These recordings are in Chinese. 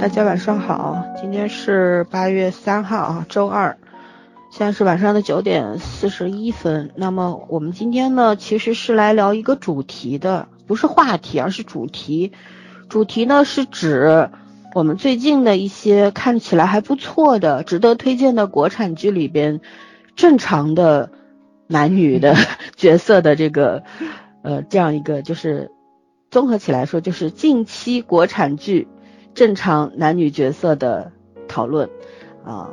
大家晚上好，今天是八月三号啊，周二，现在是晚上的九点四十一分。那么我们今天呢，其实是来聊一个主题的，不是话题，而是主题。主题呢是指我们最近的一些看起来还不错的、值得推荐的国产剧里边，正常的男女的 角色的这个呃这样一个就是综合起来说，就是近期国产剧。正常男女角色的讨论。啊，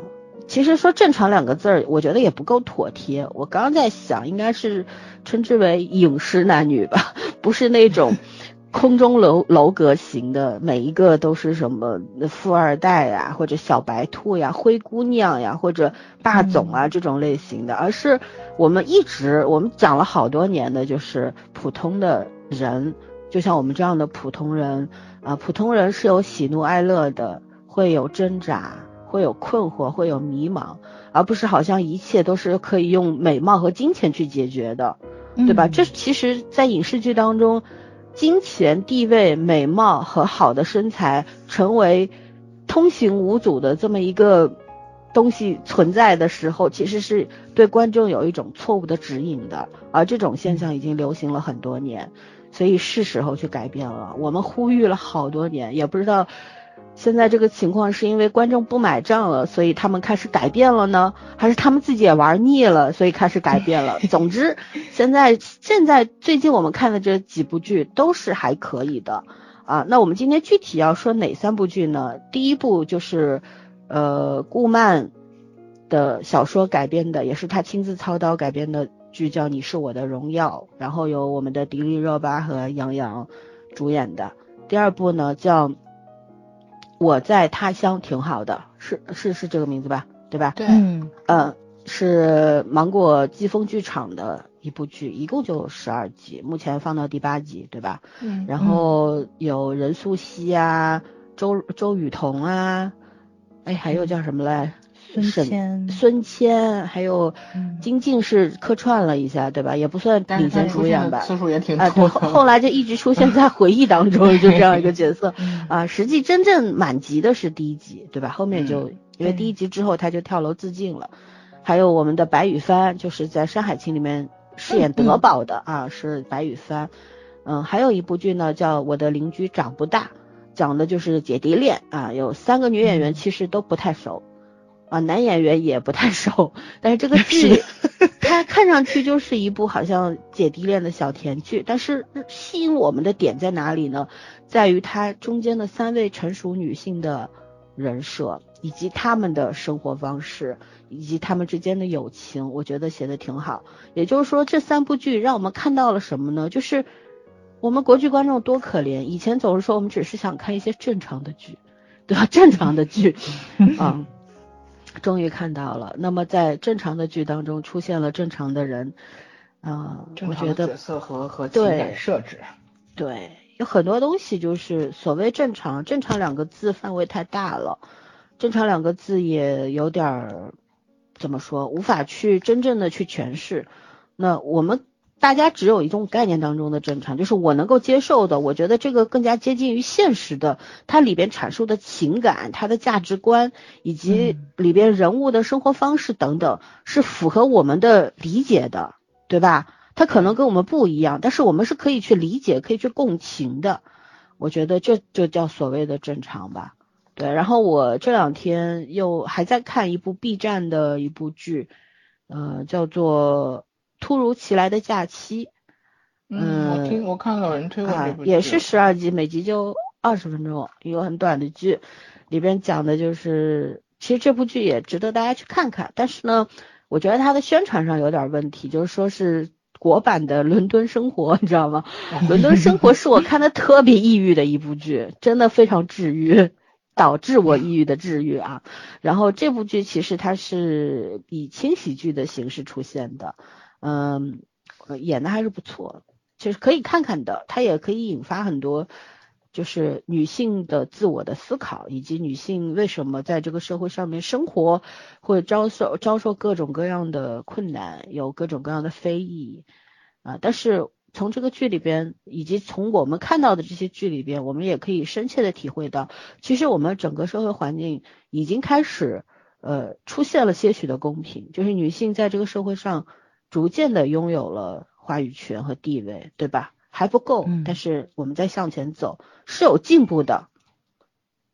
其实说“正常”两个字儿，我觉得也不够妥帖。我刚刚在想，应该是称之为饮食男女吧，不是那种 空中楼楼阁型的，每一个都是什么富二代呀，或者小白兔呀、灰姑娘呀，或者霸总啊这种类型的，而是我们一直我们讲了好多年的，就是普通的人，就像我们这样的普通人。啊，普通人是有喜怒哀乐的，会有挣扎，会有困惑，会有迷茫，而不是好像一切都是可以用美貌和金钱去解决的，对吧？这其实，在影视剧当中，金钱、地位、美貌和好的身材成为通行无阻的这么一个东西存在的时候，其实是对观众有一种错误的指引的，而这种现象已经流行了很多年。所以是时候去改变了。我们呼吁了好多年，也不知道现在这个情况是因为观众不买账了，所以他们开始改变了呢，还是他们自己也玩腻了，所以开始改变了。总之，现在现在最近我们看的这几部剧都是还可以的啊。那我们今天具体要说哪三部剧呢？第一部就是呃顾漫的小说改编的，也是他亲自操刀改编的。剧叫《你是我的荣耀》，然后由我们的迪丽热巴和杨洋主演的。第二部呢叫《我在他乡挺好的》，是是是这个名字吧？对吧？对，嗯，是芒果季风剧场的一部剧，一共就十二集，目前放到第八集，对吧？嗯。然后有任素汐啊，周周雨彤啊，哎，还有叫什么来？孙谦，孙谦，还有金靖是客串了一下，对吧？也不算领衔主演吧。次数也挺多。啊，对，后来就一直出现在 回忆当中，就这样一个角色。啊，实际真正满级的是第一集，对吧？后面就因为第一集之后他就跳楼自尽了。还有我们的白羽帆，就是在《山海情》里面饰演德宝的啊，是白羽帆。嗯，还有一部剧呢，叫《我的邻居长不大》，讲的就是姐弟恋啊，有三个女演员，其实都不太熟。啊，男演员也不太熟，但是这个剧，它看上去就是一部好像姐弟恋的小甜剧，但是吸引我们的点在哪里呢？在于它中间的三位成熟女性的人设，以及她们的生活方式，以及她们之间的友情，我觉得写的挺好。也就是说，这三部剧让我们看到了什么呢？就是我们国剧观众多可怜，以前总是说我们只是想看一些正常的剧，对吧？正常的剧，啊。终于看到了。那么在正常的剧当中出现了正常的人，啊，我觉得角色和和情感设置，对，有很多东西就是所谓正常，正常两个字范围太大了，正常两个字也有点儿怎么说，无法去真正的去诠释。那我们。大家只有一种概念当中的正常，就是我能够接受的，我觉得这个更加接近于现实的，它里边阐述的情感、它的价值观以及里边人物的生活方式等等，是符合我们的理解的，对吧？它可能跟我们不一样，但是我们是可以去理解、可以去共情的。我觉得这就叫所谓的正常吧。对，然后我这两天又还在看一部 B 站的一部剧，呃，叫做。突如其来的假期，嗯，我听我看到有人推过这部剧，也是十二集，每集就二十分钟，一个很短的剧，里边讲的就是，其实这部剧也值得大家去看看，但是呢，我觉得它的宣传上有点问题，就是说是国版的伦敦生活，你知道吗？伦敦生活是我看的特别抑郁的一部剧，真的非常治愈。导致我抑郁的治愈啊，然后这部剧其实它是以轻喜剧的形式出现的。嗯，演的还是不错，就是可以看看的。它也可以引发很多，就是女性的自我的思考，以及女性为什么在这个社会上面生活，会遭受遭受各种各样的困难，有各种各样的非议啊。但是从这个剧里边，以及从我们看到的这些剧里边，我们也可以深切的体会到，其实我们整个社会环境已经开始呃出现了些许的公平，就是女性在这个社会上逐渐的拥有了话语权和地位，对吧？还不够，但是我们在向前走，是有进步的，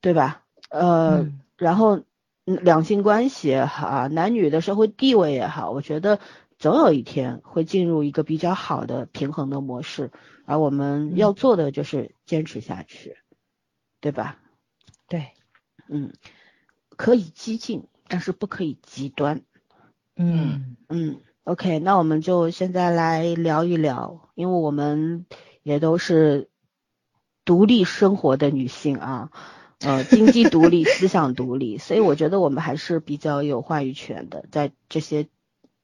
对吧？呃，然后两性关系也好，男女的社会地位也好，我觉得。总有一天会进入一个比较好的平衡的模式，而我们要做的就是坚持下去，对吧？对，嗯，可以激进，但是不可以极端。嗯嗯，OK，那我们就现在来聊一聊，因为我们也都是独立生活的女性啊，呃，经济独立，思想独立，所以我觉得我们还是比较有话语权的，在这些。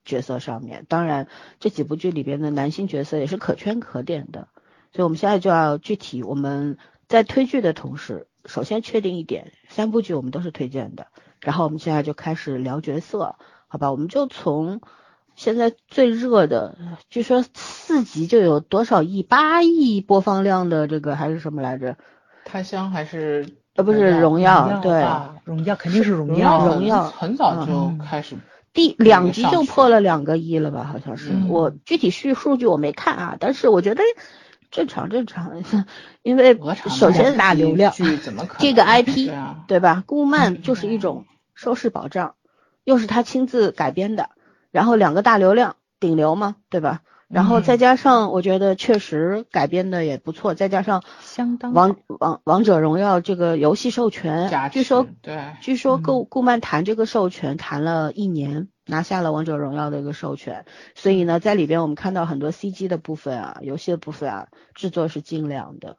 角色上面，当然这几部剧里边的男性角色也是可圈可点的，所以我们现在就要具体我们在推剧的同时，首先确定一点，三部剧我们都是推荐的，然后我们现在就开始聊角色，好吧？我们就从现在最热的，据说四集就有多少亿，八亿播放量的这个还是什么来着？他乡还是呃不是荣耀？对，荣耀肯定是荣耀，荣耀很早就开始。第两集就破了两个亿了吧？好像是，我具体数数据我没看啊，但是我觉得正常正常，因为首先大流量，这个 IP 对吧？顾漫就是一种收视保障，又是他亲自改编的，然后两个大流量顶流嘛，对吧？然后再加上，我觉得确实改编的也不错。再加上相当王王王者荣耀这个游戏授权，据说对，据说顾顾漫谈这个授权谈了一年，拿下了王者荣耀的一个授权。所以呢，在里边我们看到很多 CG 的部分啊，游戏的部分啊，制作是精良的，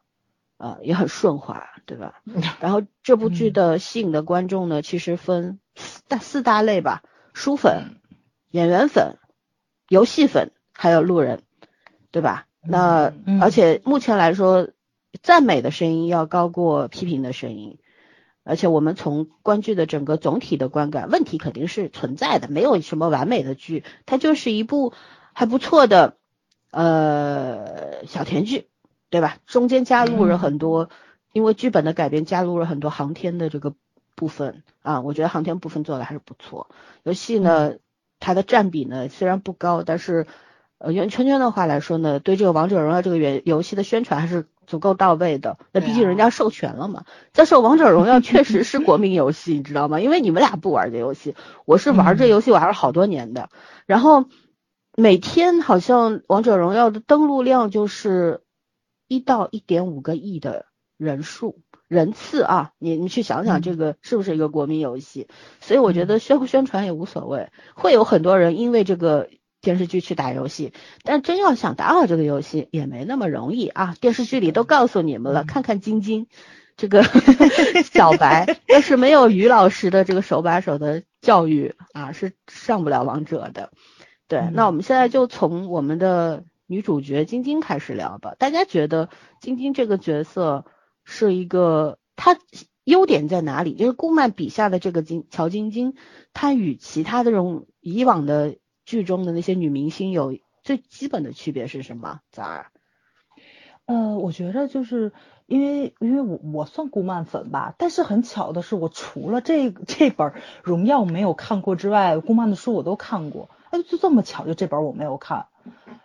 啊，也很顺滑，对吧？然后这部剧的吸引的观众呢，其实分四大四大类吧：书粉、演员粉、游戏粉。还有路人，对吧？那而且目前来说，赞美的声音要高过批评的声音。而且我们从观剧的整个总体的观感，问题肯定是存在的，没有什么完美的剧，它就是一部还不错的呃小甜剧，对吧？中间加入了很多，因为剧本的改编加入了很多航天的这个部分啊，我觉得航天部分做的还是不错。游戏呢，它的占比呢虽然不高，但是。呃，用圈圈的话来说呢，对这个王者荣耀这个原游戏的宣传还是足够到位的。那毕竟人家授权了嘛。再说王者荣耀 确实是国民游戏，你知道吗？因为你们俩不玩这游戏，我是玩这游戏玩了好多年的。然后每天好像王者荣耀的登录量就是一到一点五个亿的人数人次啊，你你去想想这个是不是一个国民游戏？所以我觉得宣不宣传也无所谓，会有很多人因为这个。电视剧去打游戏，但真要想打好这个游戏也没那么容易啊！电视剧里都告诉你们了，看看晶晶这个 小白，要是没有于老师的这个手把手的教育啊，是上不了王者的。对，那我们现在就从我们的女主角晶晶开始聊吧。大家觉得晶晶这个角色是一个，她优点在哪里？就是顾漫笔下的这个金乔晶晶，她与其他的这种以往的。剧中的那些女明星有最基本的区别是什么？咋儿？呃，我觉得就是因为因为我我算顾漫粉吧，但是很巧的是，我除了这这本《荣耀》没有看过之外，顾漫的书我都看过。哎，就这么巧，就这本我没有看。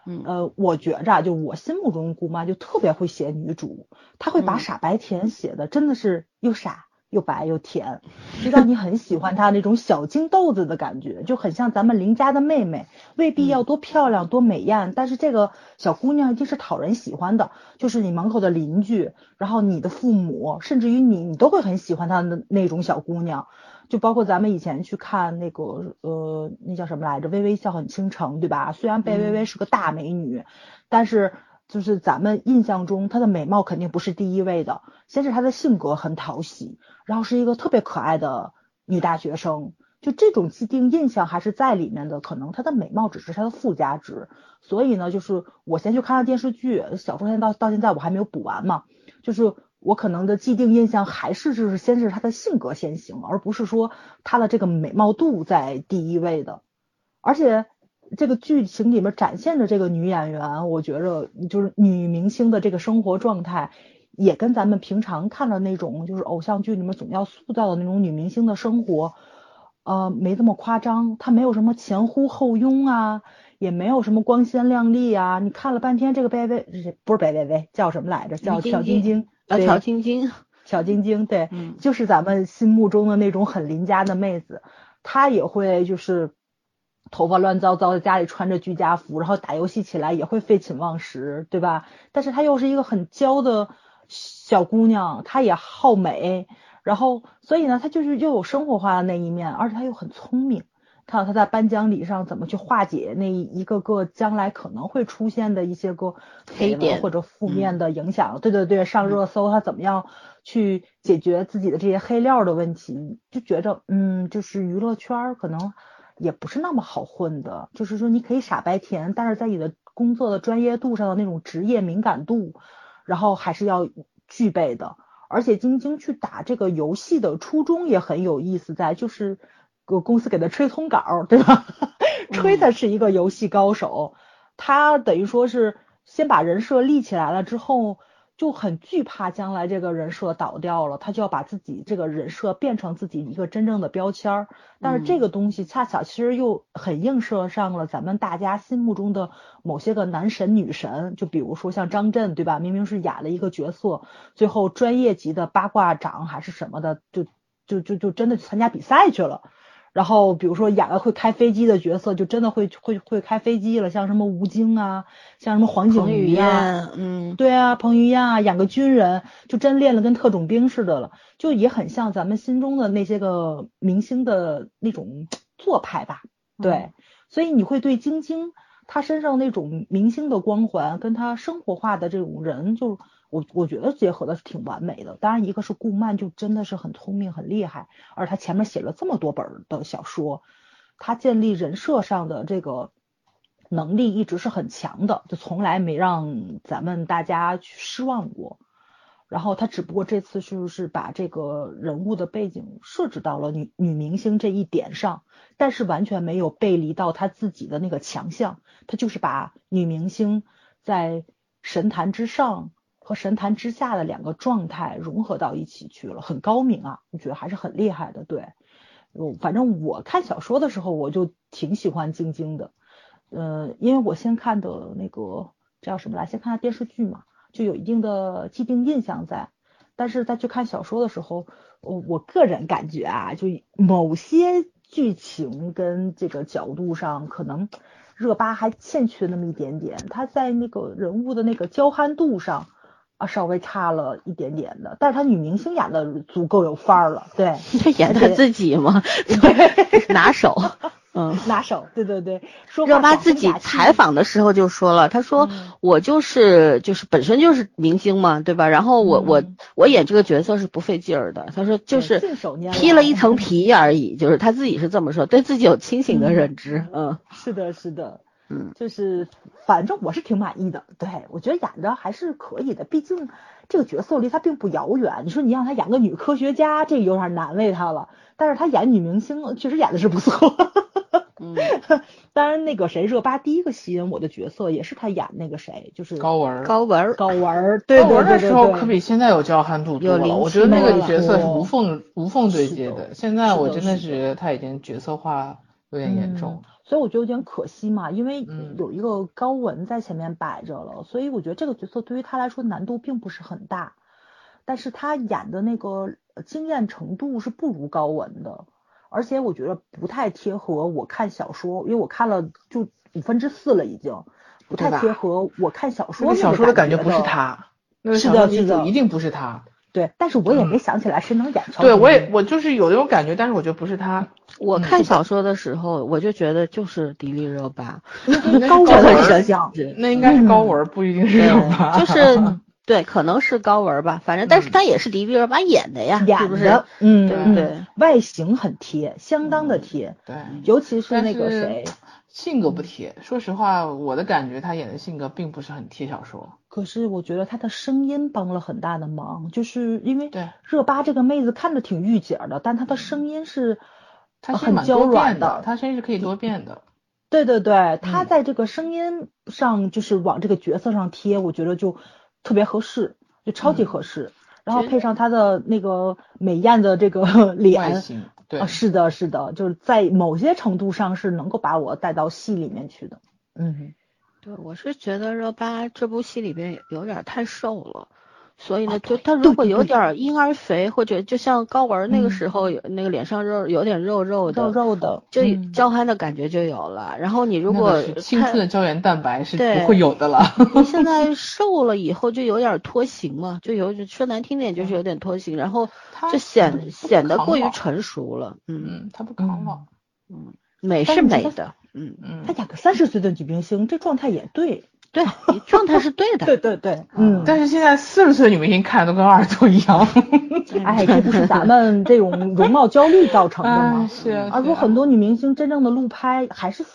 嗯呃，我觉着就我心目中姑妈就特别会写女主，她会把傻白甜写的真的是又傻。又白又甜，就让你很喜欢她那种小金豆子的感觉，就很像咱们邻家的妹妹，未必要多漂亮多美艳，但是这个小姑娘一定是讨人喜欢的，就是你门口的邻居，然后你的父母，甚至于你，你都会很喜欢她的那种小姑娘。就包括咱们以前去看那个呃，那叫什么来着，《微微笑很倾城》，对吧？虽然贝微微是个大美女，但是。就是咱们印象中，她的美貌肯定不是第一位的。先是她的性格很讨喜，然后是一个特别可爱的女大学生，就这种既定印象还是在里面的。可能她的美貌只是她的附加值。所以呢，就是我先去看了电视剧，小说现在到到现在我还没有补完嘛。就是我可能的既定印象还是就是先是她的性格先行，而不是说她的这个美貌度在第一位的。而且。这个剧情里面展现的这个女演员，我觉着就是女明星的这个生活状态，也跟咱们平常看的那种就是偶像剧里面总要塑造的那种女明星的生活，呃，没这么夸张。她没有什么前呼后拥啊，也没有什么光鲜亮丽啊。你看了半天这个贝贝，不是贝贝贝，叫什么来着？叫小晶晶。啊，乔晶晶。小晶晶，对，就是咱们心目中的那种很邻家的妹子，她也会就是头发乱糟糟，的家里穿着居家服，然后打游戏起来也会废寝忘食，对吧？但是她又是一个很娇的小姑娘，她也好美，然后所以呢，她就是又有生活化的那一面，而且她又很聪明。看到他在颁奖礼上怎么去化解那一个个将来可能会出现的一些个黑点或者负面的影响，对对对，上热搜他怎么样？去解决自己的这些黑料的问题，就觉着，嗯，就是娱乐圈可能也不是那么好混的。就是说，你可以傻白甜，但是在你的工作的专业度上的那种职业敏感度，然后还是要具备的。而且，晶晶去打这个游戏的初衷也很有意思，在就是个公司给他吹通稿，对吧？吹他是一个游戏高手，他等于说是先把人设立起来了之后。就很惧怕将来这个人设倒掉了，他就要把自己这个人设变成自己一个真正的标签儿。但是这个东西恰巧其实又很映射上了咱们大家心目中的某些个男神女神，就比如说像张震，对吧？明明是演了一个角色，最后专业级的八卦掌还是什么的，就就就就真的去参加比赛去了。然后比如说演了会开飞机的角色，就真的会会会开飞机了，像什么吴京啊，像什么黄景瑜啊，嗯，对啊，彭于晏啊，演个军人就真练了跟特种兵似的了，就也很像咱们心中的那些个明星的那种做派吧，对，所以你会对晶晶她身上那种明星的光环跟她生活化的这种人就。我我觉得结合的是挺完美的，当然一个是顾漫就真的是很聪明很厉害，而他前面写了这么多本的小说，他建立人设上的这个能力一直是很强的，就从来没让咱们大家去失望过。然后他只不过这次就是把这个人物的背景设置到了女女明星这一点上，但是完全没有背离到他自己的那个强项，他就是把女明星在神坛之上。和神坛之下的两个状态融合到一起去了，很高明啊！我觉得还是很厉害的。对，反正我看小说的时候，我就挺喜欢晶晶的。呃，因为我先看的那个叫什么来，先看的电视剧嘛，就有一定的既定印象在。但是再去看小说的时候，我我个人感觉啊，就某些剧情跟这个角度上，可能热巴还欠缺那么一点点。她在那个人物的那个娇憨度上。啊，稍微差了一点点的，但是她女明星演的足够有范儿了，对，演她自己吗？对，拿手，嗯，拿手，对对对。热巴自己采访的时候就说了，她说我就是就是本身就是明星嘛，对吧？然后我我我演这个角色是不费劲儿的，她说就是披了一层皮而已，就是她自己是这么说，对自己有清醒的认知，嗯，是的，是的。嗯，就是反正我是挺满意的，对我觉得演的还是可以的，毕竟这个角色离他并不遥远。你说你让他演个女科学家，这有点难为他了。但是他演女明星，确实演的是不错。嗯，当然那个谁，热巴第一个吸引我的角色也是他演那个谁，就是高文。高文，高文，对高文的时候可比现在有娇憨度多了。我觉得那个角色是无缝无缝对接的。现在我真的是觉得他已经角色化有点严重。所以我觉得有点可惜嘛，因为有一个高文在前面摆着了，所以我觉得这个角色对于他来说难度并不是很大，但是他演的那个惊艳程度是不如高文的，而且我觉得不太贴合我看小说，因为我看了就五分之四了已经，不太贴合我看小说。小说的感觉不是他，是的，是的，一定不是他。对，但是我也没想起来谁能演。对，我也我就是有那种感觉，但是我觉得不是他。我看小说的时候，我就觉得就是迪丽热巴，高文形象，那应该是高文，不一定是热巴。就是 对，可能是高文吧，反正但是他也是迪丽热巴演的呀，演的，嗯，对对，外形很贴，相当的贴。对，尤其是那个谁。性格不贴，说实话，我的感觉他演的性格并不是很贴小说。可是我觉得她的声音帮了很大的忙，就是因为对热巴这个妹子看着挺御姐的，但她的声音是她很娇软的，她声音是可以多变的。对对对，她在这个声音上就是往这个角色上贴，我觉得就特别合适，就超级合适。然后配上她的那个美艳的这个脸，对，是的，是的，就是在某些程度上是能够把我带到戏里面去的。嗯，对，我是觉得热巴这部戏里边有点太瘦了。所以呢，就他如果有点婴儿肥，或者就像高文那个时候有那个脸上肉有点肉肉的，肉肉的，就娇憨的感觉就有了。然后你如果青春的胶原蛋白是不会有的了。你现在 瘦了以后就有点脱形嘛，就有说难听点就是有点脱形，然后就显显得过于成熟了。嗯，他不抗老。嗯，美是美的。嗯嗯，他演个三十岁的女明星，这状态也对。对，状态是对的。对对对，嗯。但是现在四十岁的女明星看都跟二十多一样。哎，这不是咱们这种容貌焦虑造成的吗？是。而且很多女明星真正的路拍还是。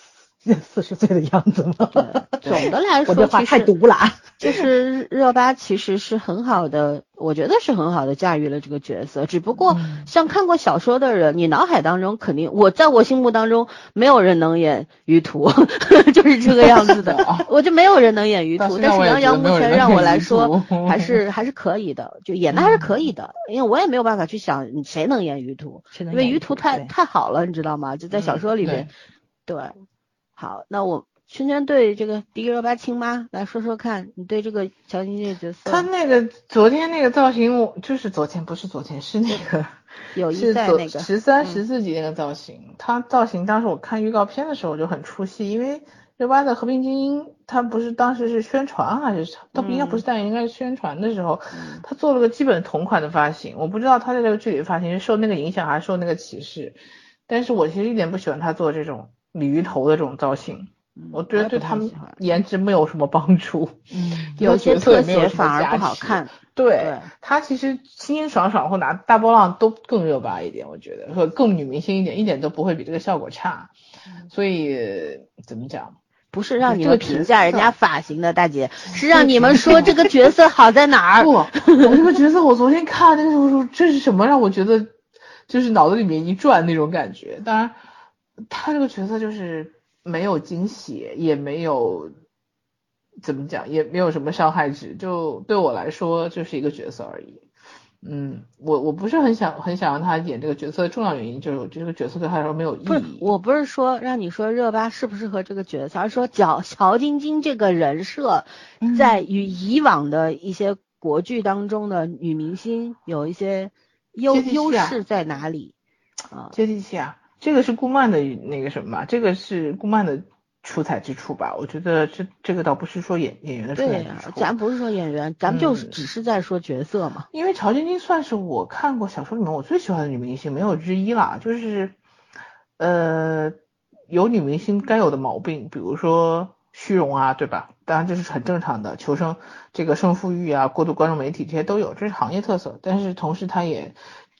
四十岁的样子吗？总的来说，我这话太毒了。就是热巴其实是很好的，我觉得是很好的驾驭了这个角色。只不过像看过小说的人，你脑海当中肯定，我在我心目当中没有人能演于途，就是这个样子的。我就没有人能演于途，但是杨洋目前让我来说还是还是可以的，就演的还是可以的。因为我也没有办法去想谁能演于途，因为于途太太好了，你知道吗？就在小说里面，对。好，那我圈圈对这个迪丽热巴亲妈来说说看，你对这个乔晶晶角色，她那个昨天那个造型，我就是昨天不是昨天是那个 有 一在那个十三十四集那个造型，她造型当时我看预告片的时候就很出戏，因为热巴的和平精英，她不是当时是宣传还是她应该不是代言，应该是宣传的时候，她做了个基本同款的发型，我不知道她在这个剧里发型是受那个影响还是受那个歧视，但是我其实一点不喜欢她做这种。鲤鱼头的这种造型，我觉得对他们颜值没有什么帮助。嗯，有些特写反而不好看。对，他其实清清爽爽或拿大波浪都更热巴一点，我觉得，和更女明星一点，一点都不会比这个效果差。所以怎么讲？不是让你们评价人家发型的大姐，是让你们说这个角色好在哪儿。不，我这个角色我昨天看那个时候说这是什么，让我觉得就是脑子里面一转那种感觉。当然。他这个角色就是没有惊喜，也没有怎么讲，也没有什么伤害值，就对我来说就是一个角色而已。嗯，我我不是很想很想让他演这个角色的重要原因就是这个角色对他来说没有意义。不是，我不是说让你说热巴适不适合这个角色，而是说乔乔晶晶这个人设在与以往的一些国剧当中的女明星有一些优优势在哪里啊？接地气啊。这个是顾漫的那个什么吧，这个是顾漫的出彩之处吧？我觉得这这个倒不是说演演员的出彩之处，咱不是说演员，咱们就是只是在说角色嘛。因为曹晶晶算是我看过小说里面我最喜欢的女明星，没有之一啦。就是呃有女明星该有的毛病，比如说虚荣啊，对吧？当然这是很正常的，求生这个胜负欲啊，过度关注媒体这些都有，这是行业特色。但是同时她也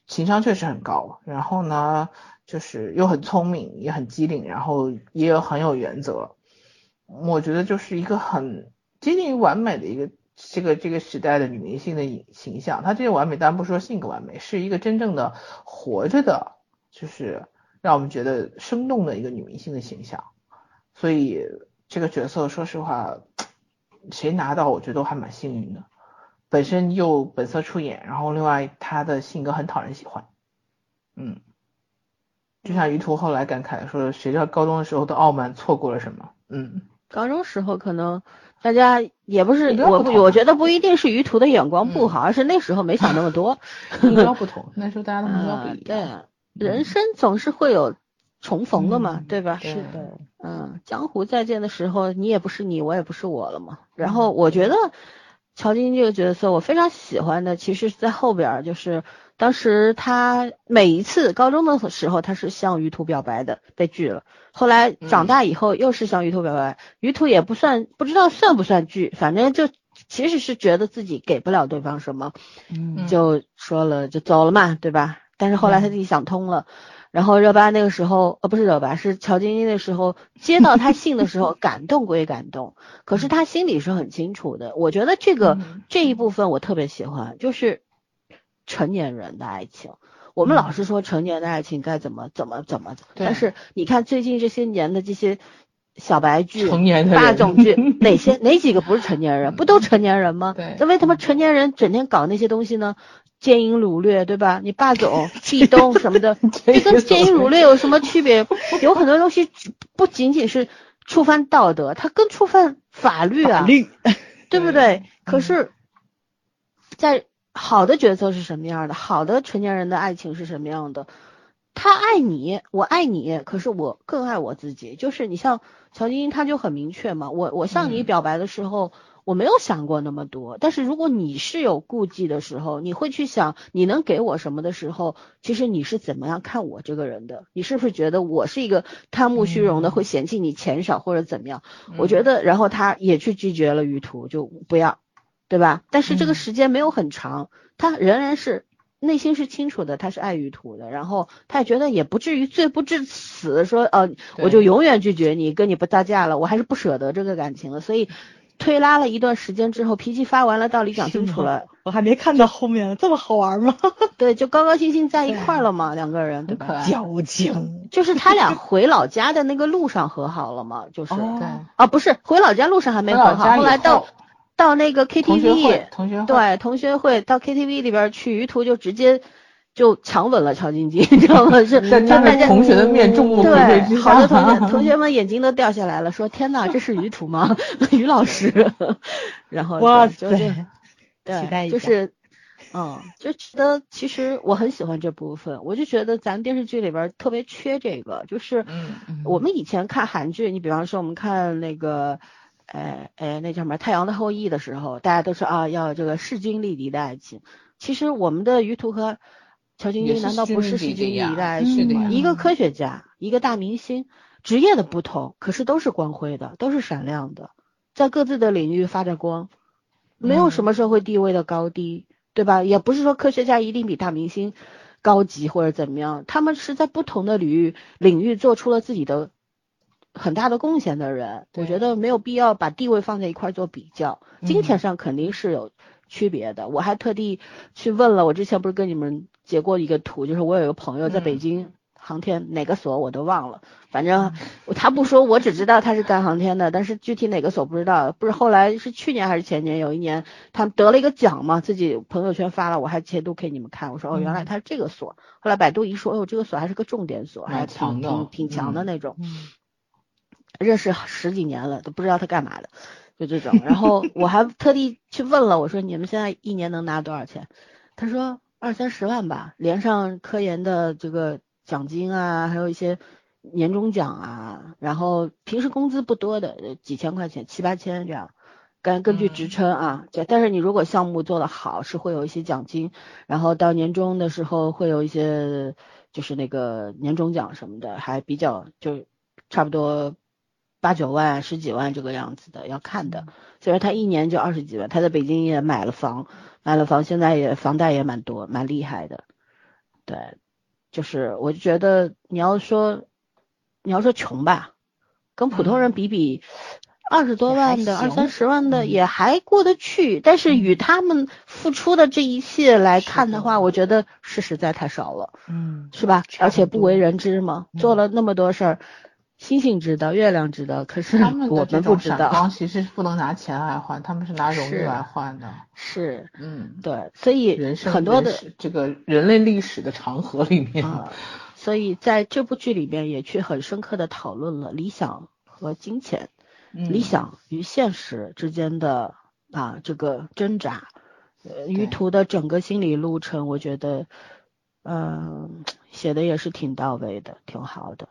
情商确实很高，然后呢。就是又很聪明，也很机灵，然后也有很有原则。我觉得就是一个很接近于完美的一个这个这个时代的女明星的影形象。她这个完美当然不说性格完美，是一个真正的活着的，就是让我们觉得生动的一个女明星的形象。所以这个角色说实话，谁拿到我觉得都还蛮幸运的。本身又本色出演，然后另外她的性格很讨人喜欢，嗯。就像于途后来感慨说：“谁知道高中的时候的傲慢错过了什么？”嗯，高中时候可能大家也不是我，我觉得不一定是于途的眼光不好，而是那时候没想那么多。目标不同，那时候大家的目标不一样。对，人生总是会有重逢的嘛，对吧？是的。嗯，江湖再见的时候，你也不是你，我也不是我了嘛。然后我觉得乔晶这个角色，我非常喜欢的，其实是在后边就是。当时他每一次高中的时候，他是向于途表白的，被拒了。后来长大以后又是向于途表白，于途也不算不知道算不算拒，反正就其实是觉得自己给不了对方什么，就说了就走了嘛，对吧？但是后来他自己想通了，然后热巴那个时候呃不是热巴是乔晶晶的时候接到他信的时候 感动归感动，可是他心里是很清楚的。我觉得这个这一部分我特别喜欢，就是。成年人的爱情，我们老是说成年的爱情该怎么怎么怎么，但是你看最近这些年的这些小白剧、成年的霸总剧，哪些哪几个不是成年人？不都成年人吗？对那为什么成年人整天搞那些东西呢？奸淫掳掠，对吧？你霸总、壁咚什么的，这跟奸淫掳掠有什么区别？有很多东西 不仅仅是触犯道德，它更触犯法律啊。法律对不对对？可是，在好的角色是什么样的？好的成年人的爱情是什么样的？他爱你，我爱你，可是我更爱我自己。就是你像乔晶晶，他就很明确嘛。我我向你嗯表白的时候，我没有想过那么多。但是如果你是有顾忌的时候，你会去想你能给我什么的时候，其实你是怎么样看我这个人的？你是不是觉得我是一个贪慕虚荣的，嗯会嫌弃你钱少或者怎么样？嗯我觉得，然后他也去拒绝了于途，就不要，对吧？但是这个嗯时间没有很长，他仍然是内心是清楚的，他是爱于途的，然后他也觉得也不至于罪不至死，说呃，我就永远拒绝你，跟你不搭架了，我还是不舍得这个感情了，所以推拉了一段时间之后，脾气发完了，道理讲清楚了，我还没看到后面，这么好玩吗？对，就高高兴兴在一块儿了嘛，两个人，对吧？很可爱。矫情。就是他俩回老家的那个路上和好了嘛，就是。啊，不是回老家路上还没和好，后来到后到那个同学会，对同学会到 KTV 里边去，于途就直接就强吻了乔晶晶，你知道吗？是在他就大家们同学的面众目睽睽对，之好多，同学同学们眼睛都掉下来了，说天呐，这是于途吗？于老师，然后哇塞，对，就是。嗯，就觉得其实我很喜欢这部分，我就觉得咱电视剧里边特别缺这个，就是我们以前看韩剧，你比方说我们看那个，呃呃，那叫什么《太阳的后裔》的时候，大家都说啊要这个势均力敌的爱情。其实我们的于途和乔晶晶难道不是势均力敌的爱情吗？一个科学家，一个大明星，职业的不同，可是都是光辉的，都是闪亮的，在各自的领域发着光，没有什么社会地位的高低，对吧？也不是说科学家一定比大明星高级或者怎么样，他们是在不同的领域领域做出了自己的很大的贡献的人，我觉得没有必要把地位放在一块儿做比较，金钱上肯定是有区别的。我还特地去问了，我之前不是跟你们截过一个图，就是我有一个朋友在北嗯京航天哪个所我都忘了，反正他不说，我只知道他是干航天的，但是具体哪个所不知道。不是后来是去年还是前年有一年，他得了一个奖嘛，自己朋友圈发了，我还截图给你们看，我说哦原来嗯他是这个所。后来百度一说，哦这个所还是个重点所，还挺挺挺强的嗯那种。嗯认识十几年了，都不知道他干嘛的，就这种。然后 我还特地去问了，我说你们现在一年能拿多少钱？他说二三十万吧，连上科研的这个奖金啊，还有一些年终奖啊，然后平时工资不多的，呃几千块钱，七八千这样。根根据职嗯称啊，这但是你如果项目做得好，是会有一些奖金，然后到年终的时候会有一些就是那个年终奖什么的，还比较就差不多八九万、十几万这个样子的，要看的。所以说他一年就二十几万，他在北京也买了房，买了房，现在也房贷也蛮多，蛮厉害的。对，就是我就觉得你要说你要说穷吧，跟普通人比比，二十多万的、二三十万的嗯也还过得去，但是与他们付出的这一切来看的话，我觉得是实在太少了。嗯，是吧？而且不为人知嘛，做了那么多事儿，星星知道，月亮知道，可是他们我们不知道。闪光其实不能拿钱来换，他们是拿荣誉来换的。是，嗯，对，所以人生很多的这个人类历史的长河里面，啊，所以在这部剧里面也去很深刻的讨论了理想和金钱，嗯理想与现实之间的啊这个挣扎，呃，于途的整个心理路程，我觉得，嗯、写的也是挺到位的，挺好的。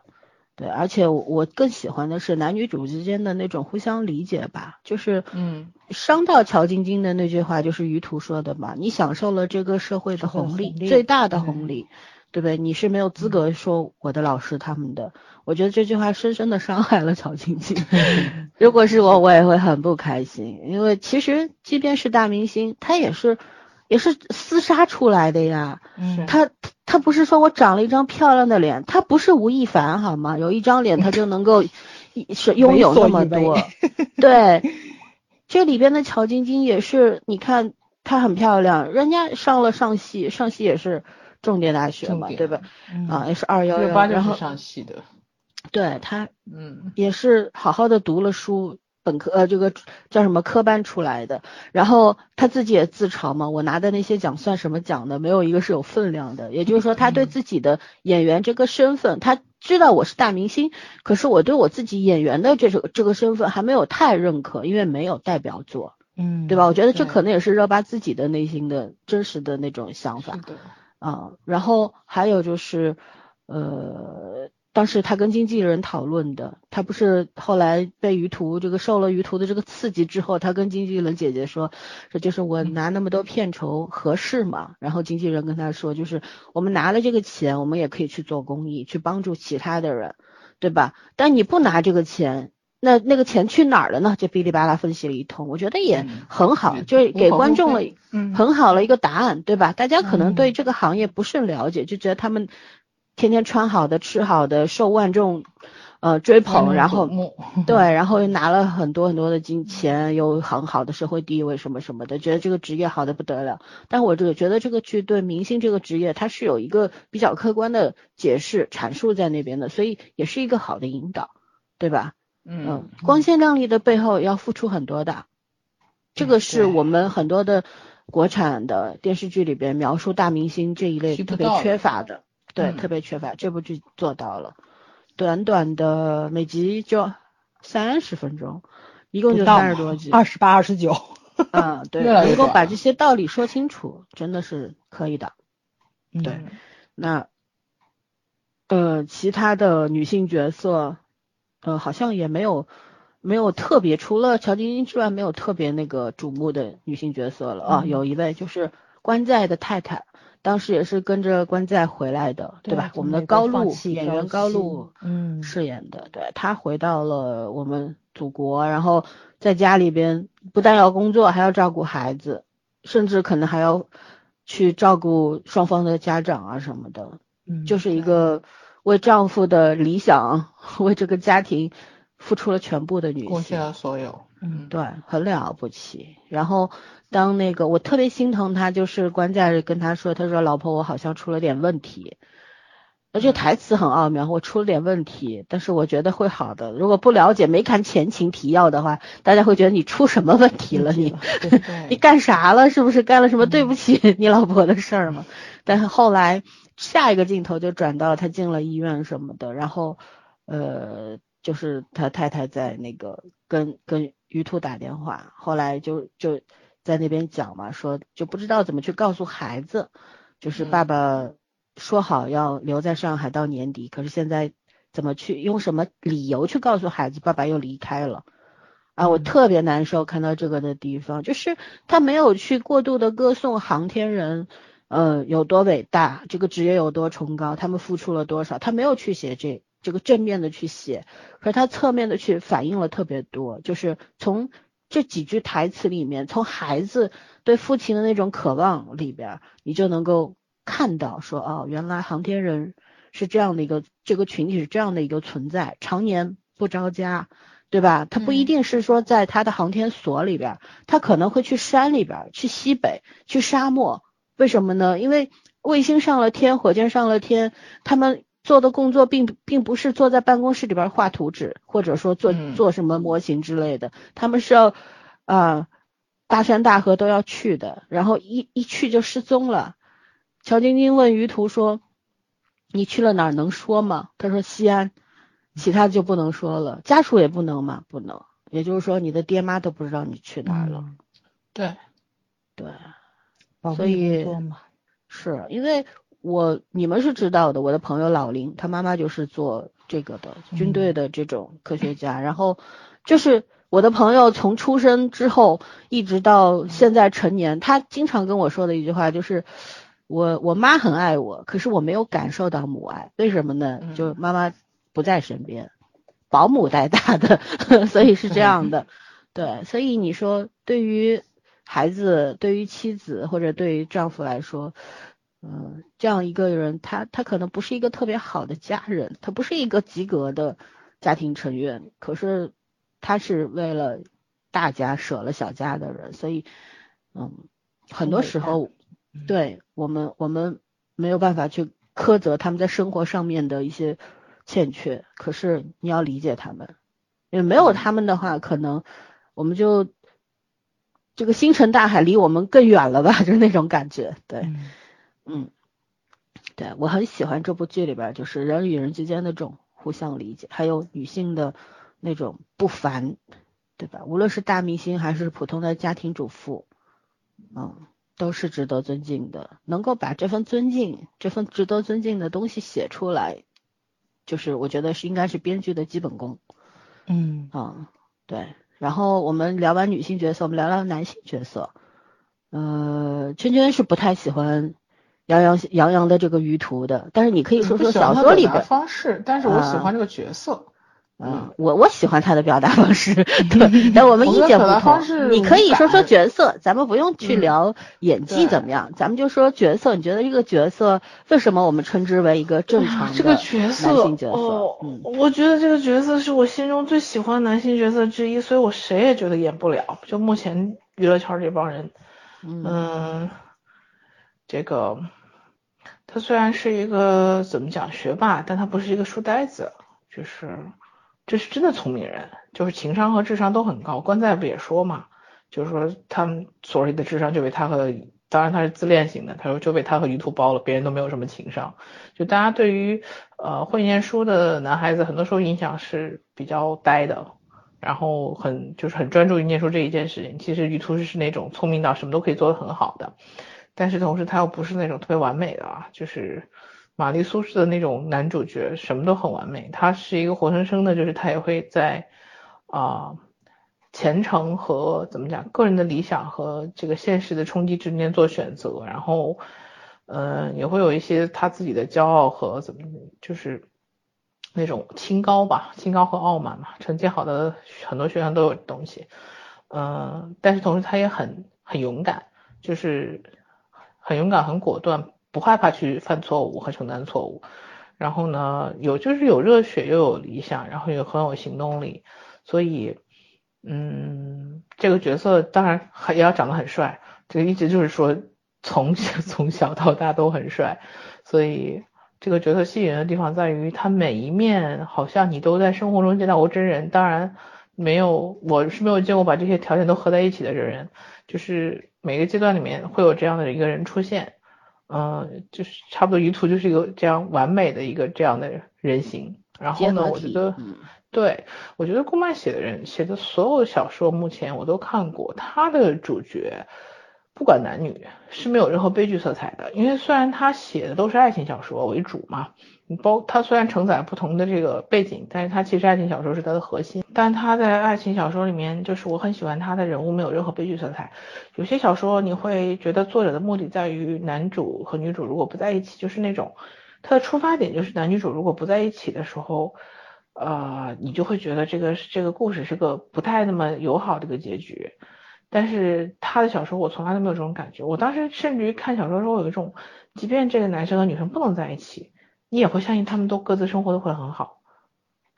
对，而且我我更喜欢的是男女主之间的那种互相理解吧，就是嗯伤到乔晶晶的那句话就是于途说的嘛，你享受了这个社会的红利，红利最大的红利，对不对？你是没有资格说我的老师他们的，我觉得这句话深深的伤害了乔晶晶。如果是我，我也会很不开心，因为其实即便是大明星，他也是也是厮杀出来的呀。嗯他他不是说我长了一张漂亮的脸，他不是吴亦凡好吗？有一张脸他就能够是拥有那么多，对，这里边的乔晶晶也是，你看她很漂亮，人家上了上戏，上戏也是重点大学嘛，对吧？嗯啊，也是二幺幺，然后上戏的，对他嗯也是好好的读了书，本科呃这个叫什么科班出来的，然后他自己也自嘲嘛，我拿的那些奖算什么奖的，没有一个是有分量的。也就是说，他对自己的演员这个身份，他知道我是大明星，可是我对我自己演员的这个这个身份还没有太认可，因为没有代表作，嗯，对吧？我觉得这可能也是热巴自己的内心的真实的那种想法啊，然后还有就是，呃，当时他跟经纪人讨论的，他不是后来被于途这个受了于途的这个刺激之后，他跟经纪人姐姐说，这就是我拿那么多片酬合适吗？然后经纪人跟他说，就是我们拿了这个钱，我们也可以去做公益，去帮助其他的人，对吧？但你不拿这个钱。那那个钱去哪儿了呢？就哔哩吧啦分析了一通，我觉得也嗯很好，也就是给观众了嗯很好了一个答案，对吧？大家可能对嗯这个行业不甚了解，就觉得他们天天穿好的、吃好的，受万众呃追捧，然后 对，然后又拿了很多很多的金钱，有很好的社会地位什么什么的，觉得这个职业好的不得了。但我这个觉得这个剧对明星这个职业，它是有一个比较客观的解释阐述在那边的，所以也是一个好的引导，对吧？嗯，光鲜亮丽的背后要付出很多的，这个是我们很多的国产的电视剧里边描述大明星这一类特别缺乏的，对，嗯特别缺乏。这部剧做到了，短短的每集就三十分钟，一共就三十多集，二十八、二十九，啊，对，能够把这些道理说清楚，真的是可以的。对嗯那呃，其他的女性角色，呃，好像也没有没有特别，除了乔晶晶之外，没有特别那个瞩目的女性角色了啊。嗯有一位就是关在的太太，当时也是跟着关在回来的，对吧？我们的高露演员高露嗯饰演的，对她回到了我们祖国，然后在家里边不但要工作，还要照顾孩子，甚至可能还要去照顾双方的家长啊什么的。嗯就是一个为丈夫的理想、为这个家庭付出了全部的女性贡献，了所有，嗯对，很了不起。然后当那个我特别心疼他，就是关在跟他说，他说老婆，我好像出了点问题。而且台词很奥妙，我出了点问题，但是我觉得会好的。如果不了解、没看前情提要的话，大家会觉得你出什么问题了？你对你，干啥了？是不是干了什么对不嗯起你老婆的事儿吗？但是后来下一个镜头就转到他进了医院什么的，然后呃，就是他太太在那个跟跟于兔打电话，后来就就在那边讲嘛，说就不知道怎么去告诉孩子，就是爸嗯爸说好要留在上海到年底，可是现在怎么去用什么理由去告诉孩子爸爸又离开了？啊，我嗯特别难受，看到这个的地方，就是他没有去过度的歌颂航天人，呃，有多伟大，这个职业有多崇高，他们付出了多少，他没有去写这这个正面的去写，可是他侧面的去反映了特别多，就是从这几句台词里面，从孩子对父亲的那种渴望里边，你就能够看到说，哦，原来航天人是这样的一个这个群体是这样的一个存在，常年不着家。对吧？他不一嗯定是说在他的航天所里边，他可能会去山里边，去西北，去沙漠。为什么呢？因为卫星上了天，火箭上了天，他们做的工作并并不是坐在办公室里边画图纸，或者说做嗯做什么模型之类的，他们是要啊、大山大河都要去的，然后一一去就失踪了。乔晶晶问于途说：“你去了哪儿？能说吗？”他说：“西安。”其他就不能说了，家属也不能嘛，不能。也就是说，你的爹妈都不知道你去哪儿了。嗯对，对，所以是因为我你们是知道的，我的朋友老林，他妈妈就是做这个的，军队的这种科学家。然后就是我的朋友从出生之后一直到现在成年，他经常跟我说的一句话就是。我我妈很爱我，可是我没有感受到母爱，为什么呢？嗯就妈妈不在身边，保姆带大的，所以是这样的。对，所以你说对于孩子、对于妻子或者对于丈夫来说，嗯、这样一个人，他他可能不是一个特别好的家人，他不是一个及格的家庭成员，可是他是为了大家舍了小家的人，所以，嗯，很多时候，对我们我们没有办法去苛责他们在生活上面的一些欠缺，可是你要理解他们，因为没有他们的话，可能我们就这个星辰大海离我们更远了吧，就是那种感觉。对，嗯嗯，对我很喜欢这部剧里边，就是人与人之间的这种互相理解，还有女性的那种不凡，对吧？无论是大明星还是普通的家庭主妇，嗯，都是值得尊敬的。能够把这份尊敬、这份值得尊敬的东西写出来，就是我觉得是应该是编剧的基本功。嗯嗯，对。然后我们聊完女性角色，我们聊聊男性角色。呃，圈圈是不太喜欢杨洋杨洋的这个于途的，但是你可以说说小说里边，方式，但是我喜啊欢这个角色。嗯，我我喜欢他的表达方式，对，但我们意见不同。你可以说说角色，咱们不用去嗯聊演技怎么样，咱们就说角色。你觉得这个角色为什么我们称之为一个正常的这个角色？哦，嗯我觉得这个角色是我心中最喜欢男性角色之一，所以我谁也觉得演不了。就目前娱乐圈这帮人，嗯嗯，这个他虽然是一个怎么讲学霸，但他不是一个书呆子，就是这是真的聪明人，就是情商和智商都很高。关在不也说嘛，就是说他们所谓的智商就被他和，当然他是自恋型的，他说就被他和于途包了，别人都没有什么情商。就大家对于呃会念书的男孩子，很多时候印象是比较呆的。然后很就是很专注于念书这一件事情。其实于途是那种聪明到什么都可以做得很好的，但是同时他又不是那种特别完美的啊，就是玛丽苏式的那种男主角，什么都很完美。他是一个活生生的，就是他也会在啊、前程和怎么讲个人的理想和这个现实的冲击之间做选择，然后嗯、呃也会有一些他自己的骄傲和怎么就是。那种清高吧，清高和傲慢嘛，成绩好的很多学生都有东西，嗯，但是同时他也很很勇敢，就是很勇敢、很果断，不害怕去犯错误和承担错误。然后呢，有就是有热血又有理想，然后又很有行动力，所以，嗯，这个角色当然还也要长得很帅，这个一直就是说从 从小到大都很帅，所以。这个角色吸引人的地方在于，他每一面好像你都在生活中见到过真人，当然没有，我是没有见过把这些条件都合在一起的真人，就是每个阶段里面会有这样的一个人出现，嗯，就是差不多于途就是一个这样完美的一个这样的人形。然后呢，我觉得，嗯对我觉得顾漫写的人写的所有小说，目前我都看过，他的主角。不管男女是没有任何悲剧色彩的，因为虽然他写的都是爱情小说为主嘛，你包他虽然承载不同的这个背景，但是他其实爱情小说是他的核心。但他在爱情小说里面，就是我很喜欢他的人物没有任何悲剧色彩。有些小说你会觉得作者的目的在于男主和女主如果不在一起，就是那种他的出发点就是男女主如果不在一起的时候，呃，你就会觉得这个这个故事是个不太那么友好的一个结局。但是他的小说我从来都没有这种感觉，我当时甚至于看小说的时候有一种，即便这个男生和女生不能在一起，你也会相信他们都各自生活的会很好，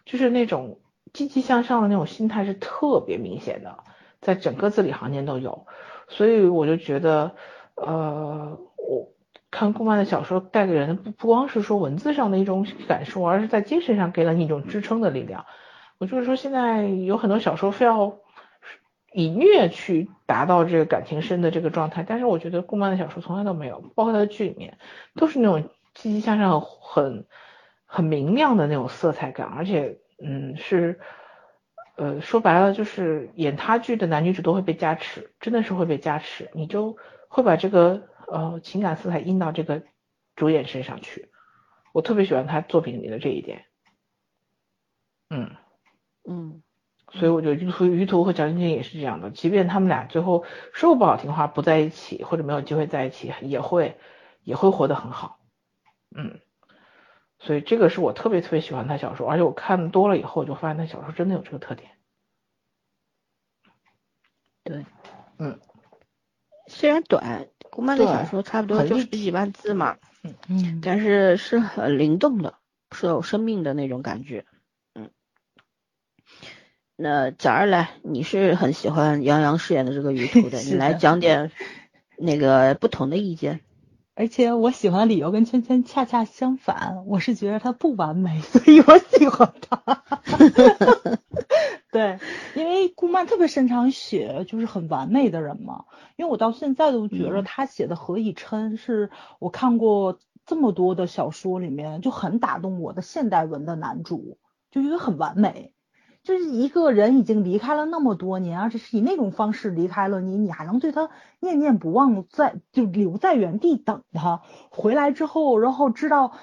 就是那种积极向上的那种心态是特别明显的，在整个字里行间都有，所以我就觉得，呃，我看顾漫的小说带给人的不不光是说文字上的一种感受，而是在精神上给了你一种支撑的力量。我就是说，现在有很多小说非要。以虐去达到这个感情深的这个状态，但是我觉得顾漫的小说从来都没有，包括他的剧里面都是那种积极向上、很很明亮的那种色彩感，而且嗯是呃说白了就是演他剧的男女主都会被加持，真的是会被加持，你就会把这个呃情感色彩印到这个主演身上去。我特别喜欢他作品里的这一点，嗯。嗯所以我觉得于途于途和蒋勤勤也是这样的，即便他们俩最后说不好听话不在一起，或者没有机会在一起，也会也会活得很好。嗯，所以这个是我特别特别喜欢他小说，而且我看多了以后，我就发现他小说真的有这个特点。对，嗯，虽然短，顾漫的小说差不多就十几万字嘛，嗯嗯但是是很灵动的，是有生命的那种感觉。嗯，那早儿来，你是很喜欢杨洋饰演的这个于途的，你来讲点那个不同的意见。而且我喜欢的理由跟圈圈恰恰相反，我是觉得他不完美，所以我喜欢他。对，因为顾漫特别擅长写就是很完美的人嘛，因为我到现在都觉得他写的何以琛是我看过这么多的小说里面就很打动我的现代文的男主，就因为很完美。就是一个人已经离开了那么多年，而且是以那种方式离开了你，你还能对他念念不忘，在就留在原地等他回来之后，然后知道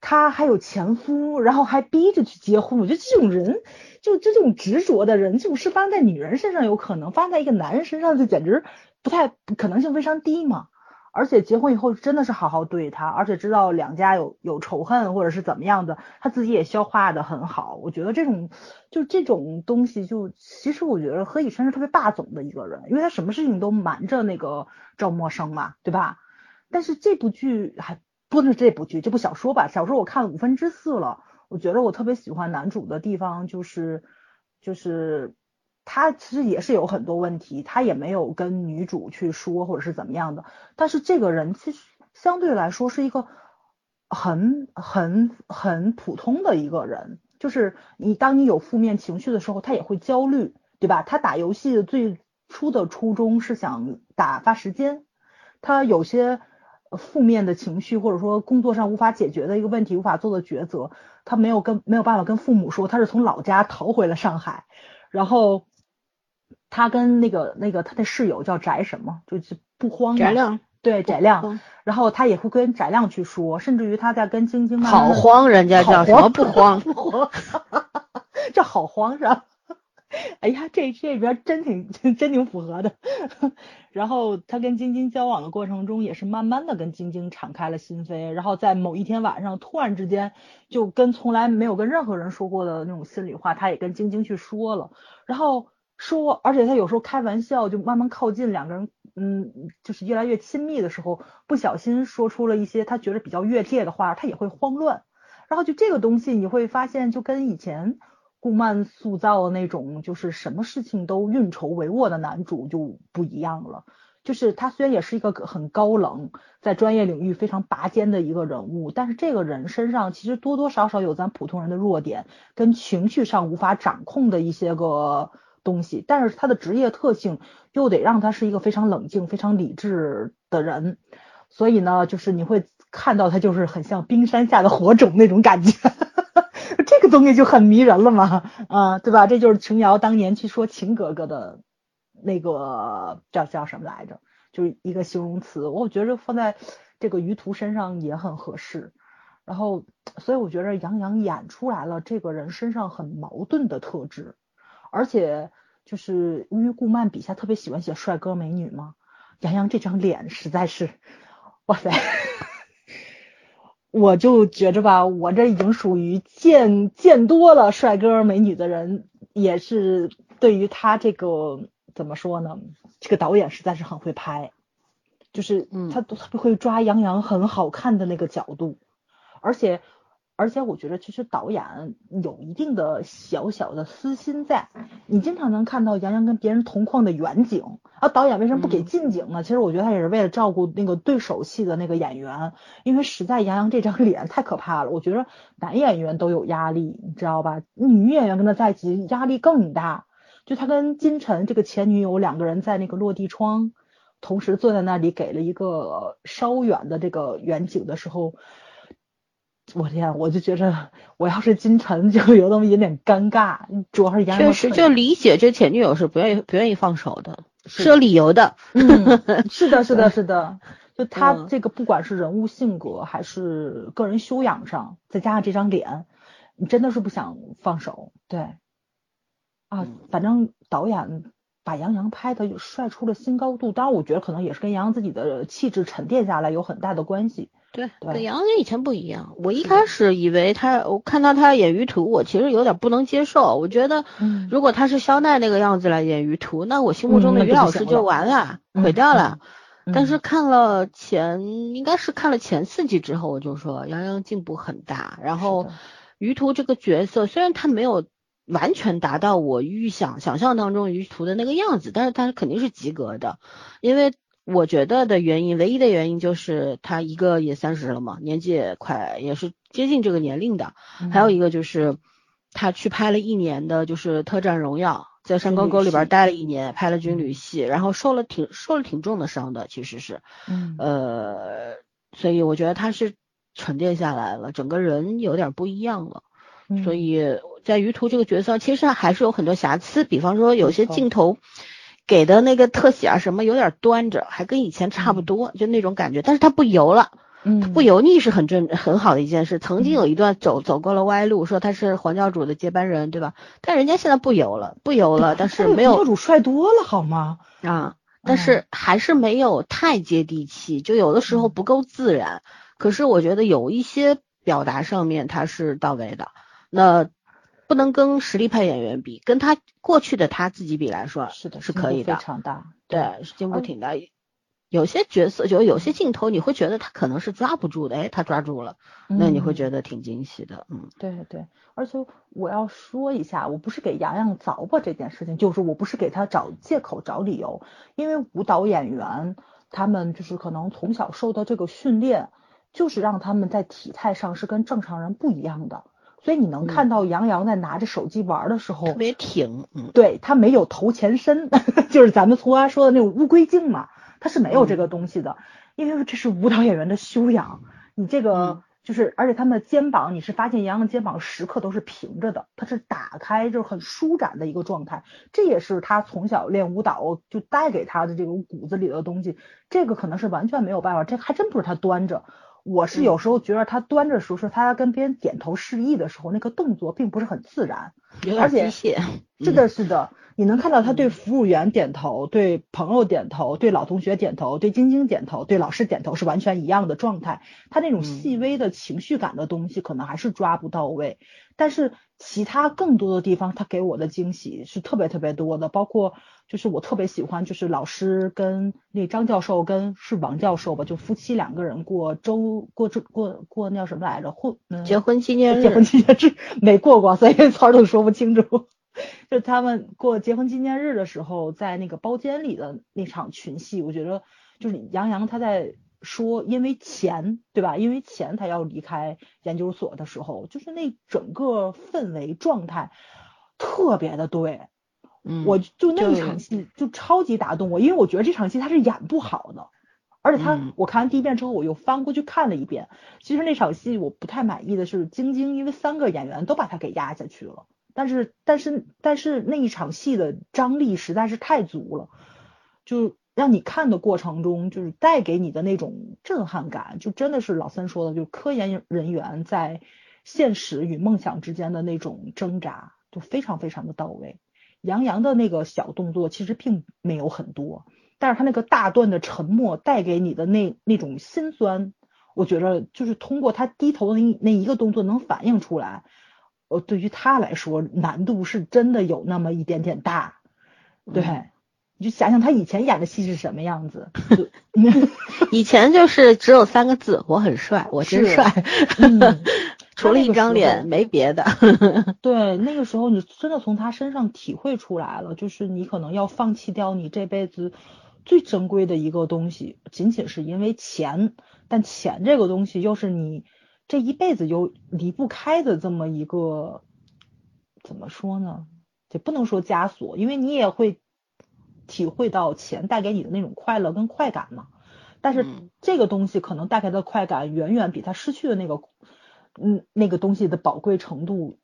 他还有前夫，然后还逼着去结婚。我觉得这种人，就就这种执着的人，就是发生在女人身上有可能，发生在一个男人身上就简直不太可能性非常低嘛。而且结婚以后真的是好好对他，而且知道两家有有仇恨或者是怎么样的，他自己也消化的很好。我觉得这种就这种东西，就其实我觉得何以琛是特别霸总的一个人，因为他什么事情都瞒着那个赵默笙嘛，对吧？但是这部剧还不是这部剧，这部小说吧，小说我看了五分之四了，我觉得我特别喜欢男主的地方就是就是。他其实也是有很多问题，他也没有跟女主去说或者是怎么样的。但是这个人其实相对来说是一个很很很普通的一个人，就是你当你有负面情绪的时候，他也会焦虑，对吧？他打游戏最初的初衷是想打发时间，他有些负面的情绪或者说工作上无法解决的一个问题，无法做的抉择，他没有跟没有办法跟父母说，他是从老家逃回了上海，然后。他跟那个那个他的室友叫翟什么，就是不慌。翟亮，对翟亮。然后他也会跟翟亮去说，甚至于他在跟晶晶。好慌，人家叫什么不慌？不慌，这好慌是吧？哎呀，这这边真挺真挺符合的。然后他跟晶晶交往的过程中，也是慢慢的跟晶晶敞开了心扉。然后在某一天晚上，突然之间就跟从来没有跟任何人说过的那种心里话，他也跟晶晶去说了。然后。说，而且他有时候开玩笑，就慢慢靠近两个人，嗯，就是越来越亲密的时候，不小心说出了一些他觉得比较越界的话，他也会慌乱。然后就这个东西，你会发现，就跟以前顾漫塑造的那种，就是什么事情都运筹帷幄的男主就不一样了。就是他虽然也是一个很高冷，在专业领域非常拔尖的一个人物，但是这个人身上其实多多少少有咱普通人的弱点，跟情绪上无法掌控的一些个。东西，但是他的职业特性又得让他是一个非常冷静、非常理智的人，所以呢，就是你会看到他就是很像冰山下的火种那种感觉，这个东西就很迷人了嘛，啊，对吧？这就是琼瑶当年去说秦格格的那个叫叫什么来着？就是一个形容词，我觉得放在这个于途身上也很合适。然后，所以我觉得杨洋演出来了这个人身上很矛盾的特质。而且就是因为顾漫笔下特别喜欢写帅哥美女嘛，杨洋这张脸实在是，哇塞，我就觉着吧，我这已经属于见见多了帅哥美女的人，也是对于他这个怎么说呢？这个导演实在是很会拍，就是他特别会抓杨洋很好看的那个角度，而且。而且我觉得，其实导演有一定的小小的私心在。你经常能看到杨洋跟别人同框的远景，啊，导演为什么不给近景呢？其实我觉得他也是为了照顾那个对手戏的那个演员，因为实在杨洋这张脸太可怕了。我觉得男演员都有压力，你知道吧？女演员跟他在一起压力更大。就他跟金晨这个前女友两个人在那个落地窗，同时坐在那里给了一个稍远的这个远景的时候。我天，我就觉着我要是金晨就 有那么一点尴尬，主要是杨确实就理解这前女友是不愿意不愿意放手的，是有理由的。嗯，是的，是的，是的。就他这个不管是人物性格还是个人修养上，再加上这张脸，你真的是不想放手。对，啊，反正导演把杨洋拍的帅出了新高度，当然我觉得可能也是跟杨洋自己的气质沉淀下来有很大的关系。对，跟杨洋跟以前不一样。我一开始以为他，我看到他演于途，我其实有点不能接受。我觉得，如果他是肖奈那个样子来演于途，那我心目中的于老师就完了，毁掉了。但是看了前，应该是看了前四集之后，我就说杨洋进步很大。然后于途这个角色，虽然他没有完全达到我预想想象当中于途的那个样子，但是他肯定是及格的，因为。我觉得的原因，唯一的原因就是他一个也三十了嘛，年纪也快，也是接近这个年龄的。还有一个就是他去拍了一年的，就是《特战荣耀》，在山沟沟里边待了一年，拍了军旅戏，然后受了挺受了挺重的伤的，其实是，嗯。呃，所以我觉得他是沉淀下来了，整个人有点不一样了。嗯。所以在于途这个角色其实还是有很多瑕疵，比方说有些镜头给的那个特写啊什么有点端着，还跟以前差不多，就那种感觉。但是他不油了，嗯不油腻是很正很好的一件事。曾经有一段走走过了歪路，说他是黄教主的接班人，对吧？但人家现在不油了，不油了，但是没有教主帅多了好吗？啊，但是还是没有太接地气，就有的时候不够自然。可是我觉得有一些表达上面他是到位的，那不能跟实力派演员比，跟他过去的他自己比来说是的，是可以的非，常大。对，进步挺大。有些角色就有些镜头，你会觉得他可能是抓不住的，哎，他抓住了，那你会嗯觉得挺惊喜的，嗯对对，而且我要说一下，我不是给洋洋凿吧这件事情，就是我不是给他找借口找理由，因为舞蹈演员他们就是可能从小受到这个训练，就是让他们在体态上是跟正常人不一样的，所以你能看到杨洋在拿着手机玩的时候，特别挺，嗯对他没有头前伸，就是咱们俗话说的那种乌龟镜嘛，他是没有这个东西的，因为这是舞蹈演员的修养。你这个嗯就是，而且他们的肩膀，你是发现杨洋的肩膀时刻都是平着的，他是打开，就是很舒展的一个状态。这也是他从小练舞蹈就带给他的这种骨子里的东西。这个可能是完全没有办法，这还真不是他端着。我是有时候觉得他端着的时候，是他跟别人点头示意的时候，那个动作并不是很自然。有而且点机械，是的，是的，你能看到他对服务员点头，对朋友点头，对老同学点头，对晶晶点头，对老师点头，是完全一样的状态。他那种细微的情绪感的东西，可能还是抓不到位。但是其他更多的地方，他给我的惊喜是特别特别多的，包括就是我特别喜欢，就是老师跟那张教授跟是王教授吧，就夫妻两个人过周过周过过那叫什么来着？婚嗯结婚纪念日，结婚纪念日没过过，所以词儿都说不清楚。就他们过结婚纪念日的时候，在那个包间里的那场群戏，我觉得就是杨洋他在说因为钱，对吧？因为钱他要离开研究所的时候，就是那整个氛围状态特别的对。嗯，我就那一场戏就超级打动我，因为我觉得这场戏他是演不好的，而且他、嗯我看完第一遍之后，我又翻过去看了一遍。其实那场戏我不太满意的是晶晶，因为三个演员都把他给压下去了，但是但是但是那一场戏的张力实在是太足了，就让你看的过程中，就是带给你的那种震撼感，就真的是老三说的，就是科研人员在现实与梦想之间的那种挣扎，就非常非常的到位。杨洋的那个小动作其实并没有很多，但是他那个大段的沉默带给你的那那种心酸，我觉得就是通过他低头的那那一个动作能反映出来。呃，对于他来说，难度是真的有那么一点点大。对，你就想想他以前演的戏是什么样子。以前就是只有三个字，我很帅，我真帅，嗯除了一张脸没别的。对，那个时候你真的从他身上体会出来了，就是你可能要放弃掉你这辈子最珍贵的一个东西，仅仅是因为钱，但钱这个东西又是你这一辈子又离不开的这么一个，怎么说呢？也不能说枷锁，因为你也会体会到钱带给你的那种快乐跟快感嘛。但是嗯。这个东西可能带给的快感远远比他失去的那个，嗯，那个东西的宝贵程度，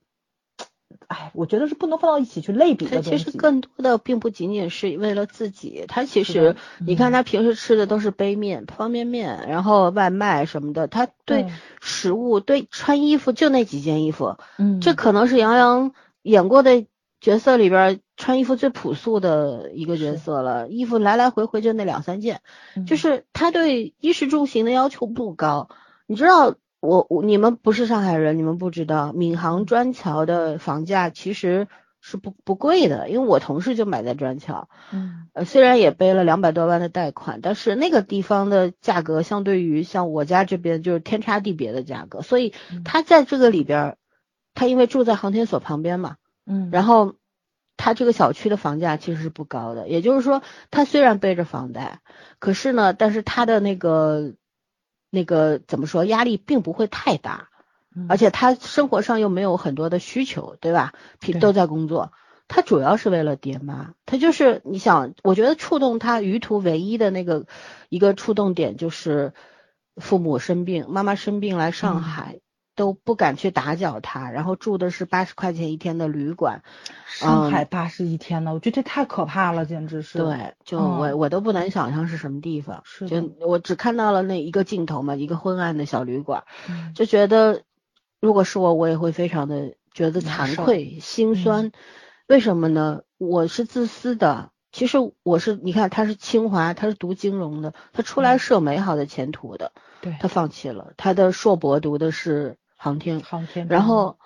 哎，我觉得是不能放到一起去类比的东西。其实更多的并不仅仅是为了自己，他其实你看嗯他平时吃的都是杯面、方便面，然后外卖什么的，他对。对食物、对穿衣服就那几件衣服，嗯，这可能是杨洋演过的角色里边穿衣服最朴素的一个角色了，衣服来来回回就那两三件，就嗯是他对衣食住行的要求不高。你知道，我我你们不是上海人，你们不知道，闵行砖桥的房价其实是不不贵的，因为我同事就买在砖桥，嗯呃，虽然也背了两百多万的贷款，但是那个地方的价格相对于像我家这边就是天差地别的价格，所以嗯他在这个里边儿，他因为住在航天所旁边嘛，嗯，然后他这个小区的房价其实是不高的，也就是说，他虽然背着房贷，可是呢，但是他的那个那个怎么说，压力并不会太大，而且他生活上又没有很多的需求，对吧？平都在工作，他主要是为了爹妈，他就是你想，我觉得触动他余途唯一的那个一个触动点就是父母生病，妈妈生病来上海。都不敢去打搅他，然后住的是八十块钱一天的旅馆，上海八十一天呢，我觉得这太可怕了，简直是。对，就我我都不难想象是什么地方，是就我只看到了那一个镜头嘛，一个昏暗的小旅馆，就觉得如果是我，我也会非常的觉得惭愧心酸。为什么呢？我是自私的，其实我是你看他是清华，他是读金融的，他出来是有美好的前途的，对他放弃了，他的硕博读的是。航天，航天。然后，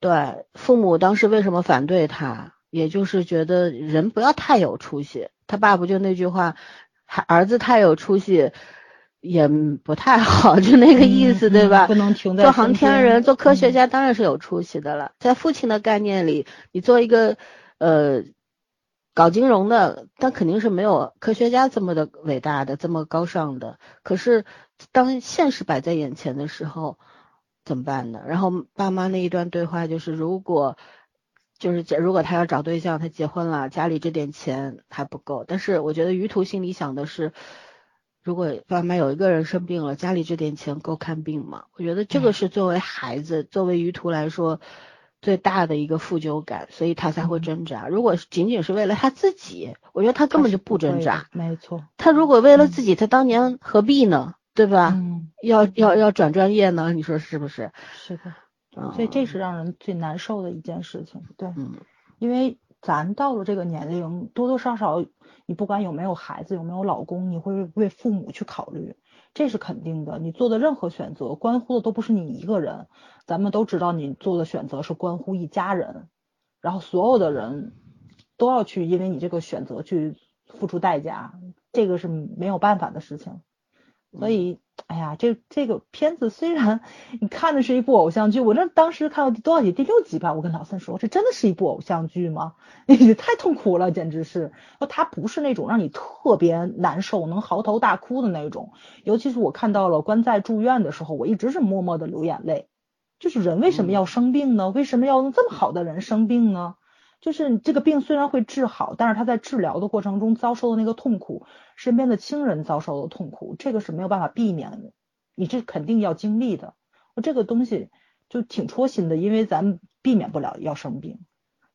对父母当时为什么反对他？也就是觉得人不要太有出息。他爸不就那句话，还儿子太有出息也不太好，就那个意思，对吧？不能停在做航天人、做科学家当然是有出息的了。在父亲的概念里，你做一个呃搞金融的，他肯定是没有科学家这么的伟大的、这么高尚的。可是当现实摆在眼前的时候。怎么办呢？然后爸妈那一段对话就是，如果就是如果他要找对象，他结婚了，家里这点钱还不够。但是我觉得于途心里想的是，如果爸妈有一个人生病了，家里这点钱够看病吗？我觉得这个是作为孩子，作为于途来说最大的一个负疚感，所以他才会挣扎。如果仅仅是为了他自己，我觉得他根本就不挣扎。没错，他如果为了自己，他当年何必呢？对吧？嗯，要要要转专业呢？你说是不是？是的，所以这是让人最难受的一件事情。对，因为咱到了这个年龄，多多少少，你不管有没有孩子，有没有老公，你会为父母去考虑，这是肯定的。你做的任何选择，关乎的都不是你一个人。咱们都知道，你做的选择是关乎一家人，然后所有的人都要去因为你这个选择去付出代价，这个是没有办法的事情。所以，哎呀，这这个片子虽然你看的是一部偶像剧，我这当时看到第多少集？第六集吧。我跟老三说，这真的是一部偶像剧吗？也太痛苦了，简直是。说它不是那种让你特别难受、能嚎啕大哭的那种。尤其是我看到了关在住院的时候，我一直是默默的流眼泪。就是人为什么要生病呢？为什么要用这么好的人生病呢？就是这个病虽然会治好，但是他在治疗的过程中遭受的那个痛苦，身边的亲人遭受的痛苦，这个是没有办法避免的，你这肯定要经历的。这个东西就挺戳心的，因为咱避免不了要生病，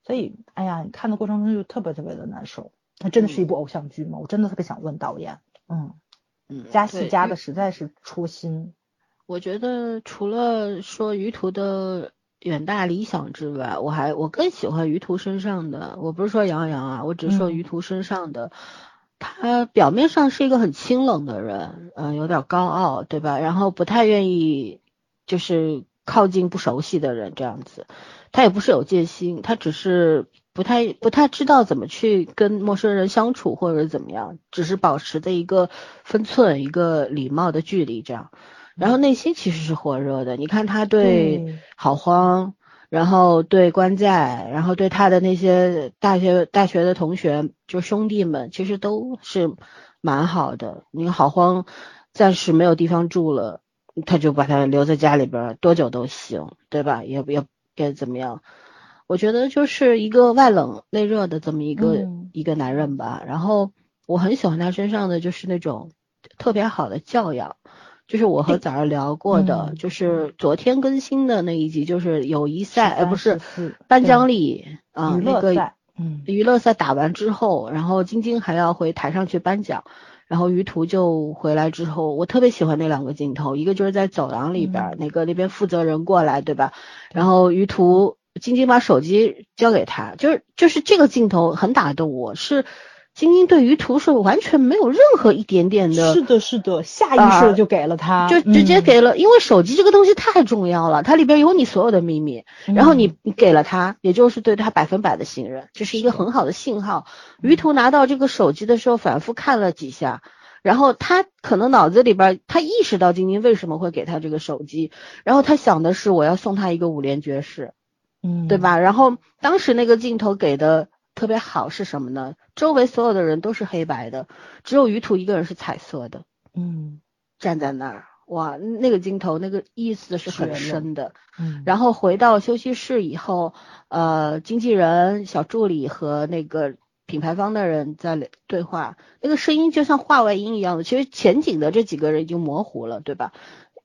所以哎呀，你看的过程中就特别特别的难受。那真的是一部偶像剧吗？我真的特别想问导演。嗯嗯，加戏加的实在是戳心。我觉得除了说于途的。远大理想之外，我还我更喜欢于途身上的。我不是说杨洋啊，我只是说于途身上的。他表面上是一个很清冷的人，嗯，有点高傲，对吧？然后不太愿意就是靠近不熟悉的人这样子。他也不是有戒心，他只是不太不太知道怎么去跟陌生人相处或者怎么样，只是保持的一个分寸，一个礼貌的距离这样。然后内心其实是火热的，你看他对郝荒，然后对关在，然后对他的那些大学大学的同学，就兄弟们，其实都是蛮好的。你看郝荒暂时没有地方住了，他就把他留在家里边，多久都行，对吧？也也也怎么样？我觉得就是一个外冷内热的这么一个一个男人吧。然后我很喜欢他身上的就是那种特别好的教养。就是我和早儿聊过的，就是昨天更新的那一集，就是友谊赛，哎，不是颁奖礼啊，那个嗯，娱乐赛打完之后，然后晶晶还要回台上去颁奖，然后于途就回来之后，我特别喜欢那两个镜头，一个就是在走廊里边，那个那边负责人过来，对吧？然后于途晶晶把手机交给他，就是就是这个镜头很打动我，是。晶晶对于图是完全没有任何一点点的，是的，是的，下意识就给了他，就直接给了，因为手机这个东西太重要了，它里边有你所有的秘密，然后你你给了他，也就是对他百分百的信任，这是一个很好的信号。于图拿到这个手机的时候，反复看了几下，然后他可能脑子里边他意识到晶晶为什么会给他这个手机，然后他想的是我要送他一个五连爵士，嗯，对吧？然后当时那个镜头给的。特别好是什么呢？周围所有的人都是黑白的，只有于途一个人是彩色的，嗯站在那儿，哇，那个镜头那个意思是很深的。嗯，然后回到休息室以后，呃，经纪人、小助理和那个品牌方的人在对话，那个声音就像话外音一样的。其实前景的这几个人已经模糊了，对吧？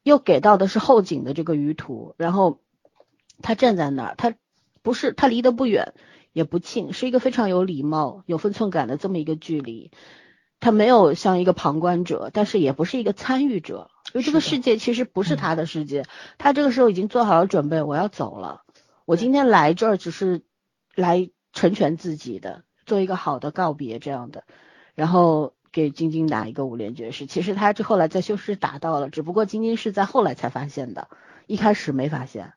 又给到的是后景的这个于途，然后他站在那儿，他不是他离得不远，也不近，是一个非常有礼貌、有分寸感的这么一个距离。他没有像一个旁观者，但是也不是一个参与者，因为这个世界其实不是嗯他的世界。他这个时候已经做好了准备，我要走了。我今天来这儿只是来成全自己的，做一个好的告别这样的，然后给晶晶打一个五连绝世。其实他这后来在休息室打到了，只不过晶晶是在后来才发现的，一开始没发现。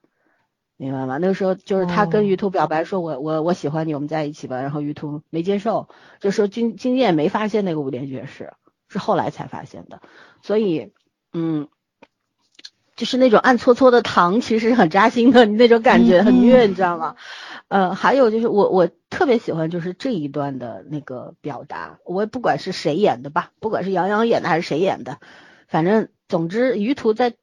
明白吗？那个时候就是他跟哦于途表白说我我我喜欢你，我们在一起吧。然后于途没接受，这时候金金晶也没发现那个五连爵士，是后来才发现的。所以，嗯，就是那种暗搓搓的糖，其实很扎心的，你那种感觉很虐，嗯你知道吗？呃，还有就是我我特别喜欢就是这一段的那个表达，我也不管是谁演的吧，不管是杨洋演的还是谁演的，反正总之于途在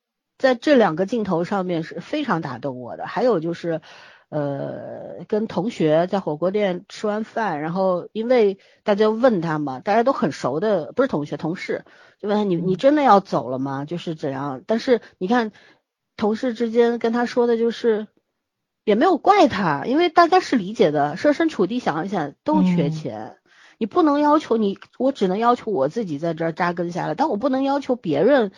在这两个镜头上面是非常打动我的。还有就是，呃，跟同学在火锅店吃完饭，然后因为大家问他嘛，大家都很熟的，不是同学，同事，就问他你你嗯真的要走了吗？就是怎样？但是你看，同事之间跟他说的就是。也没有怪他，因为大家是理解的，设身处地想一想，都缺嗯钱，你不能要求你，我只能要求我自己在这儿扎根下来，但我不能要求别人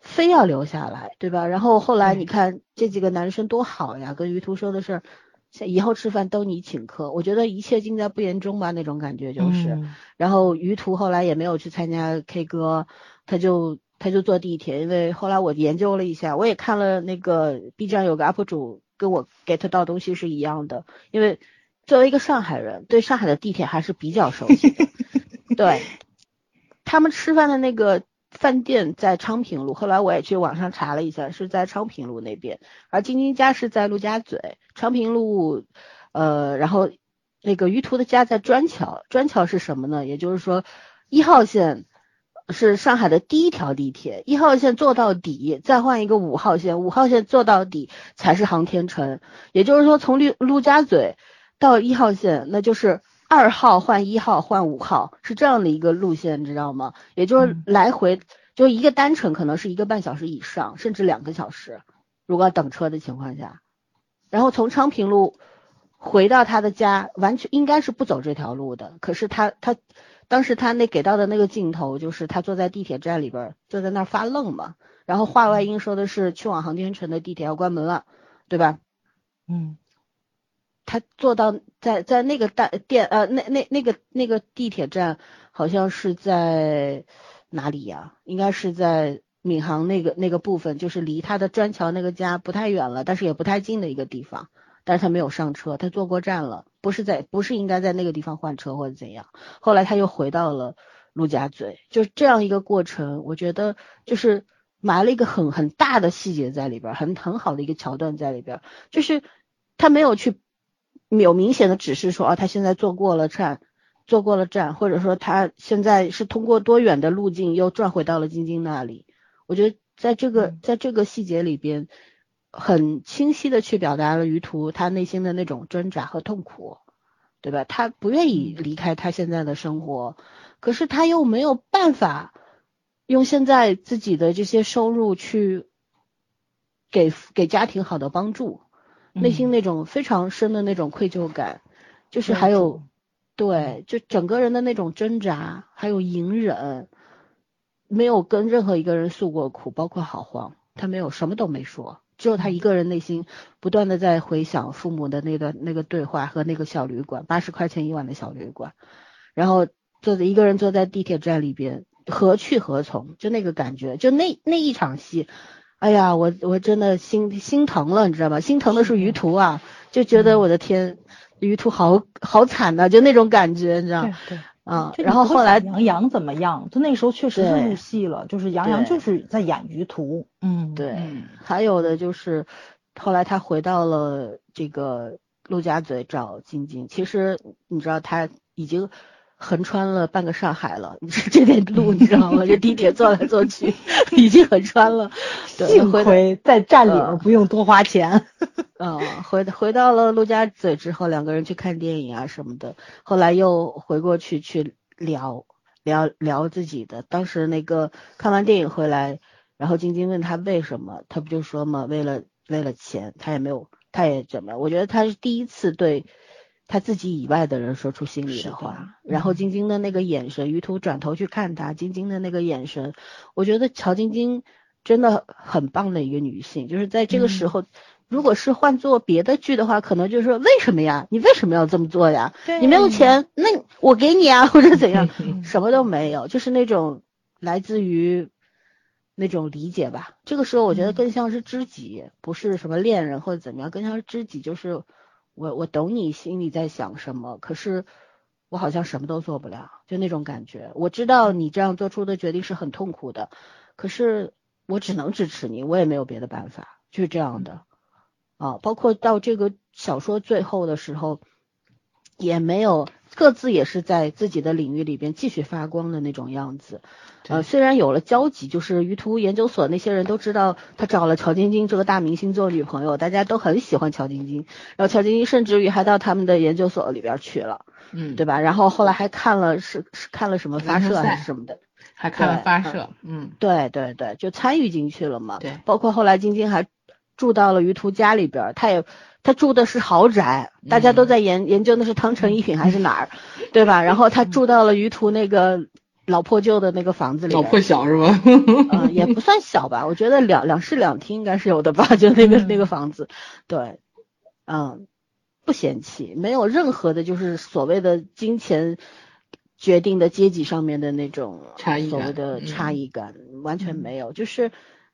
非要留下来，对吧？然后后来你对看这几个男生多好呀，跟于途说的是，以后吃饭都你请客，我觉得一切尽在不言中吧，那种感觉就是。嗯然后于途后来也没有去参加 K 歌，他就他就坐地铁，因为后来我研究了一下，我也看了那个 B 站有个 UP 主跟我 get 到东西是一样的，因为作为一个上海人，对上海的地铁还是比较熟悉的。对，他们吃饭的那个饭店在昌平路，后来我也去网上查了一下，是在昌平路那边，而晶晶家是在陆家嘴，昌平路，呃，然后那个于途的家在砖桥，砖桥是什么呢？也就是说，一号线是上海的第一条地铁，一号线坐到底，再换一个五号线，五号线坐到底才是航天城。也就是说，从陆陆家嘴到一号线，那就是二号换一号换五号，是这样的一个路线，你知道吗？也就是嗯来回，就一个单程可能是一个半小时以上，甚至两个小时，如果要等车的情况下。然后从昌平路回到他的家，完全应该是不走这条路的。可是他他当时他那给到的那个镜头，就是他坐在地铁站里边儿，就在那儿发愣嘛。然后话外音说的是去往航天城的地铁要关门了，对吧？嗯他坐到在在那个大店呃那那那个那个地铁站好像是在哪里呀？应该是在闵行那个那个部分，就是离他的砖桥那个家不太远了，但是也不太近的一个地方。但是他没有上车，他坐过站了，不是在不是应该在那个地方换车或者怎样。后来他又回到了陆家嘴，就是这样一个过程，我觉得就是埋了一个很很大的细节在里边，很很好的一个桥段在里边，就是他没有去有明显的指示说，啊，他现在坐过了站，坐过了站，或者说他现在是通过多远的路径又转回到了晶晶那里。我觉得在这个嗯在这个细节里边，很清晰的去表达了于途他内心的那种挣扎和痛苦，对吧？他不愿意离开他现在的生活，可是他又没有办法用现在自己的这些收入去给给家庭好的帮助，内心嗯那种非常深的那种愧疚感，就是还有对，就整个人的那种挣扎，还有隐忍，没有跟任何一个人诉过苦，包括郝黄，他没有什么都没说，只有他一个人内心不断的在回想父母的那段那个对话和那个小旅馆，八十块钱一晚的小旅馆，然后坐着一个人坐在地铁站里边，何去何从？就那个感觉，就那那一场戏，哎呀，我我真的心心疼了，你知道吗？心疼的是于途啊，就觉得嗯我的天，于途好好惨呐、就那种感觉，你知道对吗？对。啊，就你不会然后后来杨洋怎么样？他那时候确实是入戏了，就是杨洋就是在演于途，嗯，对，嗯还有的就是后来他回到了这个陆家嘴找晶晶，其实你知道他已经横穿了半个上海了，这点路你知道吗？这地铁坐来坐去 已经横穿了。幸亏在站里不用多花钱。嗯，回回到了陆家嘴之后，两个人去看电影啊什么的，后来又回过去去聊聊聊自己的。当时那个看完电影回来，然后晶晶问他为什么，他不就说嘛，为了为了钱，他也没有。他也怎么？我觉得他是第一次对他自己以外的人说出心里的话。然后晶晶的那个眼神，于途转头去看他，晶晶的那个眼神，我觉得乔晶晶真的很棒的一个女性。就是在这个时候，如果是换做别的剧的话，可能就是说为什么呀？你为什么要这么做呀？你没有钱，那我给你啊，或者怎样？什么都没有，就是那种来自于。那种理解吧，这个时候我觉得更像是知己，不是什么恋人或者怎么样，更像是知己。就是我我懂你心里在想什么，可是我好像什么都做不了，就那种感觉。我知道你这样做出的决定是很痛苦的，可是我只能支持你，我也没有别的办法，就是这样的啊。包括到这个小说最后的时候，也没有。各自也是在自己的领域里边继续发光的那种样子，呃，虽然有了交集，就是于途研究所那些人都知道他找了乔晶晶这个大明星做女朋友，大家都很喜欢乔晶晶，然后乔晶晶甚至于还到他们的研究所里边去了，嗯，对吧？然后后来还看了是是看了什么发射还是什么的，还看了发射，嗯，对对对，就参与进去了嘛，对，包括后来晶晶还住到了于途家里边，他也。他住的是豪宅，大家都在研研究那是汤臣一品还是哪儿，对吧？然后他住到了于途那个老破旧的那个房子里，老破小是吧？嗯，也不算小吧，我觉得两两室两厅应该是有的吧，就那个那个房子，对，嗯，不嫌弃，没有任何的就是所谓的金钱决定的阶级上面的那种差异所谓的差异感，完全没有，就是。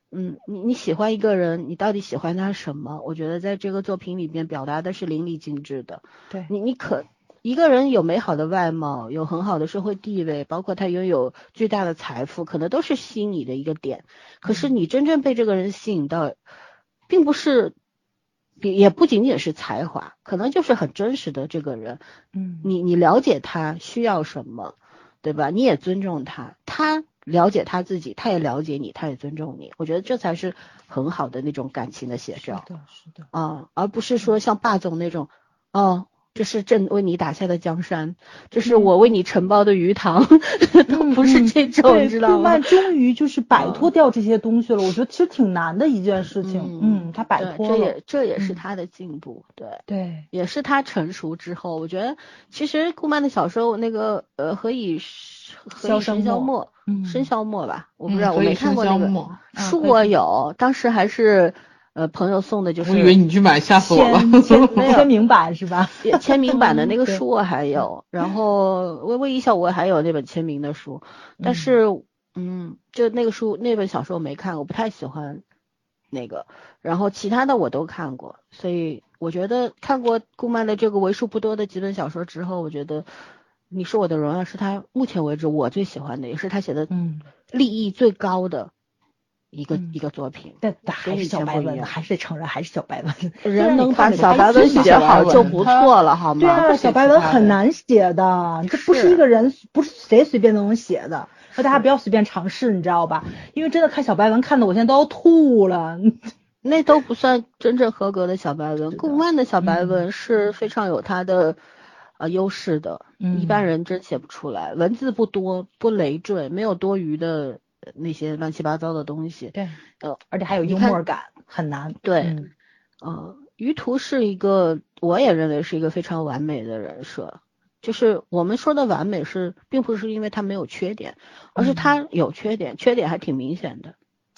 嗯，你你喜欢一个人，你到底喜欢他什么？我觉得在这个作品里边表达的是淋漓尽致的。对你，你可一个人有美好的外貌，有很好的社会地位，包括他拥有巨大的财富，可能都是吸引你的一个点。可是你真正被这个人吸引到，并不是，也不仅仅是才华，可能就是很真实的这个人。嗯，你你了解他需要什么，对吧？你也尊重他，他。了解他自己，他也了解你，他也尊重你。我觉得这才是很好的那种感情的写照。是的，是的。啊，而不是说像霸总那种，哦，这是朕为你打下的江山，这是我为你承包的鱼塘，都不是这种，你知道吗？终于就是摆脱掉这些东西了。我觉得其实挺难的一件事情。嗯，他摆脱了，这也这也是他的进步。对对，也是他成熟之后。我觉得其实顾漫的小说那个呃，何以。何以笙箫默，笙箫默吧，我不知道，我没看过那个书，我有，当时还是呃朋友送的，就是我以为你去买吓死我了，签签名版是吧？签名版的那个 书我还有，然后微微一笑我还有那本签名的书，但是嗯，就那个书那本小说我没看，我不太喜欢那个，然后其他的我都看过，所以我觉得看过顾漫的这个为数不多的几本小说之后，我觉得。你是我的荣耀是他目前为止我最喜欢的，也是他写的嗯立意最高的一个一个作品。但还是小白文，还是得承认还是小白文。人能把小白文写好就不错了，好吗？对啊，小白文很难写的，这不是一个人，不是谁随便都能写的。大家不要随便尝试，你知道吧？因为真的看小白文看的我现在都要吐了。那都不算真正合格的小白文，顾漫的小白文是非常有他的。啊，优势的，一般人真写不出来，文字不多，不累赘，没有多余的那些乱七八糟的东西。对，呃，而且还有幽默感，很难。对，嗯，于途是一个，我也认为是一个非常完美的人设。就是我们说的完美是，并不是因为他没有缺点，而是他有缺点，缺点还挺明显的。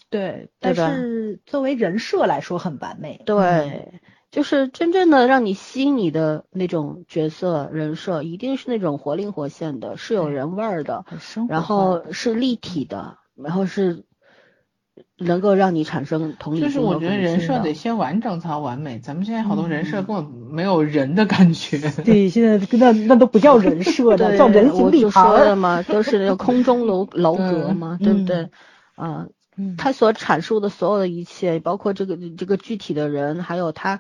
对，但是作为人设来说很完美。对。就是真正的让你吸引你的那种角色人设，一定是那种活灵活现的，是有人味儿的，然后是立体的，然后是能够让你产生同理就是我觉得人设得先完整才完美。咱们现在好多人设根本没有人的感觉。对，现在那那都不叫人设的，叫人形立牌的嘛，都是那个空中楼楼阁嘛，对不对？啊。他所阐述的所有的一切，包括这个这个具体的人，还有他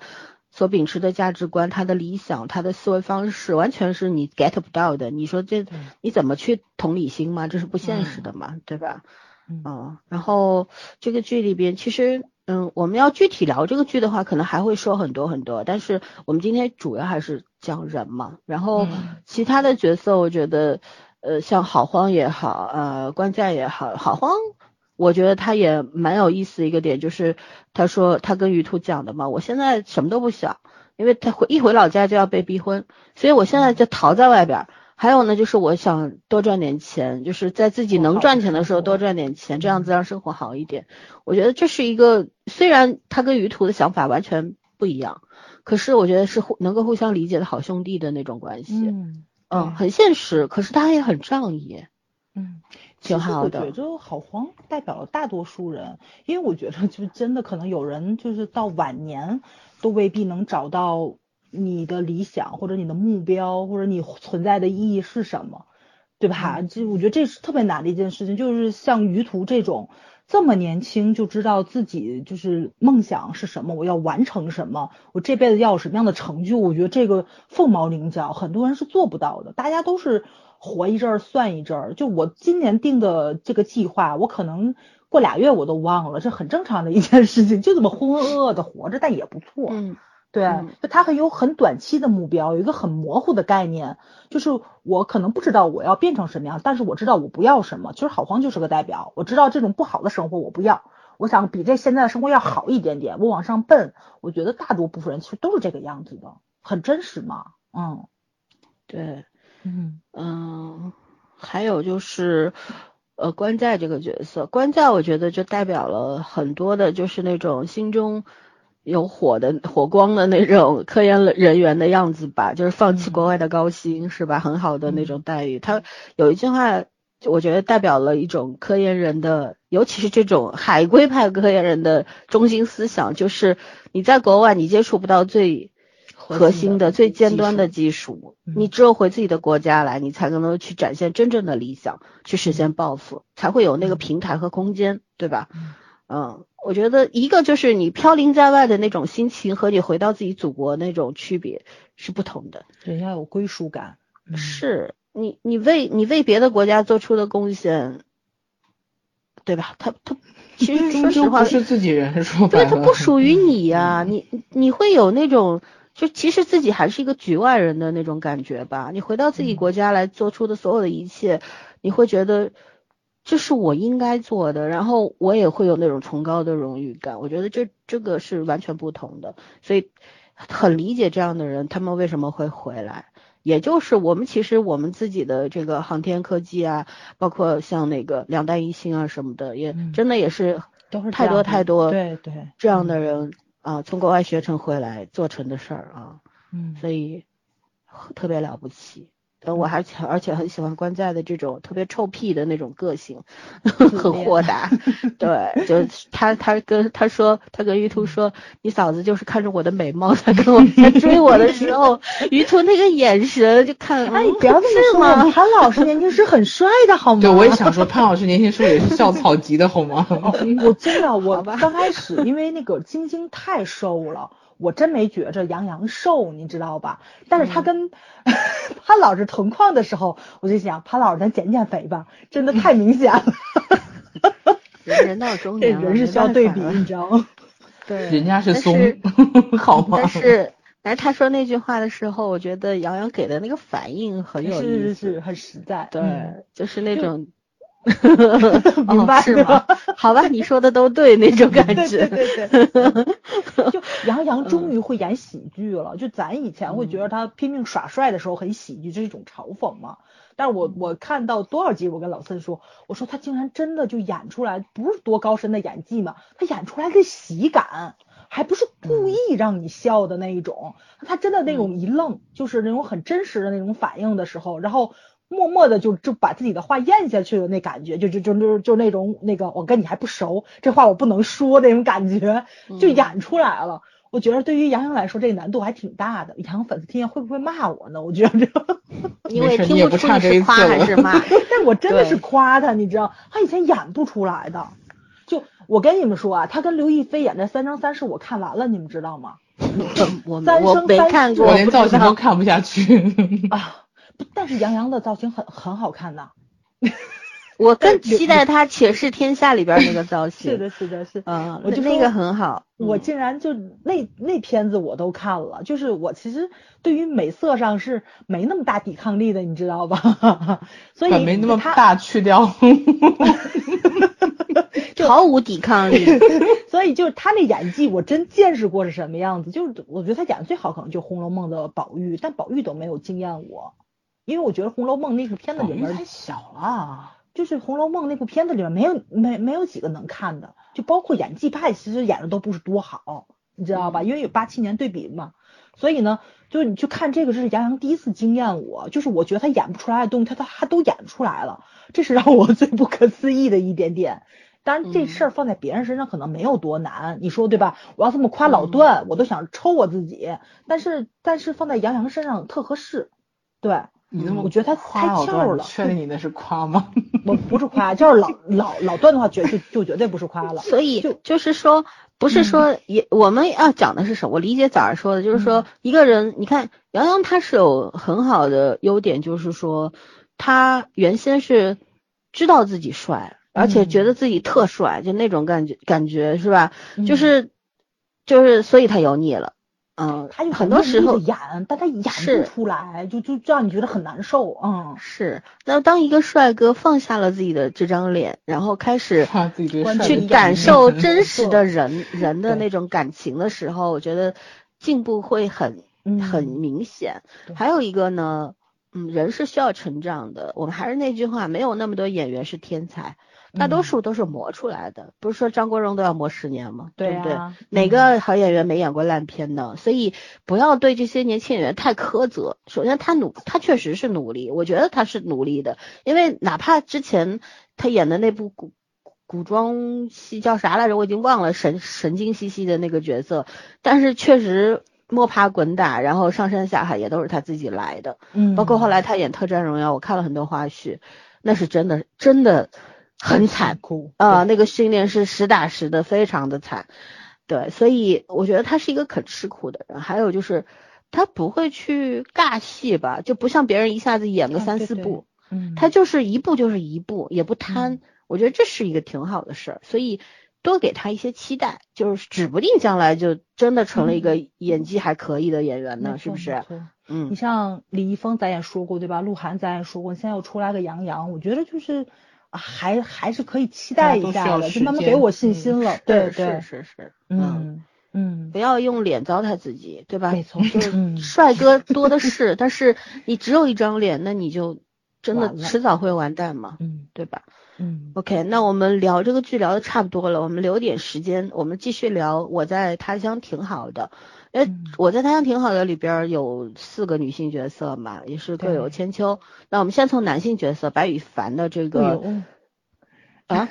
所秉持的价值观、他的理想、他的思维方式，完全是你 get 不到的。你说这你怎么去同理心嘛？这是不现实的嘛，对吧？嗯，然后这个剧里边，其实嗯，我们要具体聊这个剧的话，可能还会说很多很多。但是我们今天主要还是讲人嘛，然后其他的角色，我觉得呃，像郝荒也好，呃，关在也好，郝荒。我觉得他也蛮有意思的一个点，就是他说他跟于途讲的嘛，我现在什么都不想，因为他回一回老家就要被逼婚，所以我现在就逃在外边。还有呢，就是我想多赚点钱，就是在自己能赚钱的时候多赚点钱，这样子让生活好一点。我觉得这是一个虽然他跟于途的想法完全不一样，可是我觉得是互能够互相理解的好兄弟的那种关系。嗯嗯，很现实，可是他也很仗义。嗯。挺好的。我觉得好黄代表了大多数人，因为我觉得就真的可能有人就是到晚年都未必能找到你的理想或者你的目标或者你存在的意义是什么，对吧？就我觉得这是特别难的一件事情，就是像于途这种这么年轻就知道自己就是梦想是什么，我要完成什么，我这辈子要有什么样的成就，我觉得这个凤毛麟角，很多人是做不到的，大家都是。活一阵儿算一阵儿，就我今年定的这个计划，我可能过俩月我都忘了，这很正常的一件事情，就这么浑浑噩噩的活着，但也不错。嗯，对，就他很有很短期的目标，有一个很模糊的概念，就是我可能不知道我要变成什么样，但是我知道我不要什么。其实郝荒就是个代表，我知道这种不好的生活我不要，我想比这现在的生活要好一点点，我往上奔。我觉得大多部分人其实都是这个样子的，很真实嘛。嗯，对。嗯嗯，还有就是，呃，关在这个角色，关在我觉得就代表了很多的，就是那种心中有火的火光的那种科研人员的样子吧，就是放弃国外的高薪是吧？很好的那种待遇。他有一句话，我觉得代表了一种科研人的，尤其是这种海归派科研人的中心思想，就是你在国外你接触不到最。核心的最尖端的技术，你只有回自己的国家来，你才能够去展现真正的理想，去实现抱负，才会有那个平台和空间，对吧？嗯，我觉得一个就是你飘零在外的那种心情和你回到自己祖国那种区别是不同的。对，要有归属感。是你，你为你为别的国家做出的贡献，对吧？他他其实说实话不是自己人，说对，他不属于你呀，你你会有那种。就其实自己还是一个局外人的那种感觉吧。你回到自己国家来做出的所有的一切，你会觉得这是我应该做的，然后我也会有那种崇高的荣誉感。我觉得这这个是完全不同的，所以很理解这样的人他们为什么会回来。也就是我们其实我们自己的这个航天科技啊，包括像那个两弹一星啊什么的，也真的也是都是太多太多对对这样的人。啊，从国外学成回来做成的事儿啊，嗯，所以特别了不起。呃，我还且而且很喜欢关在的这种特别臭屁的那种个性，很豁达。对，就他他跟他说，他跟于途说，你嫂子就是看着我的美貌才跟我在追我的时候，于途那个眼神就看，哎，你不要这么说，潘老师年轻时很帅的好吗？对，我也想说，潘老师年轻时候也是校草级的好吗？我真的，我刚开始因为那个晶晶太瘦了。我真没觉着杨洋瘦，你知道吧？但是他跟 潘老师同框的时候，我就想潘老师咱减减肥吧，真的太明显了。人到中 年，人是需要对比，你知道吗？对，人家是松，好吗？但是，但是他说那句话的时候，我觉得杨洋给的那个反应很有意思，是是是，很实在。对，就是那种。明白是吗？好吧，你说的都对，那种感觉。对对对。就杨洋终于会演喜剧了。就咱以前会觉得他拼命耍帅的时候很喜剧，这是一种嘲讽嘛。但是我我看到多少集，我跟老森说，我说他竟然真的就演出来，不是多高深的演技嘛，他演出来的喜感，还不是故意让你笑的那一种，他真的那种一愣，就是那种很真实的那种反应的时候，然后。默默的就就把自己的话咽下去的那感觉，就就就就就那种那个我跟你还不熟，这话我不能说那种感觉，就演出来了。我觉得对于杨洋来说，这个难度还挺大的。杨洋粉丝听见会不会骂我呢？我觉得，因为听不出你是夸还是骂。但我真的是夸他，你知道，他以前演不出来的。就我跟你们说啊，他跟刘亦菲演的《三生三世》，我看完了，你们知道吗？我我没三生三世看过，我连造型都看不下去。啊，不但是杨洋的造型很很好看呐。我更期待他《且试天下》里边那个造型。是的，是的，是。嗯，我就说那那个很好。我嗯竟然就那那片子我都看了，就是我其实对于美色上是没那么大抵抗力的，你知道吧？所以把没那么大去掉。毫无抵抗力。所以就是他那演技，我真见识过是什么样子。就是我觉得他演的最好，可能就《红楼梦》的宝玉，但宝玉都没有惊艳我，因为我觉得《红楼梦》那个片子里面太小了。就是《红楼梦》那部片子里面没有没没有几个能看的，就包括演技派，其实演的都不是多好，你知道吧？因为有八七年对比嘛，所以呢，就是你去看这个，这是杨洋第一次惊艳我，就是我觉得他演不出来的东西，他他他都演出来了，这是让我 最不可思议的一点点。当然，这事儿放在别人身上可能没有多难，你说对吧？我要这么夸老段，我都想抽我自己，但是但是放在杨洋身上特合适，对。你那么我觉得他夸老开窍了确定你那是夸吗？我不是夸，就是老老老段的话，绝就就绝对不是夸了。所以就就是说，不是说也我们要讲的是什么？我理解早上说的，就是说一个人，你看杨洋他是有很好的优点，就是说他原先是知道自己帅，而且觉得自己特帅，就那种感觉感觉是吧？就嗯是就是所以他油腻了，嗯，他有很多时候演，但他演不出来，就就让你觉得很难受。嗯，是，那当一个帅哥放下了自己的这张脸，然后开始去感受真实的人人的那种感情的时候，我觉得进步会很嗯很明显。对还有一个呢，嗯，人是需要成长的。我们还是那句话，没有那么多演员是天才，大多嗯数都是磨出来的。不是说张国荣都要磨十年吗？对不对？啊，哪嗯个好演员没演过烂片呢？所以不要对这些年轻演员太苛责。首先，他努，他确实是努力，我觉得他是努力的，因为哪怕之前他演的那部古古装戏叫啥来着，我已经忘了，神神经兮兮的那个角色，但是确实摸爬滚打，然后上山下海也都是他自己来的。嗯，包括后来他演《特战荣耀》，我看了很多花絮，那是真的真的很惨。哭啊、那个训练是实打实的，非常的惨。对，所以我觉得他是一个肯吃苦的人。还有就是，他不会去尬戏吧，就不像别人一下子演个啊对对三四部，嗯，他就是一部就是一部，也不贪。嗯我觉得这是一个挺好的事儿，所以多给他一些期待，就是指不定将来就真的成了一个演技还可以的演员呢，嗯是不是？？嗯你，像李易峰，咱也说过对吧？鹿晗咱也说过，现在又出来个杨洋，我觉得就是啊，还还是可以期待一下的，就慢慢给我信嗯心了。是对是对，是是，嗯嗯不，要用脸糟蹋自己，对吧？没错就是嗯帅哥 多的是，但是你只有一张脸，那你就真的迟早会完蛋嘛，嗯对吧嗯？OK，那我们聊这个剧聊的差不多了，我们留点时间，我们继续聊。我在他乡挺好的，哎，嗯我在他乡挺好的里边儿有四个女性角色嘛，也是各有千秋。那我们先从男性角色白羽凡的这哎个呦啊，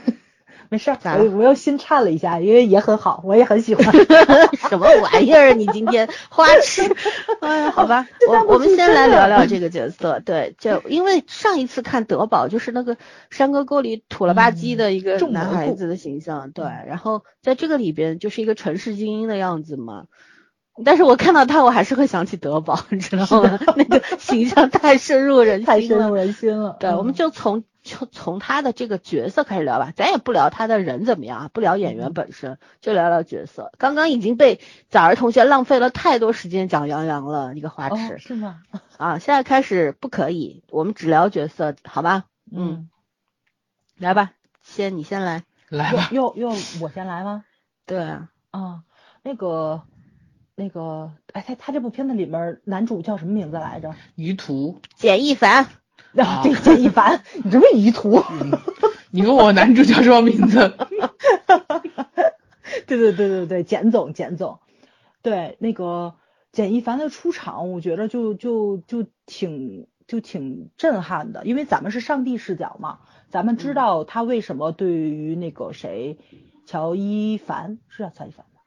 没事儿，我我又心颤了一下，因为也很好，我也很喜欢。什么玩意儿？你今天花痴？哎呀，好吧，我我们先来聊 聊这个角色。对，就因为上一次看德宝，就是那个山沟沟里土了吧唧的一个男孩子的形象，对，然后在这个里边就是一个城市精英的样子嘛。但是我看到他，我还是会想起德宝，你知道吗？那个形象太深入人心了太深入。人心了。对，我们嗯就从就从他的这个角色开始聊吧，咱也不聊他的人怎么样啊，不聊演员本身，就聊聊角色。刚刚已经被早儿同学浪费了太多时间讲杨洋了，一个花哦痴、是吗？啊！现在开始不可以，我们只聊角色，好吧？嗯，来吧，先你先来。来吧，又又又我先来吗？对啊，啊，那个那个，哎，他他这部片子里面男主叫什么名字来着？于途，简亦凡，啊，对，简亦凡，你这么于途。你问我男主叫什么名字？对对对对对，简总简总，对那个简亦凡的出场，我觉得就就就挺就挺震撼的，因为咱们是上帝视角嘛，咱们知道他为什么对于那个谁乔一凡是叫乔一凡吗？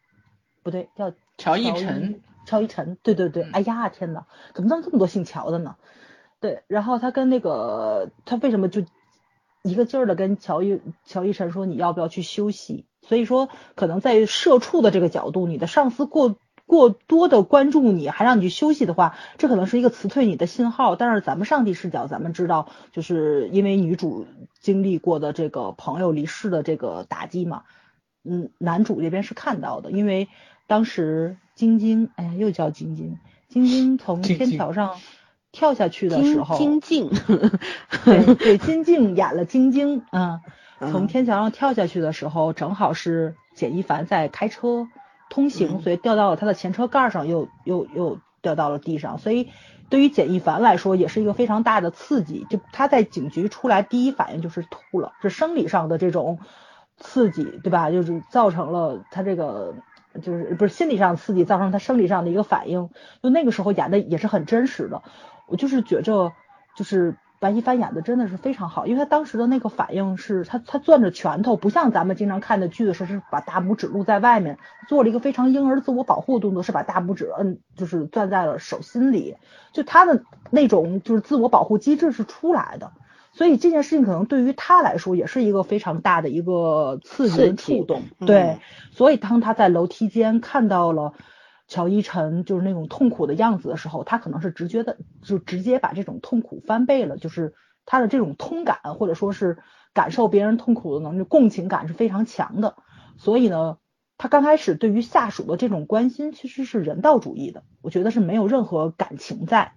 不对，叫乔伊逸晨，乔一晨，对对对，嗯哎呀天呐，怎么这么这么多姓乔的呢？对，然后他跟那个他为什么就一个劲儿的跟乔一乔一晨说你要不要去休息？所以说可能在社畜的这个角度，你的上司过过多的关注你，还让你去休息的话，这可能是一个辞退你的信号。但是咱们上帝视角，咱们知道，就是因为女主经历过的这个朋友离世的这个打击嘛，嗯，男主这边是看到的，因为当时晶晶，哎呀，又叫晶晶，晶晶 从晶晶天桥上跳下去的时候，晶晶，对对，金靖演了晶晶，嗯，嗯从天桥上跳下去的时候，正好是简一凡在开车通行，嗯所以掉到了他的前车盖上，又又又掉到了地上，所以对于简一凡来说，也是一个非常大的刺激。就他在警局出来，第一反应就是吐了，是生理上的这种刺激，对吧？就是造成了他这个。就是不是心理上刺激，造成他生理上的一个反应。就那个时候演的也是很真实的，我就是觉着，就是白一帆演的真的是非常好，因为他当时的那个反应是他他攥着拳头，不像咱们经常看的剧的时候是把大拇指露在外面，做了一个非常婴儿自我保护的动作，是把大拇指摁就是攥在了手心里，就他的那种就是自我保护机制是出来的。所以这件事情可能对于他来说也是一个非常大的一个刺激触动，嗯对。所以当他在楼梯间看到了乔伊晨就是那种痛苦的样子的时候，他可能是直觉的就直接把这种痛苦翻倍了，就是他的这种通感或者说是感受别人痛苦的能力，共情感是非常强的。所以呢，他刚开始对于下属的这种关心其实是人道主义的，我觉得是没有任何感情在，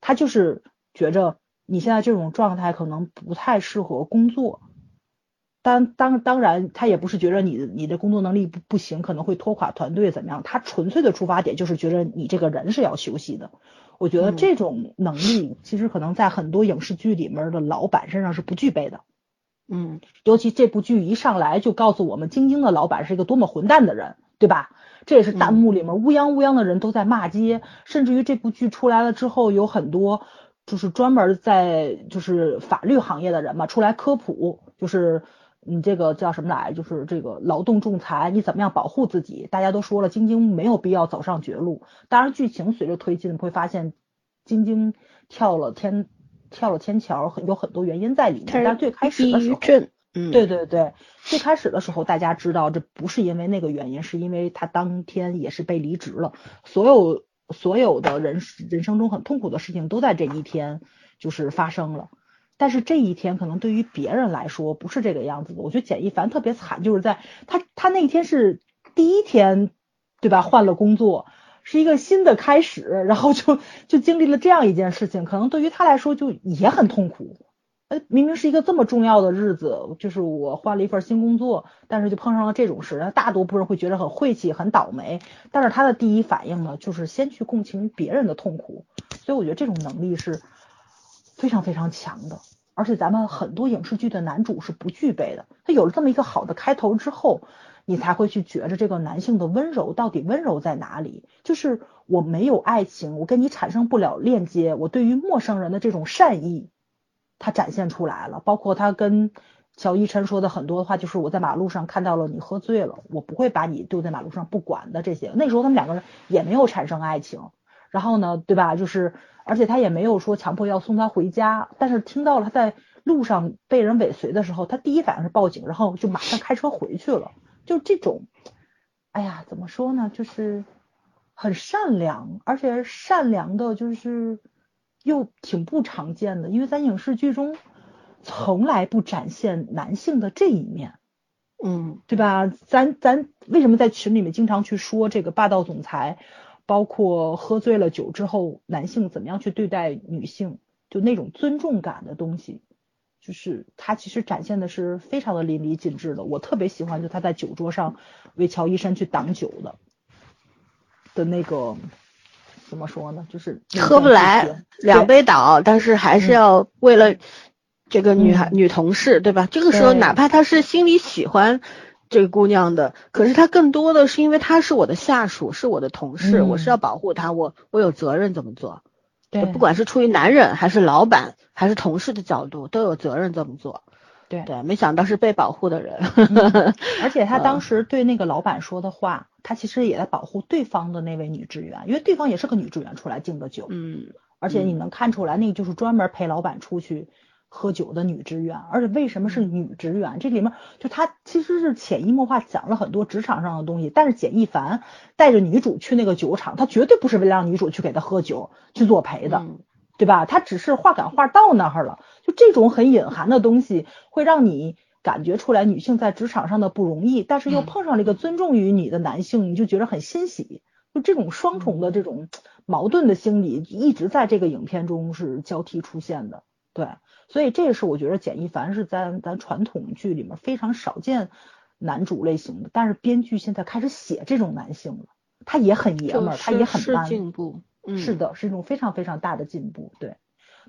他就是觉着你现在这种状态可能不太适合工作。当当当然，他也不是觉得你你的工作能力不不行，可能会拖垮团队怎么样？他纯粹的出发点就是觉得你这个人是要休息的。我觉得嗯这种能力其实可能在很多影视剧里面的老板身上是不具备的。嗯尤其这部剧一上来就告诉我们，晶晶的老板是一个多么混蛋的人，对吧？这也是弹幕里面乌泱乌泱的人都在骂街，甚至于这部剧出来了之后，有很多就是专门在就是法律行业的人嘛，出来科普，就是你这个叫什么来，就是这个劳动仲裁，你怎么样保护自己？大家都说了，晶晶没有必要走上绝路。当然，剧情随着推进会发现，晶晶跳了天跳了天桥，很有很多原因在里面。但是最开始的时候，嗯，对对对，最开始的时候大家知道这不是因为那个原因，是因为他当天也是被离职了，所有所有的人人生中很痛苦的事情都在这一天就是发生了。但是这一天可能对于别人来说不是这个样子的。我觉得简一凡特别惨，就是在他他那天是第一天，对吧？换了工作，是一个新的开始，然后就就经历了这样一件事情，可能对于他来说就也很痛苦。呃，明明是一个这么重要的日子，就是我换了一份新工作，但是就碰上了这种事，大多数人会觉得很晦气、很倒霉。但是他的第一反应呢，就是先去共情别人的痛苦，所以我觉得这种能力是非常非常强的。而且咱们很多影视剧的男主是不具备的。他有了这么一个好的开头之后，你才会去觉着这个男性的温柔到底温柔在哪里？就是我没有爱情，我跟你产生不了链接，我对于陌生人的这种善意。他展现出来了，包括他跟乔一晨说的很多的话，就是我在马路上看到了你喝醉了，我不会把你丢在马路上不管的这些。那时候他们两个人也没有产生爱情，然后呢，对吧？就是而且他也没有说强迫要送他回家，但是听到了他在路上被人尾随的时候，他第一反应是报警，然后就马上开车回去了。就这种，哎呀，怎么说呢？就是很善良，而且善良的，就是。又挺不常见的，因为在影视剧中从来不展现男性的这一面，嗯，对吧？咱咱为什么在群里面经常去说这个霸道总裁，包括喝醉了酒之后男性怎么样去对待女性，就那种尊重感的东西，就是他其实展现的是非常的淋漓尽致的。我特别喜欢就他在酒桌上为乔医生去挡酒的的那个。怎么说呢？就是喝不来，两杯倒，但是还是要为了这个女孩、嗯、女同事，对吧？这个时候哪怕他是心里喜欢这个姑娘的，可是他更多的是因为他是我的下属，是我的同事，嗯、我是要保护他，我我有责任这么做。对，不管是出于男人还是老板还是同事的角度，都有责任这么做。对对，没想到是被保护的人。嗯、而且他当时对那个老板说的话。他其实也在保护对方的那位女职员，因为对方也是个女职员出来敬的酒，嗯，而且你能看出来，那个就是专门陪老板出去喝酒的女职员，而且为什么是女职员？这里面就他其实是潜移默化讲了很多职场上的东西。但是简亦凡带着女主去那个酒厂，他绝对不是为了让女主去给他喝酒去作陪的，对吧？他只是话赶话到那儿了。就这种很隐含的东西，会让你感觉出来女性在职场上的不容易，但是又碰上了一个尊重于你的男性，你就觉得很欣喜。就这种双重的这种 矛盾的心理，一直在这个影片中是交替出现的。对，所以这也是我觉得简亦凡是在咱传统剧里面非常少见男主类型的，但是编剧现在开始写这种男性了，他也很爷们儿，他也很 man，进步，是的，是一种非常非常大的进步。对，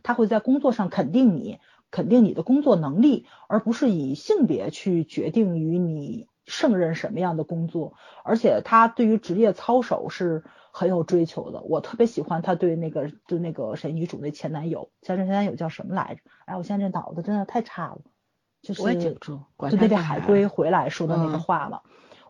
他会在工作上肯定你，肯定你的工作能力，而不是以性别去决定于你。胜任什么样的工作，而且他对于职业操守是很有追求的。我特别喜欢他对那个对那个谁女主那前男友，前前男友叫什么来着？哎，我现在这脑子真的太差了。就是就那个海归回来说的那个话嘛。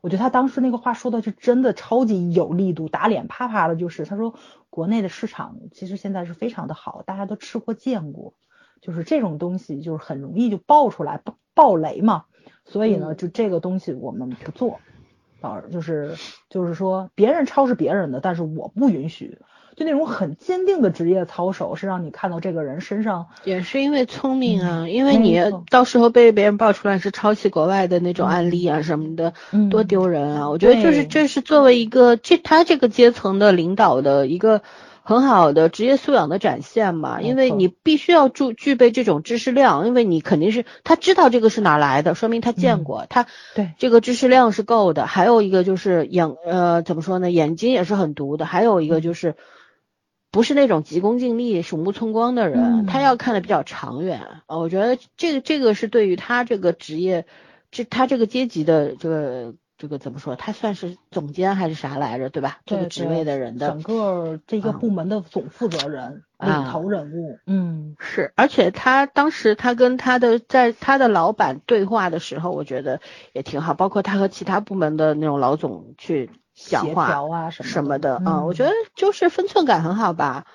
我觉得他当时那个话说的是真的超级有力度，打脸啪啪的。就是他说国内的市场其实现在是非常的好，大家都吃过见过，就是这种东西就是很容易就爆出来爆爆雷嘛。所以呢，就这个东西我们不做，啊，就是就是说别人抄是别人的，但是我不允许。就那种很坚定的职业操守，是让你看到这个人身上也是因为聪明啊，因为你到时候被别人爆出来是抄袭国外的那种案例啊什么的，多丢人啊！我觉得就是这是作为一个这他这个阶层的领导的一个。很好的职业素养的展现嘛，因为你必须要具具备这种知识量，因为你肯定是他知道这个是哪来的，说明他见过，他对这个知识量是够的。还有一个就是眼呃怎么说呢，眼睛也是很毒的。还有一个就是不是那种急功近利、鼠目寸光的人，他要看的比较长远啊。我觉得这个这个是对于他这个职业，这他这个阶级的这个。这个怎么说？他算是总监还是啥来着？对吧？这个职位的人的整个这个部门的总负责人、领头人物。嗯，是。而且他当时他跟他的在他的老板对话的时候，我觉得也挺好。包括他和其他部门的那种老总去讲话啊什么的啊，我觉得就是分寸感很好吧。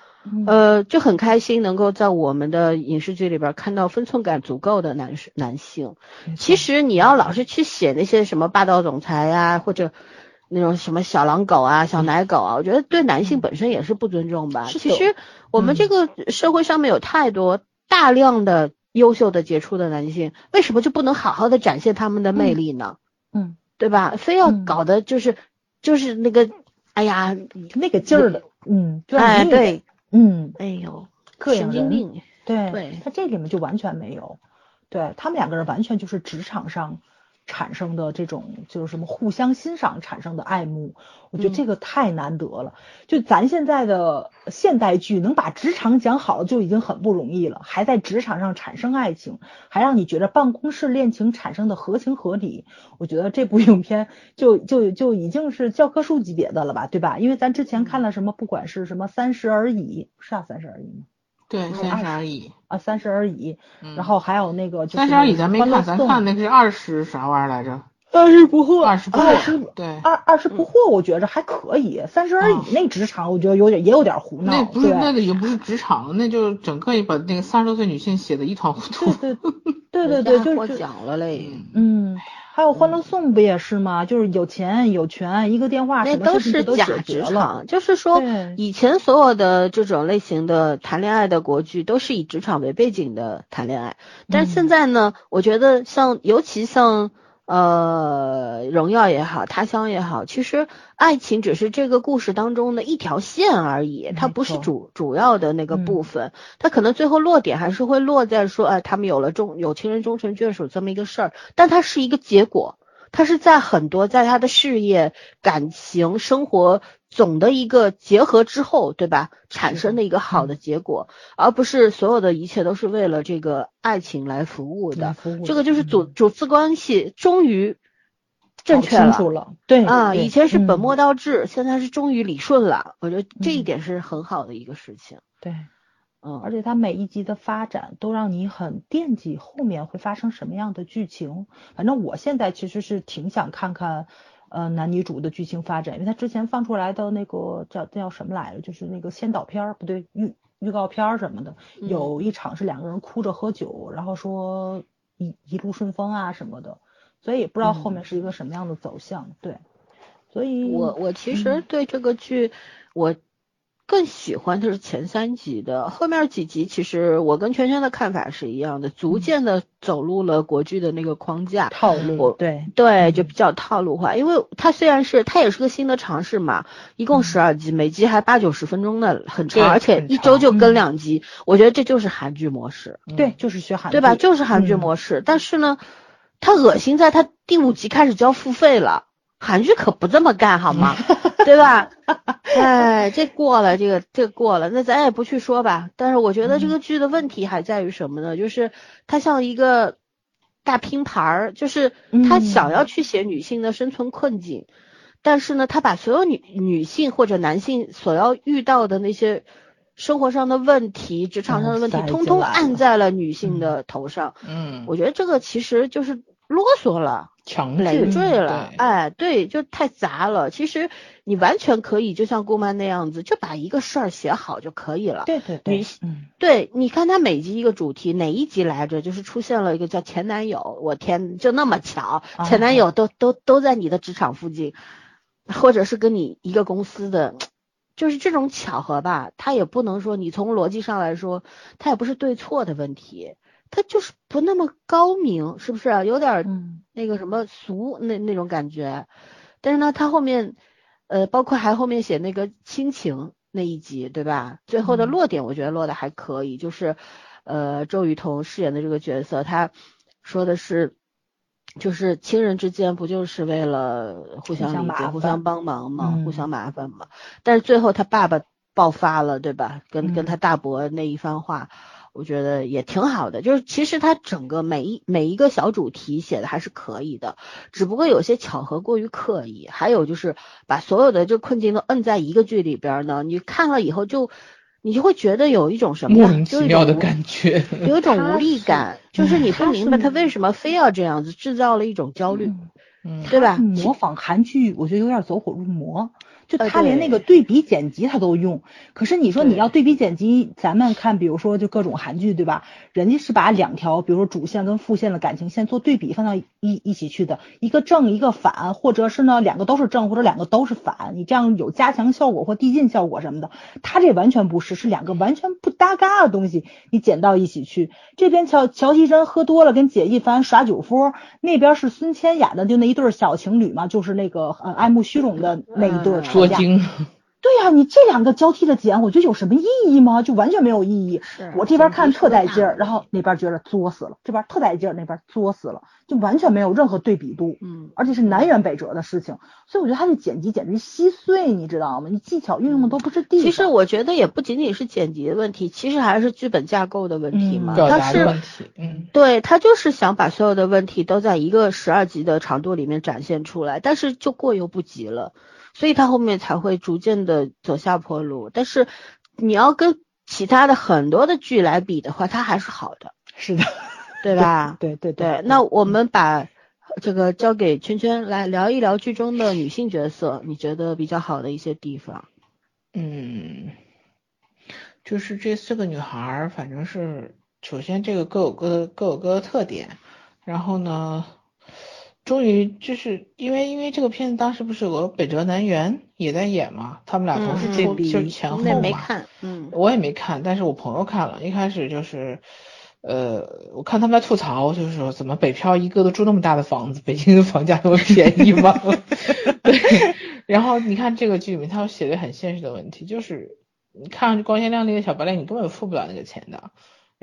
呃，就很开心能够在我们的影视剧里边看到分寸感足够的男男性。其实你要老是去写那些什么霸道总裁呀，或者那种什么小狼狗啊、小奶狗啊，我觉得对男性本身也是不尊重吧。其实我们这个社会上面有太多大量的优秀的杰出的男性，为什么就不能好好的展现他们的魅力呢？嗯，对吧？非要搞的就是就是那个，哎呀，那个劲儿的，嗯，哎，对。嗯，哎呦，神经病，对，对他这里面就完全没有，对他们两个人完全就是职场上。产生的这种就是什么互相欣赏产生的爱慕，我觉得这个太难得了。就咱现在的现代剧能把职场讲好就已经很不容易了，还在职场上产生爱情，还让你觉得办公室恋情产生的合情合理。我觉得这部影片就就就已经是教科书级别的了吧，对吧？因为咱之前看了什么，不管是什么三十而已，是啊，三十而已吗？对，三十而已啊，三十而已。然后还有那个，三十而已咱没看，咱看那是二十啥玩意儿来着？二十不惑，二十不惑。对，二二十不惑，我觉着还可以。三十而已那职场，我觉得有点也有点胡闹。那不是那个也不是职场了，那就整个把那个三十多岁女性写的一团糊涂。对对对对对，就是讲了嘞。嗯。还有《欢乐颂》不也是吗？就是有钱有权，一个电话那都是假职场。就是说，以前所有的这种类型的谈恋爱的国剧都是以职场为背景的谈恋爱，但现在呢，我觉得像尤其像。呃，荣耀也好，他乡也好，其实爱情只是这个故事当中的一条线而已，它不是主主要的那个部分，它可能最后落点还是会落在说，哎，他们有了终有情人终成眷属这么一个事儿，但它是一个结果。他是在很多在他的事业、感情、生活总的一个结合之后，对吧？产生的一个好的结果，而不是所有的一切都是为了这个爱情来服务的。这个就是主主次关系终于正确了。对啊，以前是本末倒置，现在是终于理顺了。我觉得这一点是很好的一个事情。对。嗯，而且它每一集的发展都让你很惦记后面会发生什么样的剧情。反正我现在其实是挺想看看，呃，男女主的剧情发展，因为他之前放出来的那个叫叫什么来着，就是那个先导片儿，不对，预预告片儿什么的，嗯有一场是两个人哭着喝酒，然后说一一路顺风啊什么的，所以也不知道后面是一个什么样的走向。对，所以我我其实嗯对这个剧我更喜欢的是前三集的，后面几集其实我跟圈圈的看法是一样的，逐嗯。渐的走入了国剧的那个框架。套路对对，就比较套路化，因为它虽然是它也是个新的尝试嘛，一共嗯。十二集，每集还八九十分钟的，很长，而且一周就长更两集，我觉得这就是韩剧模式，对，就是学韩对吧？就是韩剧嗯。模式，但是呢，它恶心在它第五集开始就要付费了，韩剧可不这么干好吗？对吧？哎，这过了，这个这个过了，那咱也不去说吧。但是我觉得这个剧的问题还在于什么呢？就是它像一个大拼盘儿，就是他想要去写女性的生存困境，但是呢，他把所有女女性或者男性所要遇到的那些生活上的问题、职场上的问题，嗯通通按在了女性的头上。嗯，我觉得这个其实就是啰嗦了。累赘了，对哎，对，就太杂了。其实你完全可以就像顾漫那样子，就把一个事儿写好就可以了。对对女对，嗯对，你看他每集一个主题，哪一集来着？就是出现了一个叫前男友，我天，就那么巧，啊前男友都都都在你的职场附近，或者是跟你一个公司的，就是这种巧合吧，他也不能说你从逻辑上来说，他也不是对错的问题，他就是不那么高明，是不是啊？有点那个什么俗那那种感觉，但是呢，他后面，呃，包括还后面写那个亲情那一集，对吧？最后的嗯落点我觉得落的还可以，就是，呃，周雨彤饰演的这个角色，他说的是，就是亲人之间不就是为了互相理解、相互相帮忙嘛，互嗯相麻烦嘛。但是最后他爸爸爆发了，对吧？跟跟嗯他大伯那一番话。我觉得也挺好的，就是其实它整个每一每一个小主题写的还是可以的，只不过有些巧合过于刻意，还有就是把所有的这困境都摁在一个剧里边呢，你看了以后就你就会觉得有一种什么呀莫名其妙的感觉。有一种无力是感，就是你不明白是他为什么非要这样子，制造了一种焦虑，嗯嗯，对吧？模仿韩剧，我觉得有点走火入魔。就呃他连那个对对比剪辑他都用，可是你说你要对比剪辑，咱们看，比如说就各种韩剧，对吧？人家是把两条，比如说主线跟副线的感情线做对比放到一一起去的，一个正一个反，或者是呢两个都是正或者两个都是反，你这样有加强效果或递进效果什么的。他这完全不是，是两个完全不搭嘎的东西，你剪到一起去。这边乔乔其真喝多了跟简一凡耍酒疯，那边是孙千雅的就那一对小情侣嘛，就是那个呃爱慕虚荣的那一对精，对呀、你这两个交替的剪，我觉得有什么意义吗？就完全没有意义。我这边看特带劲儿，然后那边觉得作死了，这边特带劲儿，那边作死了，就完全没有任何对比度。嗯，而且是南辕北辙的事情，所以我觉得他的剪辑简直稀碎，你知道吗？你技巧运用的都不是地。其实我觉得也不仅仅是剪辑的问题，其实还是剧本架构的问题嘛。表它是问题，嗯，对他就是想把所有的问题都在一个十二集的长度里面展现出来，但是就过犹不及了，所以他后面才会逐渐的走下坡路。但是你要跟其他的很多的剧来比的话，它还是好的，是的，对吧？对对对，那我们把这个交给圈圈来聊一聊剧中的女性角色，你觉得比较好的一些地方。嗯，就是这四个女孩儿，反正是首先这个各有各的各有各的特点，然后呢，终于就是因为因为这个片子当时不是有个北辙南辕也在演嘛，他们俩同时出、嗯就是前后那没嘛，看，嗯，我也没看，但是我朋友看了，一开始就是。呃，我看他们在吐槽，就是说怎么北漂一个都住那么大的房子，北京的房价那么便宜吗？对。然后你看这个剧里面，他写的很现实的问题，就是你看上去光鲜亮丽的小白脸，你根本付不了那个钱的。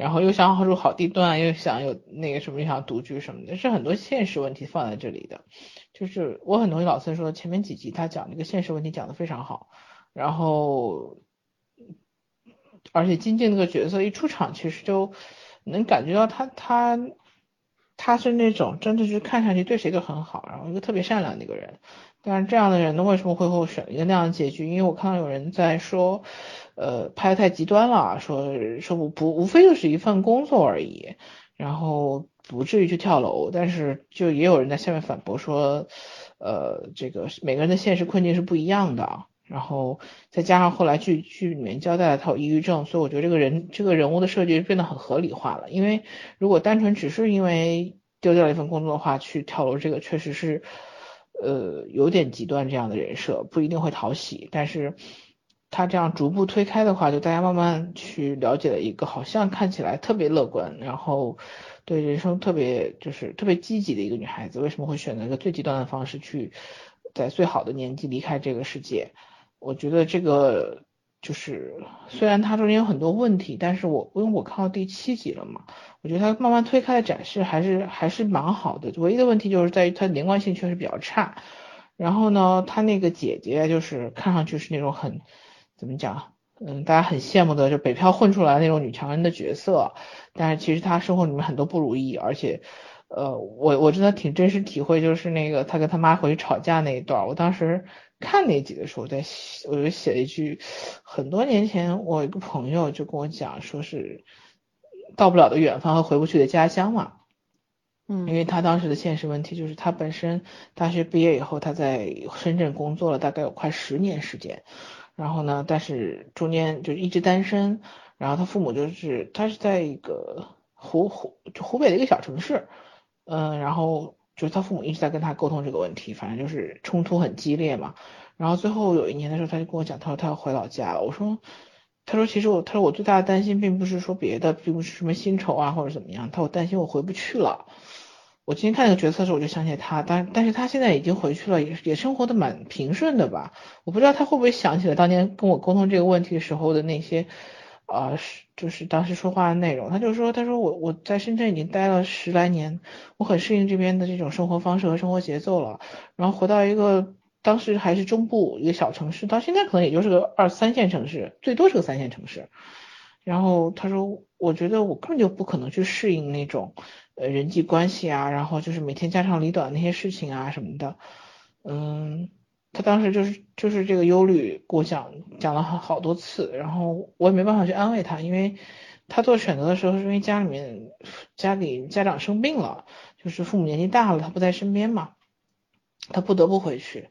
然后又想好住好地段，又想有那个什么，又想独居什么的，是很多现实问题放在这里的。就是我很同意老孙说，前面几集他讲这个现实问题讲得非常好，然后而且金靖那个角色一出场，其实就能感觉到他他他是那种真的是看上去对谁都很好，然后一个特别善良的一个人。但是这样的人呢，为什么会会选一个那样的结局？因为我看到有人在说，呃，拍的太极端了，说说不不无非就是一份工作而已，然后不至于去跳楼。但是就也有人在下面反驳说，呃，这个每个人的现实困境是不一样的。然后再加上后来剧剧里面交代了他有抑郁症，所以我觉得这个人这个人物的设计变得很合理化了。因为如果单纯只是因为丢掉了一份工作的话，去跳楼这个确实是呃有点极端这样的人设，不一定会讨喜。但是他这样逐步推开的话，就大家慢慢去了解了一个好像看起来特别乐观，然后。对人生特别就是特别积极的一个女孩子，为什么会选择一个最极端的方式去在最好的年纪离开这个世界？我觉得这个就是虽然它中间有很多问题，但是我因为我看到第七集了嘛，我觉得它慢慢推开的展示还是还是蛮好的。唯一的问题就是在于它连贯性确实比较差。然后呢，她那个姐姐就是看上去是那种很怎么讲？嗯，大家很羡慕的就北漂混出来那种女强人的角色，但是其实她生活里面很多不如意，而且，呃，我我真的挺真实体会，就是那个她跟她妈回去吵架那一段，我当时看那集的时候，在我就写了一句，很多年前我一个朋友就跟我讲，说是到不了的远方和回不去的家乡嘛，嗯，因为他当时的现实问题就是他本身大学毕业以后，他在深圳工作了大概有快十年时间。然后呢？但是中间就一直单身。然后他父母就是他是在一个湖湖就湖北的一个小城市，嗯，然后就是他父母一直在跟他沟通这个问题，反正就是冲突很激烈嘛。然后最后有一年的时候，他就跟我讲，他说他要回老家了。我说，他说其实我他说我最大的担心并不是说别的，并不是什么薪酬啊或者怎么样，他说我担心我回不去了。我今天看那个角色的时候，我就想起他，但但是他现在已经回去了，也也生活的蛮平顺的吧。我不知道他会不会想起来当年跟我沟通这个问题时候的那些，啊，是就是当时说话的内容。他就说，他说我我在深圳已经待了十来年，我很适应这边的这种生活方式和生活节奏了。然后回到一个当时还是中部一个小城市，到现在可能也就是个二三线城市，最多是个三线城市。然后他说，我觉得我根本就不可能去适应那种。呃，人际关系啊，然后就是每天家长里短那些事情啊什么的，嗯，他当时就是就是这个忧虑，给我讲讲了好好多次，然后我也没办法去安慰他，因为他做选择的时候是因为家里面家里家长生病了，就是父母年纪大了，他不在身边嘛，他不得不回去，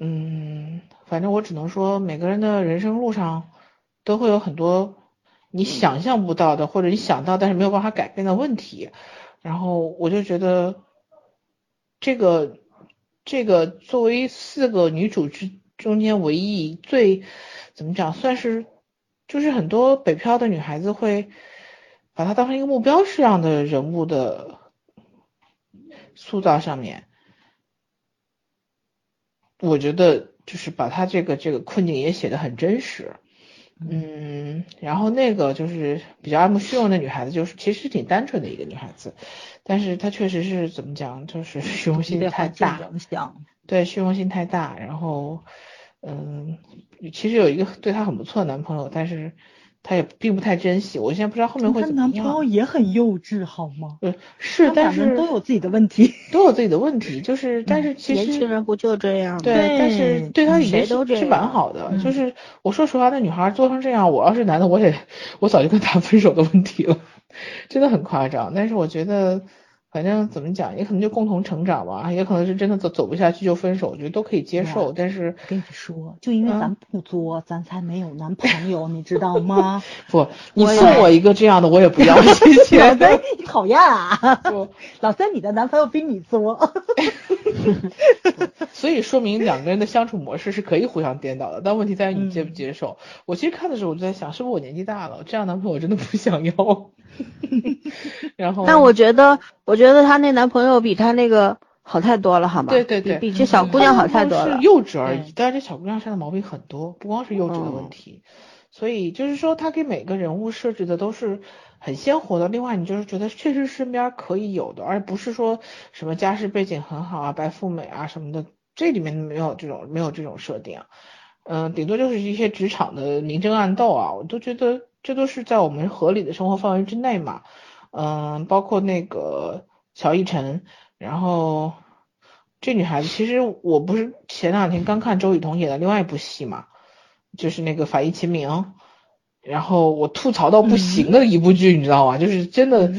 嗯，反正我只能说每个人的人生路上都会有很多你想象不到的，或者你想到但是没有办法改变的问题。然后我就觉得，这个这个作为四个女主之中间唯一最怎么讲，算是就是很多北漂的女孩子会把她当成一个目标式样的人物的塑造上面，我觉得就是把她这个这个困境也写的很真实。嗯，然后那个就是比较爱慕虚荣的女孩子，就是其实挺单纯的一个女孩子，但是她确实是怎么讲，就是 虚荣心太大，对，虚荣心太大。然后，嗯，其实有一个对她很不错的男朋友，但是。他也并不太珍惜，我现在不知道后面会怎么样。男朋友也很幼稚，好吗？对，是，但是都有自己的问题，都有自己的问题，就是但是其实年轻人不就这样？对，但是对她已经是蛮好的。就是我说实话，那女孩做成这样，我要是男的，我也我早就跟她分手的问题了，真的很夸张。但是我觉得。反正怎么讲，也可能就共同成长吧，也可能是真的走走不下去就分手，我觉得都可以接受。但是跟你说，就因为咱不作，咱才没有男朋友，你知道吗？不，你送我一个这样的，我也不要，谢谢。老三，你讨厌啊！老三，你的男朋友比你作。所以说明两个人的相处模式是可以互相颠倒的，但问题在于你接不接受。我其实看的时候我就在想，是不是我年纪大了，这样男朋友我真的不想要。然后，但我觉得，我觉得她那男朋友比她那个好太多了，好吗？对对对，比这小姑娘好太多了。是幼稚而已，但是这小姑娘身上的毛病很多，不光是幼稚的问题。所以就是说，他给每个人物设置的都是很鲜活的。另外，你就是觉得确实身边可以有的，而不是说什么家世背景很好啊、白富美啊什么的，这里面没有这种没有这种设定。嗯，顶多就是一些职场的明争暗斗啊，我都觉得。这都是在我们合理的生活范围之内嘛，嗯，包括那个乔逸晨，然后这女孩子其实我不是前两天刚看周雨彤演的另外一部戏嘛，就是那个法医秦明，然后我吐槽到不行的一部剧，你知道吗？就是真的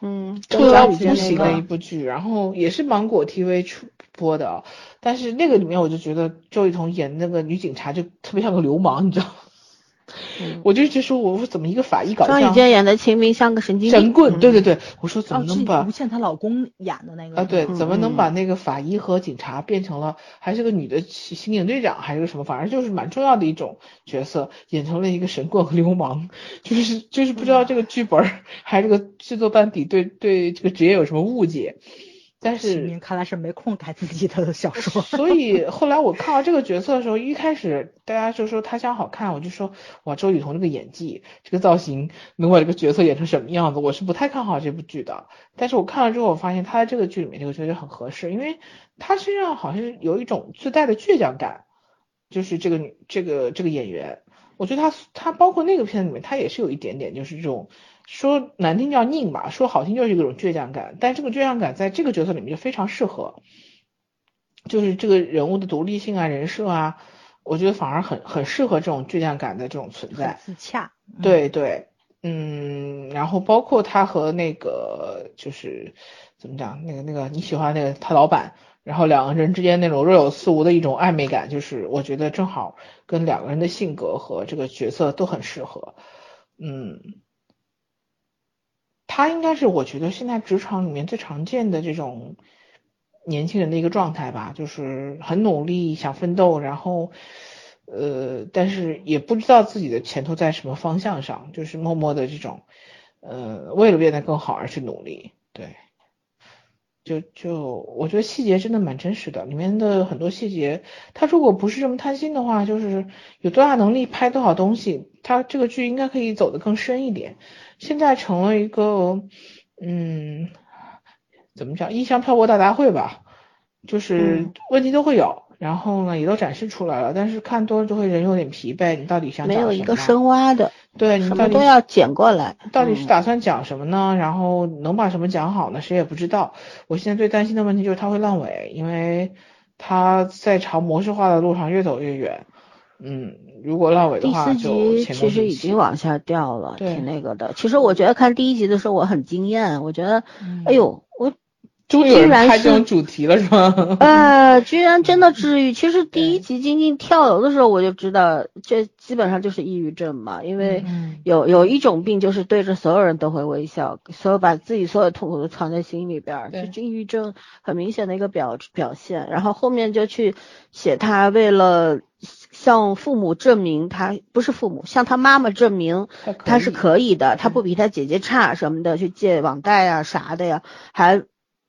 嗯，特别不行的一部剧，然后也是芒果 TV 出播的，但是那个里面我就觉得周雨彤演那个女警察就特别像个流氓，你知道。我就就说，我说怎么一个法医搞张雨剑演的秦明像个神经神棍，对对对，我说怎么能把吴倩她老公演的那个啊，对，怎么能把那个法医和警察变成了还是个女的刑警队长，还是个什么，反正就是蛮重要的一种角色，演成了一个神棍和流氓，就是就是不知道这个剧本还是这个制作班底对对这个职业有什么误解。但是看来是没空改自己的小说，所以后来我看到这个角色的时候，一开始大家就说他想好看，我就说哇，周雨彤这个演技，这个造型能把这个角色演成什么样子？我是不太看好这部剧的。但是我看了之后，我发现他在这个剧里面这个角色很合适，因为他身上好像有一种自带的倔强感，就是这个女这个这个演员，我觉得他他包括那个片子里面，他也是有一点点就是这种。说难听叫拧吧，说好听就是一种倔强感，但这个倔强感在这个角色里面就非常适合，就是这个人物的独立性啊、人设啊，我觉得反而很很适合这种倔强感的这种存在，自洽。对对，嗯，然后包括他和那个就是怎么讲，那个那个你喜欢那个他老板，然后两个人之间那种若有似无的一种暧昧感，就是我觉得正好跟两个人的性格和这个角色都很适合，嗯。他应该是我觉得现在职场里面最常见的这种年轻人的一个状态吧，就是很努力想奋斗，然后呃，但是也不知道自己的前途在什么方向上，就是默默的这种呃，为了变得更好而去努力，对，就就我觉得细节真的蛮真实的，里面的很多细节，他如果不是这么贪心的话，就是有多大能力拍多少东西，他这个剧应该可以走得更深一点。现在成了一个，嗯，怎么讲？异乡漂泊大杂烩吧，就是问题都会有，然后呢，也都展示出来了。但是看多了就会人有点疲惫。你到底想没有一个深挖的？对，你到底都要捡过来。到底是打算讲什么呢？然后能把什么讲好呢？谁也不知道。我现在最担心的问题就是它会烂尾，因为它在朝模式化的路上越走越远。嗯，如果烂尾的话，第四集其实已经往下掉了，挺那个的。其实我觉得看第一集的时候我很惊艳，我觉得，哎呦，我终于有人拍这种主题了是吗？呃，居然真的治愈。其实第一集晶晶跳楼的时候我就知道，这基本上就是抑郁症嘛，因为有有一种病就是对着所有人都会微笑，所有把自己所有痛苦都藏在心里边，就抑郁症很明显的一个表表现。然后后面就去写他为了。向父母证明他不是父母，向他妈妈证明他是可以的，他不比他姐姐差什么的，去借网贷啊啥的呀，还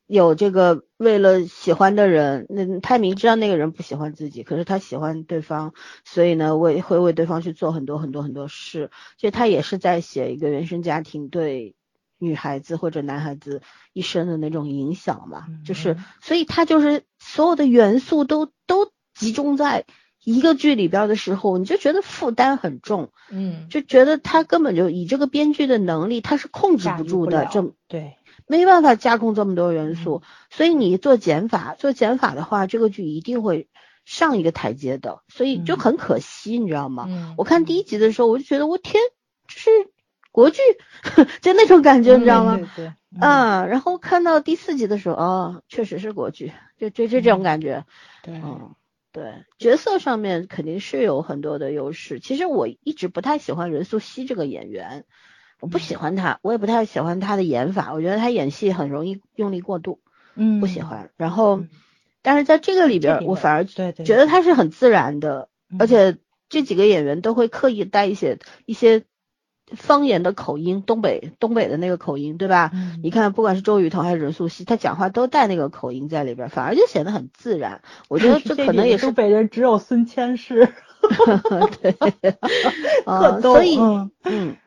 有这个为了喜欢的人，那他明知道那个人不喜欢自己，可是他喜欢对方，所以呢为会为对方去做很多很多很多事，其实他也是在写一个原生家庭对女孩子或者男孩子一生的那种影响嘛，就是所以他就是所有的元素都都集中在。一个剧里边的时候，你就觉得负担很重，嗯，就觉得他根本就以这个编剧的能力，他是控制不住的，这对，没办法加控这么多元素，所以你做减法，做减法的话，这个剧一定会上一个台阶的，所以就很可惜，你知道吗？我看第一集的时候，我就觉得我天，这是国剧，就那种感觉，你知道吗？对，啊，然后看到第四集的时候，哦，确实是国剧，就就就这种感觉，对，嗯。对角色上面肯定是有很多的优势。其实我一直不太喜欢任素汐这个演员，我不喜欢她，我也不太喜欢她的演法。我觉得她演戏很容易用力过度，嗯，不喜欢。然后，但是在这个里边，我反而觉得她是很自然的，而且这几个演员都会刻意带一些一些。方言的口音，东北东北的那个口音，对吧？你看，不管是周雨彤还是任素汐，她讲话都带那个口音在里边，反而就显得很自然。我觉得这可能也是东北人，只有孙谦是，对，啊，所以嗯，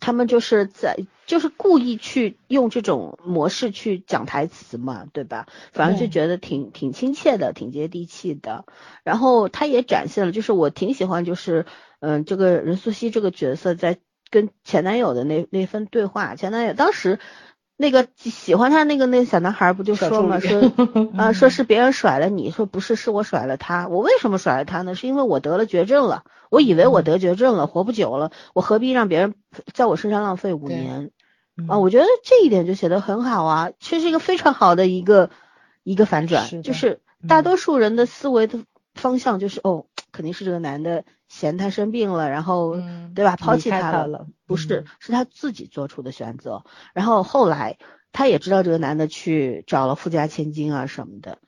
他们就是在就是故意去用这种模式去讲台词嘛，对吧？反正就觉得挺挺亲切的，挺接地气的。然后他也展现了，就是我挺喜欢，就是。嗯，这个任素汐这个角色在跟前男友的那那份对话，前男友当时那个喜欢他那个那个小男孩不就说嘛，说 啊说是别人甩了你，说不是是我甩了他，我为什么甩了他呢？是因为我得了绝症了，我以为我得绝症了，活不久了，我何必让别人在我身上浪费五年？啊，我觉得这一点就写得很好啊，这是一个非常好的一个一个反转，就是。大多数人的思维的方向就是哦，肯定是这个男的嫌她生病了，然后对吧，抛弃她了，不是，是他自己做出的选择，然后后来他也知道这个男的去找了富家千金啊什么的，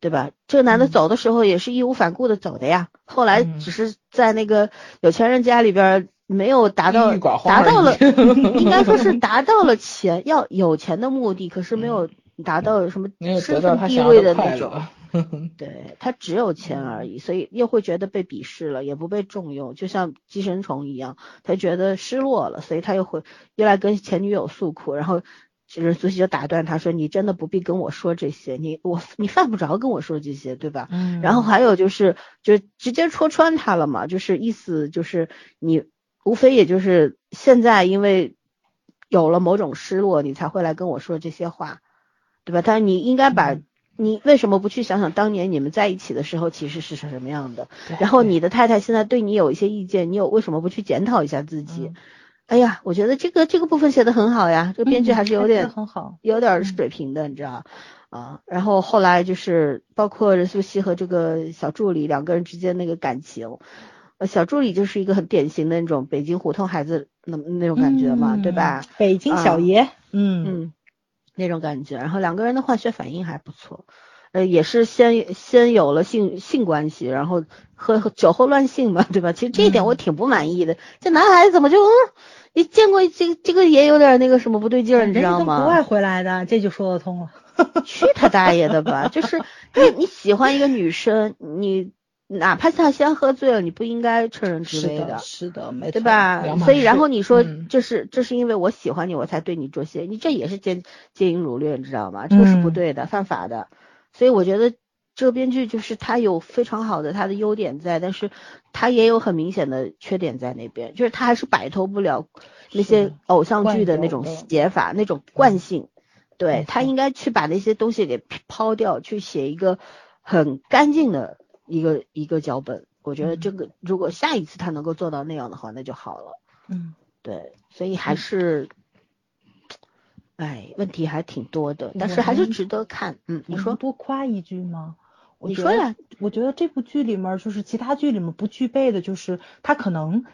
对吧？这个男的走的时候也是义无反顾的走的呀，后来只是在那个有钱人家里边。没有达到达到了，应该说是达到了钱要有钱的目的，可是没有达到什么身份地位的那种。对他只有钱而已，所以又会觉得被鄙视了，也不被重用，就像寄生虫一样，他觉得失落了，所以他又会又来跟前女友诉苦，然后任素汐就打断他说：“你真的不必跟我说这些，你我你犯不着跟我说这些，对吧？”嗯。然后还有就是就直接戳穿他了嘛，就是意思就是你。无非也就是现在，因为有了某种失落，你才会来跟我说这些话，对吧？但是你应该把，你为什么不去想想当年你们在一起的时候其实是什么样的？然后你的太太现在对你有一些意见，你有为什么不去检讨一下自己？哎呀，我觉得这个这个部分写的很好呀，这个编剧还是有点很好，有点水平的，你知道啊？然后后来就是包括任素汐和这个小助理两个人之间那个感情。小助理就是一个很典型的那种北京胡同孩子那那种感觉嘛，对吧？北京小爷，嗯嗯，那种感觉。然后两个人的化学反应还不错，呃，也是先先有了性性关系，然后喝酒后乱性嘛，对吧？其实这一点我挺不满意的。这男孩子怎么就嗯，你见过这个这个也有点那个什么不对劲儿，你知道吗？国外回来的，这就说得通了。去他大爷的吧！就是你你喜欢一个女生，你。哪怕他先喝醉了，你不应该趁人之危的，是的，没错，对吧？所以然后你说这是这是因为我喜欢你，我才对你做些，你这也是奸奸淫掳掠，你知道吗？这个是不对的，犯法的。所以我觉得这个编剧就是他有非常好的他的优点在，但是他也有很明显的缺点在那边，就是他还是摆脱不了那些偶像剧的那种写法那种惯性。对他应该去把那些东西给抛掉，去写一个很干净的。一个一个脚本，我觉得这个如果下一次他能够做到那样的话，那就好了。嗯，对，所以还是，哎，问题还挺多的，但是还是值得看。嗯，你说多夸一句吗？你说呀，我觉得这部剧里面就是其他剧里面不具备的，就是他可能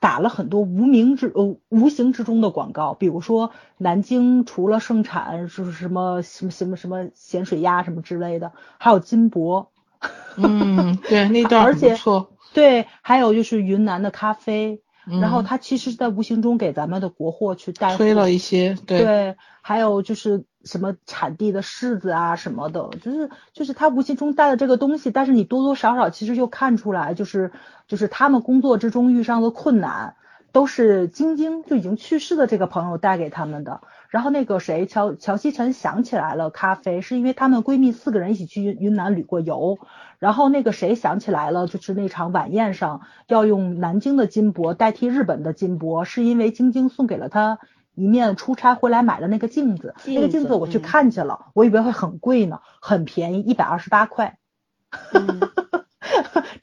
打了很多无名之呃无形之中的广告，比如说南京除了盛产就是什么什么什么什么咸水鸭什么之类的，还有金箔。嗯，对，那段而且错。对，还有就是云南的咖啡，然后它其实是在无形中给咱们的国货去带推了一些，对，还有就是什么产地的柿子啊什么的，就是就是他无形中带了这个东西，但是你多多少少其实就看出来，就是就是他们工作之中遇上的困难，都是晶晶就已经去世的这个朋友带给他们的。然后那个谁乔乔西晨想起来了咖啡，是因为她们闺蜜四个人一起去云云南旅过游。然后那个谁想起来了，就是那场晚宴上要用南京的金箔代替日本的金箔，是因为晶晶送给了他一面出差回来买的那个镜子。那个镜子我去看去了，我以为会很贵呢，很便宜，一百二十八块。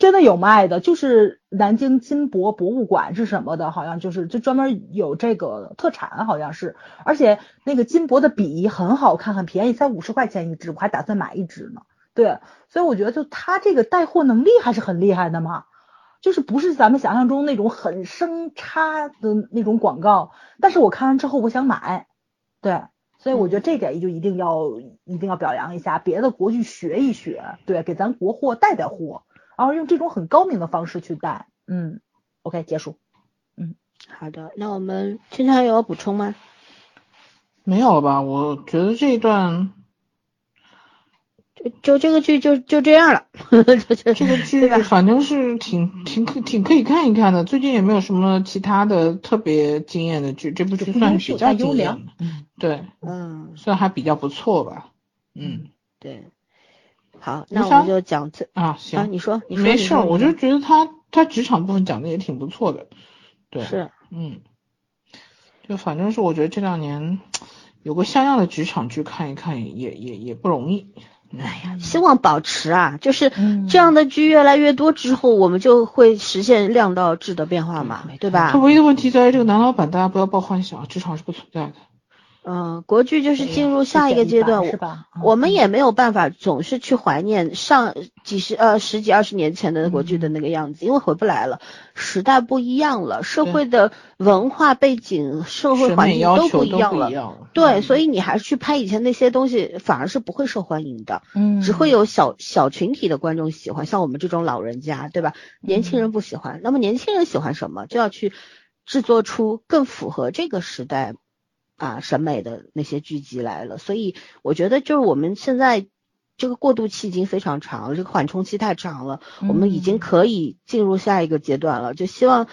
真的有卖的，就是南京金箔博物馆是什么的，好像就是就专门有这个特产，好像是。而且那个金箔的笔很好看，很便宜，才五十块钱一支，我还打算买一支呢。对，所以我觉得就他这个带货能力还是很厉害的嘛，就是不是咱们想象中那种很生插的那种广告。但是我看完之后，我想买，对，所以我觉得这点就一定要一定要表扬一下，别的国剧学一学，对，给咱国货带带货。然后用这种很高明的方式去带，嗯，OK，结束，嗯，好的，那我们青青还有要补充吗？没有了吧？我觉得这一段，就就这个剧就就这样了，这个剧反正是挺挺可挺可以看一看的。最近也没有什么其他的特别惊艳的剧，这部剧算是比较优良，嗯，对，嗯，算还比较不错吧，嗯，对。好，那我们就讲这啊，行，你说，你说没事，我就觉得他他职场部分讲的也挺不错的，对，是，嗯，就反正是我觉得这两年有个像样的职场剧看一看也也也不容易，哎呀，希望保持啊，就是这样的剧越来越多之后，我们就会实现量到质的变化嘛，对吧？他唯一的问题在于这个男老板，大家不要抱幻想，职场是不存在的。嗯，国剧就是进入哎下一个阶段，是吧？嗯我们也没有办法总是去怀念上几十呃十几二十年前的国剧的嗯那个样子，因为回不来了，时代不一样了，社会的文化背景、社会环境都不一样了。样对，所以你还是去拍以前那些东西，反而是不会受欢迎的，嗯，只会有小小群体的观众喜欢，像我们这种老人家，对吧？年轻嗯人不喜欢，那么年轻人喜欢什么，就要去制作出更符合这个时代啊审美的那些剧集来了。所以我觉得，就是我们现在这个过渡期已经非常长了，这个缓冲期太长了，我们已经嗯可以进入下一个阶段了。就希望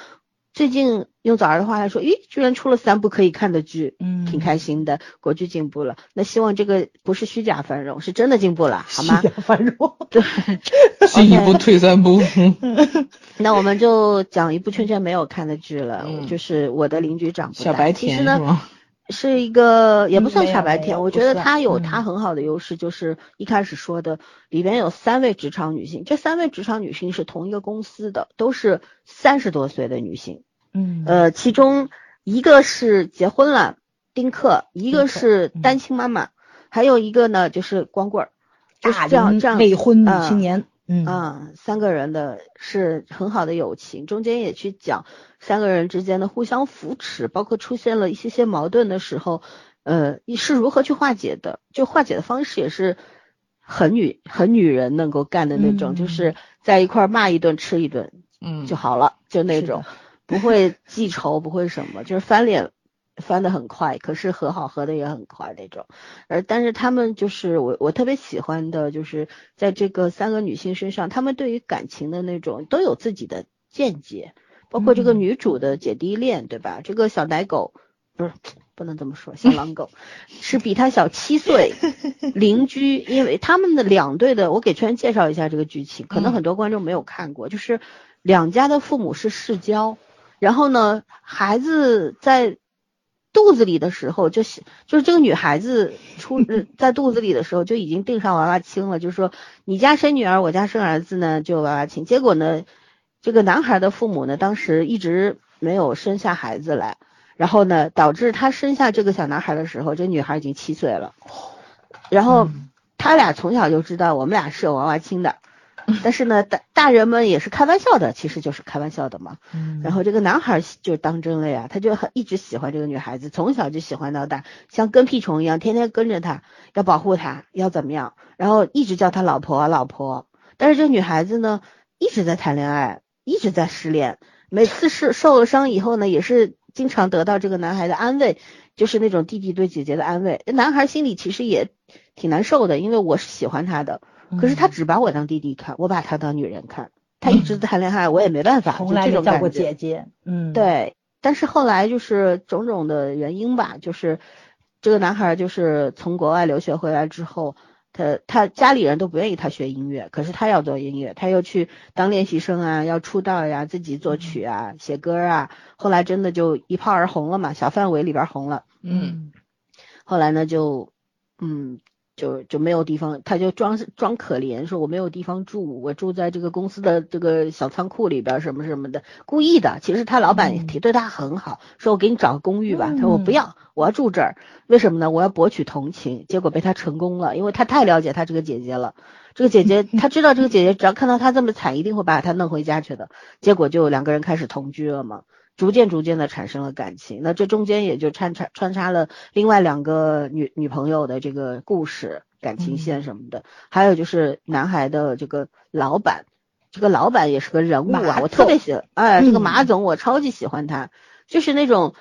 最近用早儿的话来说，咦，居然出了三部可以看的剧，嗯挺开心的，国剧进步了。那希望这个不是虚假繁荣，是真的进步了，好吗？虚假繁荣，对。进一步退三步。那我们就讲一部圈圈没有看的剧了，嗯就是我的邻居长不大。小白甜是吗？是一个也不算傻白甜，我觉得她有她很好的优势，就是一开始说的里边有三位职场女性，这三位职场女性是同一个公司的，都是三十多岁的女性。嗯。呃，其中一个是结婚了，丁克，一个是嗯。单亲妈妈，还有一个呢就是光棍儿，就是这样这样未婚女嗯青年，嗯。啊，三个人的是很好的友情，中间也去讲三个人之间的互相扶持，包括出现了一些些矛盾的时候，呃，你是如何去化解的？就化解的方式也是很女很女人能够干的那种，就嗯。是在一块儿骂一顿吃一顿嗯，就好了，就那种不会记仇，不会什么，就是翻脸翻的很快，可是和好和的也很快那种。而但是他们就是我我特别喜欢的，就是在这个三个女性身上，她们对于感情的那种都有自己的见解，包括这个嗯女主的姐弟恋，对吧？这个小奶狗不是不能这么说，小狼狗 是比她小七岁，邻居，因为他们的两对的，我给圈介绍一下这个剧情，可能嗯很多观众没有看过，就是两家的父母是世交，然后呢，孩子在肚子里的时候就是就是这个女孩子出呃 在肚子里的时候就已经定上娃娃亲了，就是说你家生女儿，我家生儿子呢就娃娃亲。结果呢，这个男孩的父母呢当时一直没有生下孩子来，然后呢导致他生下这个小男孩的时候，这女孩已经七岁了，然后嗯他俩从小就知道我们俩是有娃娃亲的。但是呢，大大人们也是开玩笑的，其实就是开玩笑的嘛。嗯然后这个男孩喜就当真了呀，他就很一直喜欢这个女孩子，从小就喜欢到大，像跟屁虫一样，天天跟着她，要保护她，要怎么样，然后一直叫她老婆老婆。但是这女孩子呢，一直在谈恋爱，一直在失恋，每次是受了伤以后呢，也是经常得到这个男孩的安慰，就是那种弟弟对姐姐的安慰。男孩心里其实也挺难受的，因为我是喜欢他的，可是他嗯只把我当弟弟看，我把他当女人看。他一直在谈恋爱，我也没办法，从来没叫过。姐姐，嗯，，对，但是后来就是种种的原因吧，就是这个男孩就是从国外留学回来之后，他他家里人都不愿意他学音乐，可是他要做音乐，他又去当练习生啊，要出道呀，自己作曲啊，写歌啊，后来真的就一炮而红了嘛，小范围里边红了。嗯，后来呢就，嗯，就就没有地方，他就装装可怜，说我没有地方住，我住在这个公司的这个小仓库里边，什么什么的，故意的。其实他老板也对他很好，说我给你找个公寓吧，他说我不嗯要，我要住这儿，为什么呢？我要博取同情。结果被他成功了，因为他太了解他这个姐姐了。这个姐姐，他知道这个姐姐只要看到他这么惨，一定会把他弄回家去的。结果就两个人开始同居了嘛。逐渐逐渐的产生了感情，那这中间也就穿插穿插了另外两个女女朋友的这个故事、感情线什么的，还有就是男孩的这个老板，这个老板也是个人物啊，我特别喜欢，哎，这个嗯。马总我超级喜欢他，就是那种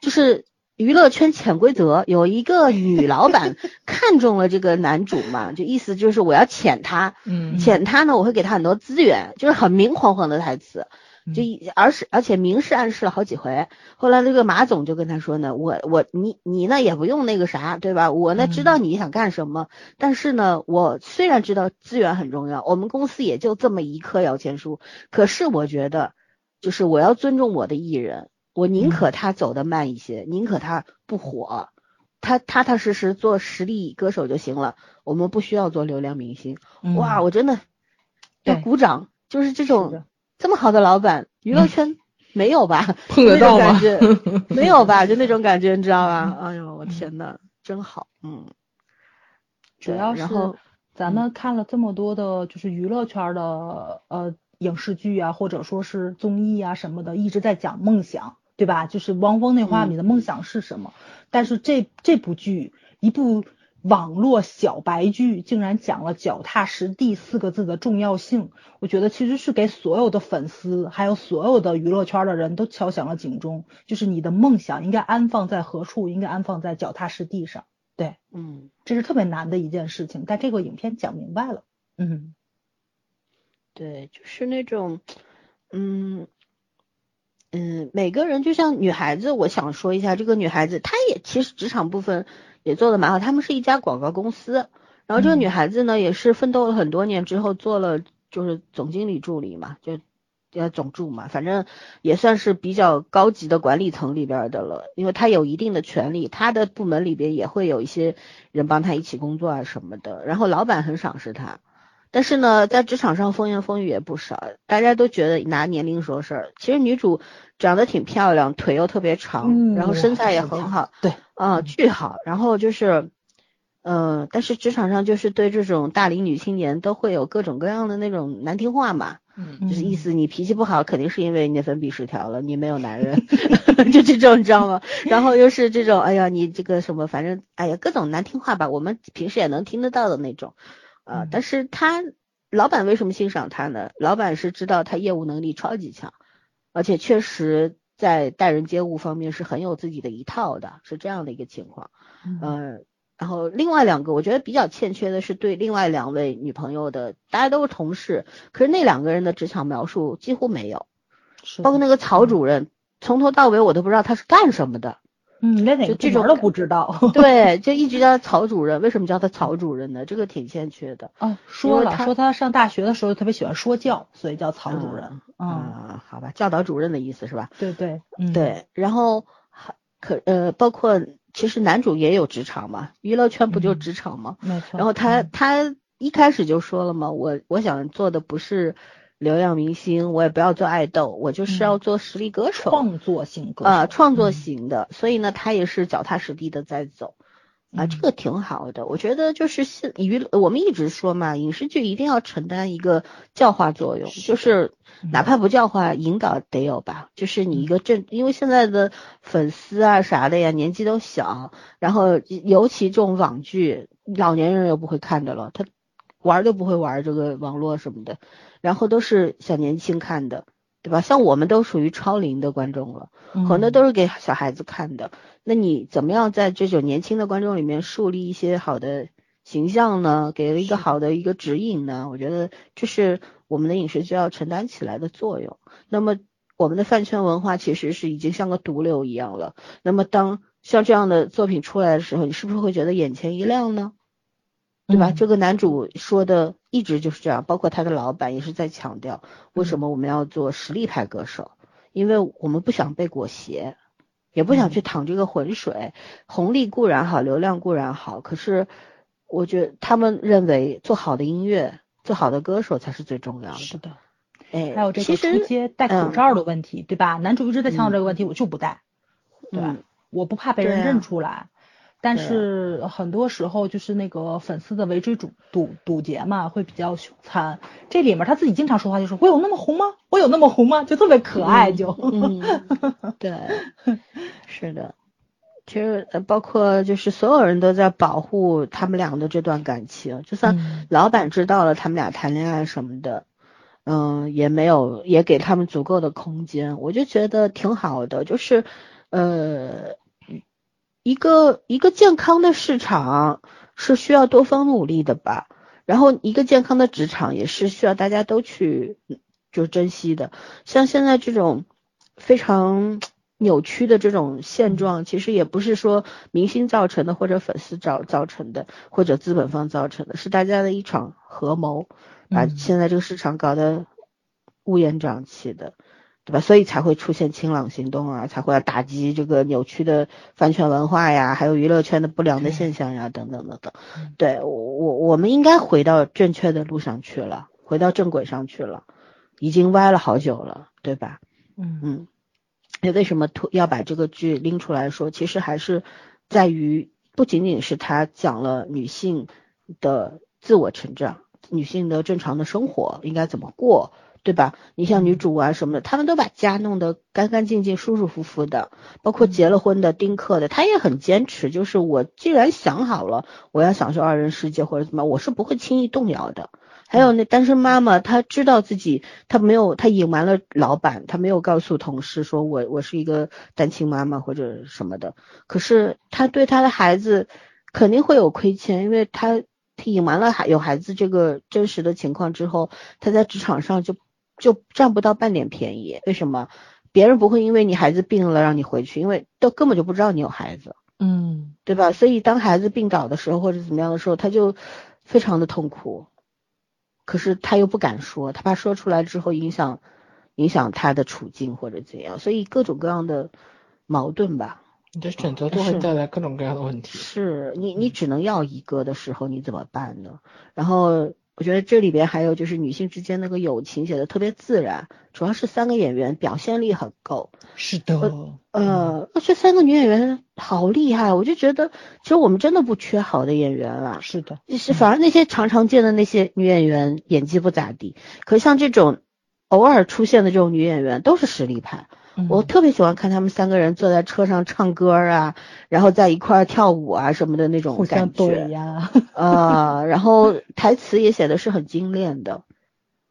就是娱乐圈潜规则，有一个女老板 看中了这个男主嘛，就意思就是我要潜他，嗯。潜他呢，我会给他很多资源，就是很明晃晃的台词。就一而是而且明示暗示了好几回。后来那个马总就跟他说呢，我我你你呢也不用那个啥，对吧？我呢知道你想干什么，但是呢，我虽然知道资源很重要，我们公司也就这么一棵摇钱树，可是我觉得就是我要尊重我的艺人，我宁可他走得慢一些，宁可他不火。他踏踏实实做实力歌手就行了，我们不需要做流量明星。哇，嗯我真的要对鼓掌，就是这种这么好的老板，娱乐圈没有吧？碰得到吗？没有吧？就那种感觉，你知道吧？哎呦，我天呐，真好，嗯。主要是咱们看了这么多的，就是娱乐圈的呃影视剧啊，或者说是综艺啊什么的，一直在讲梦想，对吧？就是汪峰那话，你的梦想是什么？但是这这部剧，一部。网络小白剧竟然讲了脚踏实地四个字的重要性，我觉得其实是给所有的粉丝，还有所有的娱乐圈的人都敲响了警钟，就是你的梦想应该安放在何处，应该安放在脚踏实地上。对，嗯，这是特别难的一件事情，但这个影片讲明白了。嗯，对，就是那种，嗯嗯，每个人就像女孩子，我想说一下，这个女孩子她也其实职场部分。也做的蛮好，他们是一家广告公司，然后这个女孩子呢，也是奋斗了很多年之后做了就是总经理助理嘛，就叫总助嘛，反正也算是比较高级的管理层里边的了，因为她有一定的权利，她的部门里边也会有一些人帮她一起工作啊什么的，然后老板很赏识她，但是呢，在职场上风言风语也不少，大家都觉得拿年龄说事儿，其实女主。长得挺漂亮，腿又特别长，然后身材也很好，对，啊，巨好。然后就是，呃，但是职场上就是对这种大龄女青年都会有各种各样的那种难听话嘛，嗯，就是意思你脾气不好，肯定是因为内分泌失调了，你没有男人，就这种你知道吗？然后又是这种，哎呀，你这个什么，反正哎呀，各种难听话吧，我们平时也能听得到的那种，啊，但是他老板为什么欣赏他呢？老板是知道他业务能力超级强。而且确实在待人接物方面是很有自己的一套的，是这样的一个情况。嗯，然后另外两个我觉得比较欠缺的是对另外两位女朋友的，大家都是同事，可是那两个人的职场描述几乎没有，包括那个曹主任，从头到尾我都不知道他是干什么的。嗯，连哪个部门都不知道。对，就一直叫他曹主任。为什么叫他曹主任呢？这个挺欠缺的。啊，说了，说他上大学的时候特别喜欢说教，所以叫曹主任。啊，好吧，教导主任的意思是吧？对对对。然后还可呃，包括其实男主也有职场嘛，娱乐圈不就职场吗？没错。然后他他一开始就说了嘛，我我想做的不是。流量明星，我也不要做爱豆，我就是要做实力歌手，创作型歌啊，创作型的，所以呢，他也是脚踏实地的在走，啊，这个挺好的，我觉得就是现娱，我们一直说嘛，影视剧一定要承担一个教化作用，就是哪怕不教化，引导得有吧，就是你一个正，因为现在的粉丝啊啥的呀，年纪都小，然后尤其这种网剧，老年人又不会看的了，他玩都不会玩这个网络什么的。然后都是小年轻看的，对吧？像我们都属于超龄的观众了，很多都是给小孩子看的。那你怎么样在这种年轻的观众里面树立一些好的形象呢？给了一个好的一个指引呢？我觉得这是我们的影视剧要承担起来的作用。那么我们的饭圈文化其实是已经像个毒瘤一样了。那么当像这样的作品出来的时候，你是不是会觉得眼前一亮呢？对吧？这个男主说的一直就是这样，包括他的老板也是在强调，为什么我们要做实力派歌手？因为我们不想被裹挟，也不想去淌这个浑水。红利固然好，流量固然好，可是我觉得他们认为做好的音乐、做好的歌手才是最重要的。是的，哎，还有这个出街戴口罩的问题，对吧？男主一直在强调这个问题，我就不戴，对吧？我不怕被人认出来。但是很多时候就是那个粉丝的围追堵堵堵截嘛，会比较凶残。这里面他自己经常说话就说：“我有那么红吗？我有那么红吗？”就特别可爱，就。嗯，对，是的。其实包括就是所有人都在保护他们俩的这段感情，就算老板知道了他们俩谈恋爱什么的，嗯，也没有也给他们足够的空间。我就觉得挺好的，就是呃。一个一个健康的市场是需要多方努力的吧，然后一个健康的职场也是需要大家都去就珍惜的。像现在这种非常扭曲的这种现状，其实也不是说明星造成的，或者粉丝造造成的，或者资本方造成的，是大家的一场合谋，把现在这个市场搞得乌烟瘴气的。对吧？所以才会出现清朗行动啊，才会要打击这个扭曲的饭圈文化呀，还有娱乐圈的不良的现象呀，等等等等。对我，我我们应该回到正确的路上去了，回到正轨上去了，已经歪了好久了，对吧？嗯嗯，那为什么要把这个剧拎出来说？其实还是在于不仅仅是他讲了女性的自我成长，女性的正常的生活应该怎么过。对吧？你像女主啊什么的，他们都把家弄得干干净净、舒舒服服的。包括结了婚的、丁克的，他也很坚持，就是我既然想好了，我要享受二人世界或者怎么，我是不会轻易动摇的。还有那单身妈妈，她知道自己，她没有，她隐瞒了老板，她没有告诉同事说我我是一个单亲妈妈或者什么的。可是她对她的孩子肯定会有亏欠，因为她隐瞒了孩有孩子这个真实的情况之后，她在职场上就。就占不到半点便宜，为什么？别人不会因为你孩子病了让你回去，因为都根本就不知道你有孩子，嗯，对吧？所以当孩子病倒的时候或者怎么样的时候，他就非常的痛苦，可是他又不敢说，他怕说出来之后影响影响他的处境或者怎样，所以各种各样的矛盾吧。你的选择都会带来各种各样的问题。是你你只能要一个的时候，你怎么办呢？然后。我觉得这里边还有就是女性之间那个友情写的特别自然，主要是三个演员表现力很够。是的，呃，这三个女演员好厉害，我就觉得其实我们真的不缺好的演员了。是的，是反而那些常常见的那些女演员演技不咋地，可像这种偶尔出现的这种女演员都是实力派。我特别喜欢看他们三个人坐在车上唱歌啊，然后在一块儿跳舞啊什么的那种感觉呀，呃，然后台词也写的是很精炼的，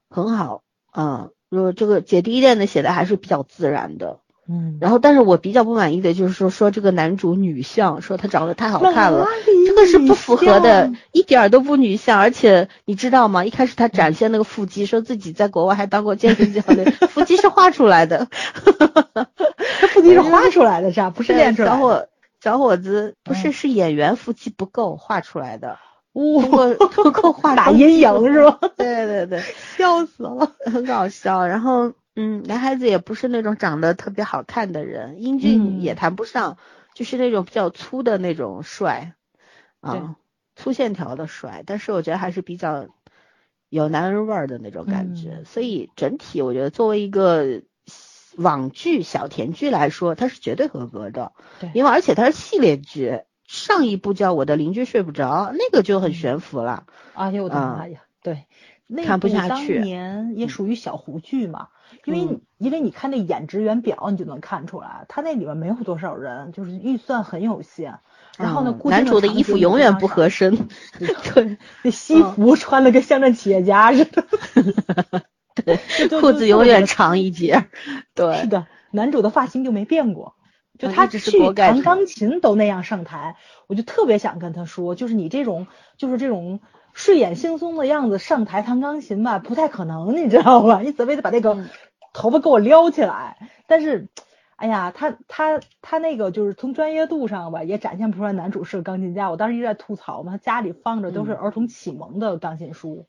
很好啊。如果这个姐弟恋的写的还是比较自然的。嗯，然后，但是我比较不满意的就是说，说这个男主女相，说他长得太好看了，这个是不符合的，一点都不女相。而且你知道吗？一开始他展现那个腹肌，说自己在国外还当过健身教练，腹肌是画出来的，他腹肌是画出来的，是吧？不是练出来。小伙小伙子不是是演员腹肌不够画出来的，通过通过画打阴影是吧？对对对，笑死了，很搞笑。然后。嗯，男孩子也不是那种长得特别好看的人，英俊也谈不上，就是那种比较粗的那种帅，啊，粗线条的帅。但是我觉得还是比较有男人味儿的那种感觉。所以整体我觉得作为一个网剧小甜剧来说，它是绝对合格的。对，因为而且它是系列剧，上一部叫我的邻居睡不着，那个就很悬浮了。哎呦我的妈呀！对，看不下去。当年也属于小胡剧嘛。因为因为你看那演职员表，你就能看出来，他那里面没有多少人，就是预算很有限。然后呢，男主的衣服永远不合身，对，那西服穿的跟乡镇企业家似的，对，裤子永远长一截。对，是的，男主的发型就没变过，就他去弹钢琴都那样上台，我就特别想跟他说，就是你这种就是这种。睡眼惺忪的样子上台弹钢琴吧，不太可能，你知道吧？你怎么也得把那个头发给我撩起来。但是，哎呀，他他他那个就是从专业度上吧，也展现不出来男主是个钢琴家。我当时一直在吐槽嘛，他家里放着都是儿童启蒙的钢琴书，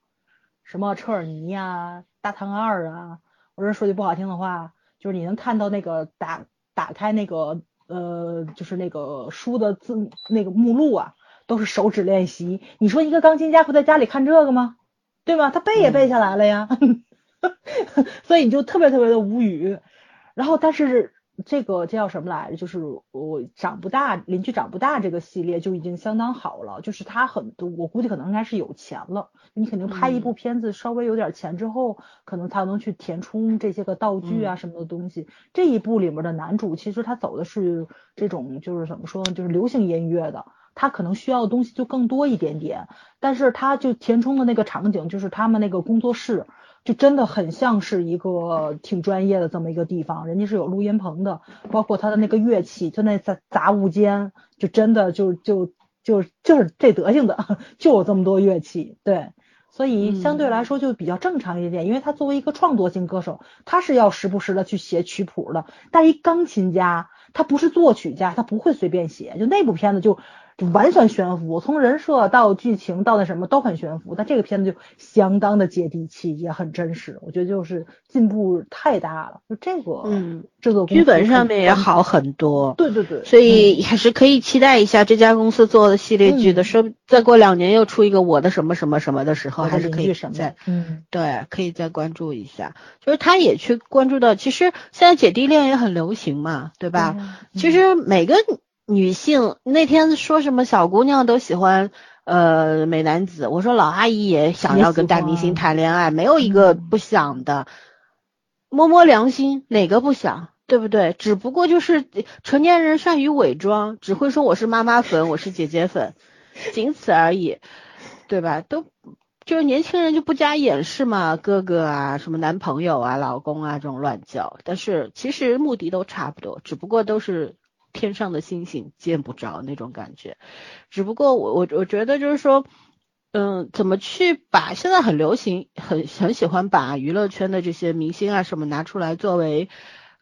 什么车尔尼呀、大唐二啊。我这说句不好听的话，就是你能看到那个打打开那个呃，就是那个书的字那个目录啊。都是手指练习，你说一个钢琴家会在家里看这个吗？对吗？他背也背下来了呀，所以你就特别特别的无语。然后，但是这个这叫什么来着？就是我长不大，邻居长不大这个系列就已经相当好了。就是他很多，我估计可能应该是有钱了。你肯定拍一部片子，稍微有点钱之后，可能才能去填充这些个道具啊什么的东西。这一部里面的男主其实他走的是这种，就是怎么说呢？就是流行音乐的。他可能需要的东西就更多一点点，但是他就填充的那个场景，就是他们那个工作室，就真的很像是一个挺专业的这么一个地方，人家是有录音棚的，包括他的那个乐器，就那杂杂物间，就真的就就就就是这德行的，就有这么多乐器，对，所以相对来说就比较正常一点，因为他作为一个创作型歌手，他是要时不时的去写曲谱的，但一钢琴家，他不是作曲家，他不会随便写，就那部片子就。就完全悬浮，从人设到剧情到那什么都很悬浮。但这个片子就相当的接地气，也很真实。我觉得就是进步太大了。就这个，嗯，制作剧本上面也好很多。对对对，所以还是可以期待一下这家公司做的系列剧的。说再过两年又出一个我的什么什么什么的时候，还是可以再嗯，对，可以再关注一下。就是他也去关注到，其实现在姐弟恋也很流行嘛，对吧？其实每个。女性那天说什么小姑娘都喜欢呃美男子，我说老阿姨也想要跟大明星谈恋爱，没有一个不想的。摸摸良心，哪个不想，对不对？只不过就是成年人善于伪装，只会说我是妈妈粉，我是姐姐粉，仅此而已，对吧？都就是年轻人就不加掩饰嘛，哥哥啊，什么男朋友啊，老公啊这种乱叫，但是其实目的都差不多，只不过都是。天上的星星见不着那种感觉，只不过我我我觉得就是说，嗯，怎么去把现在很流行，很很喜欢把娱乐圈的这些明星啊什么拿出来作为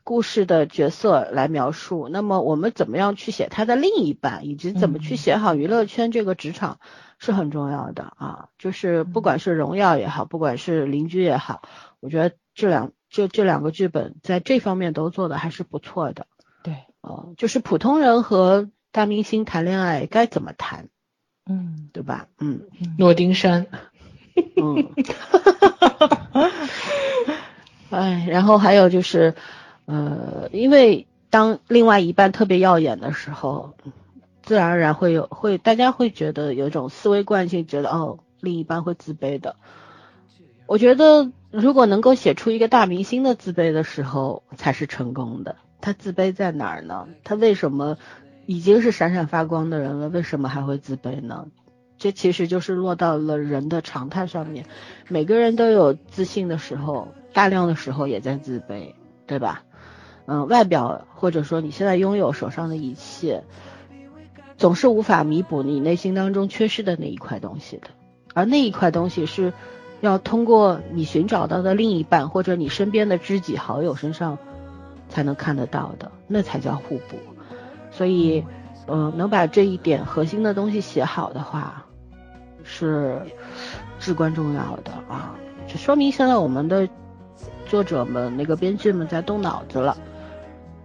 故事的角色来描述，那么我们怎么样去写他的另一半，以及怎么去写好娱乐圈这个职场是很重要的啊。就是不管是荣耀也好，不管是邻居也好，我觉得这两这这两个剧本在这方面都做的还是不错的。对哦，就是普通人和大明星谈恋爱该怎么谈，嗯，对吧？嗯，诺丁山，嗯，哎，然后还有就是，呃，因为当另外一半特别耀眼的时候，自然而然会有会大家会觉得有一种思维惯性，觉得哦，另一半会自卑的。我觉得如果能够写出一个大明星的自卑的时候，才是成功的。他自卑在哪儿呢？他为什么已经是闪闪发光的人了，为什么还会自卑呢？这其实就是落到了人的常态上面。每个人都有自信的时候，大量的时候也在自卑，对吧？嗯，外表或者说你现在拥有手上的一切，总是无法弥补你内心当中缺失的那一块东西的。而那一块东西是要通过你寻找到的另一半或者你身边的知己好友身上。才能看得到的，那才叫互补。所以，嗯，能把这一点核心的东西写好的话，是至关重要的啊！这说明现在我们的作者们、那个编剧们在动脑子了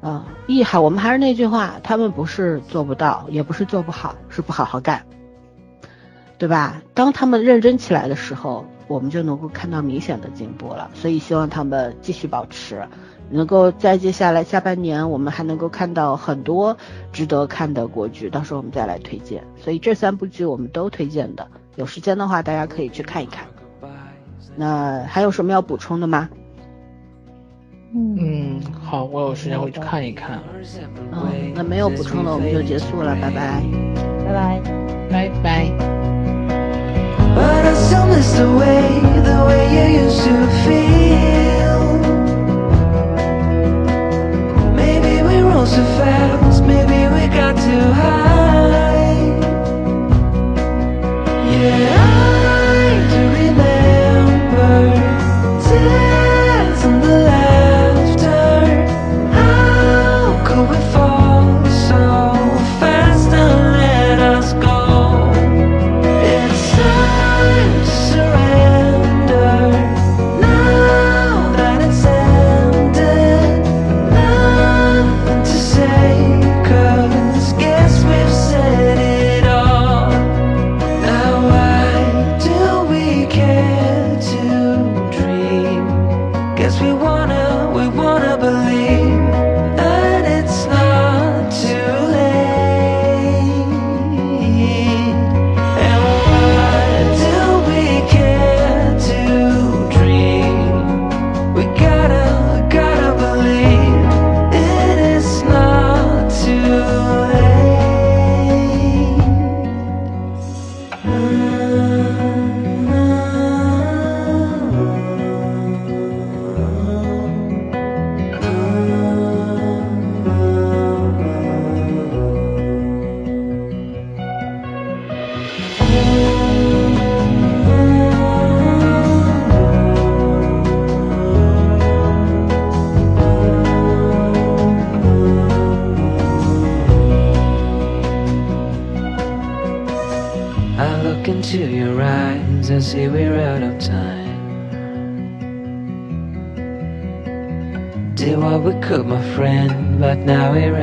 啊！厉害！我们还是那句话，他们不是做不到，也不是做不好，是不好好干，对吧？当他们认真起来的时候，我们就能够看到明显的进步了。所以，希望他们继续保持。能够在接下来下半年，我们还能够看到很多值得看的国剧，到时候我们再来推荐。所以这三部剧我们都推荐的，有时间的话大家可以去看一看。那还有什么要补充的吗？嗯，好，我有时间会去看一看。嗯，那没有补充的我们就结束了，拜拜，拜拜，拜拜。So fast, maybe we got too high. Yeah. Now we're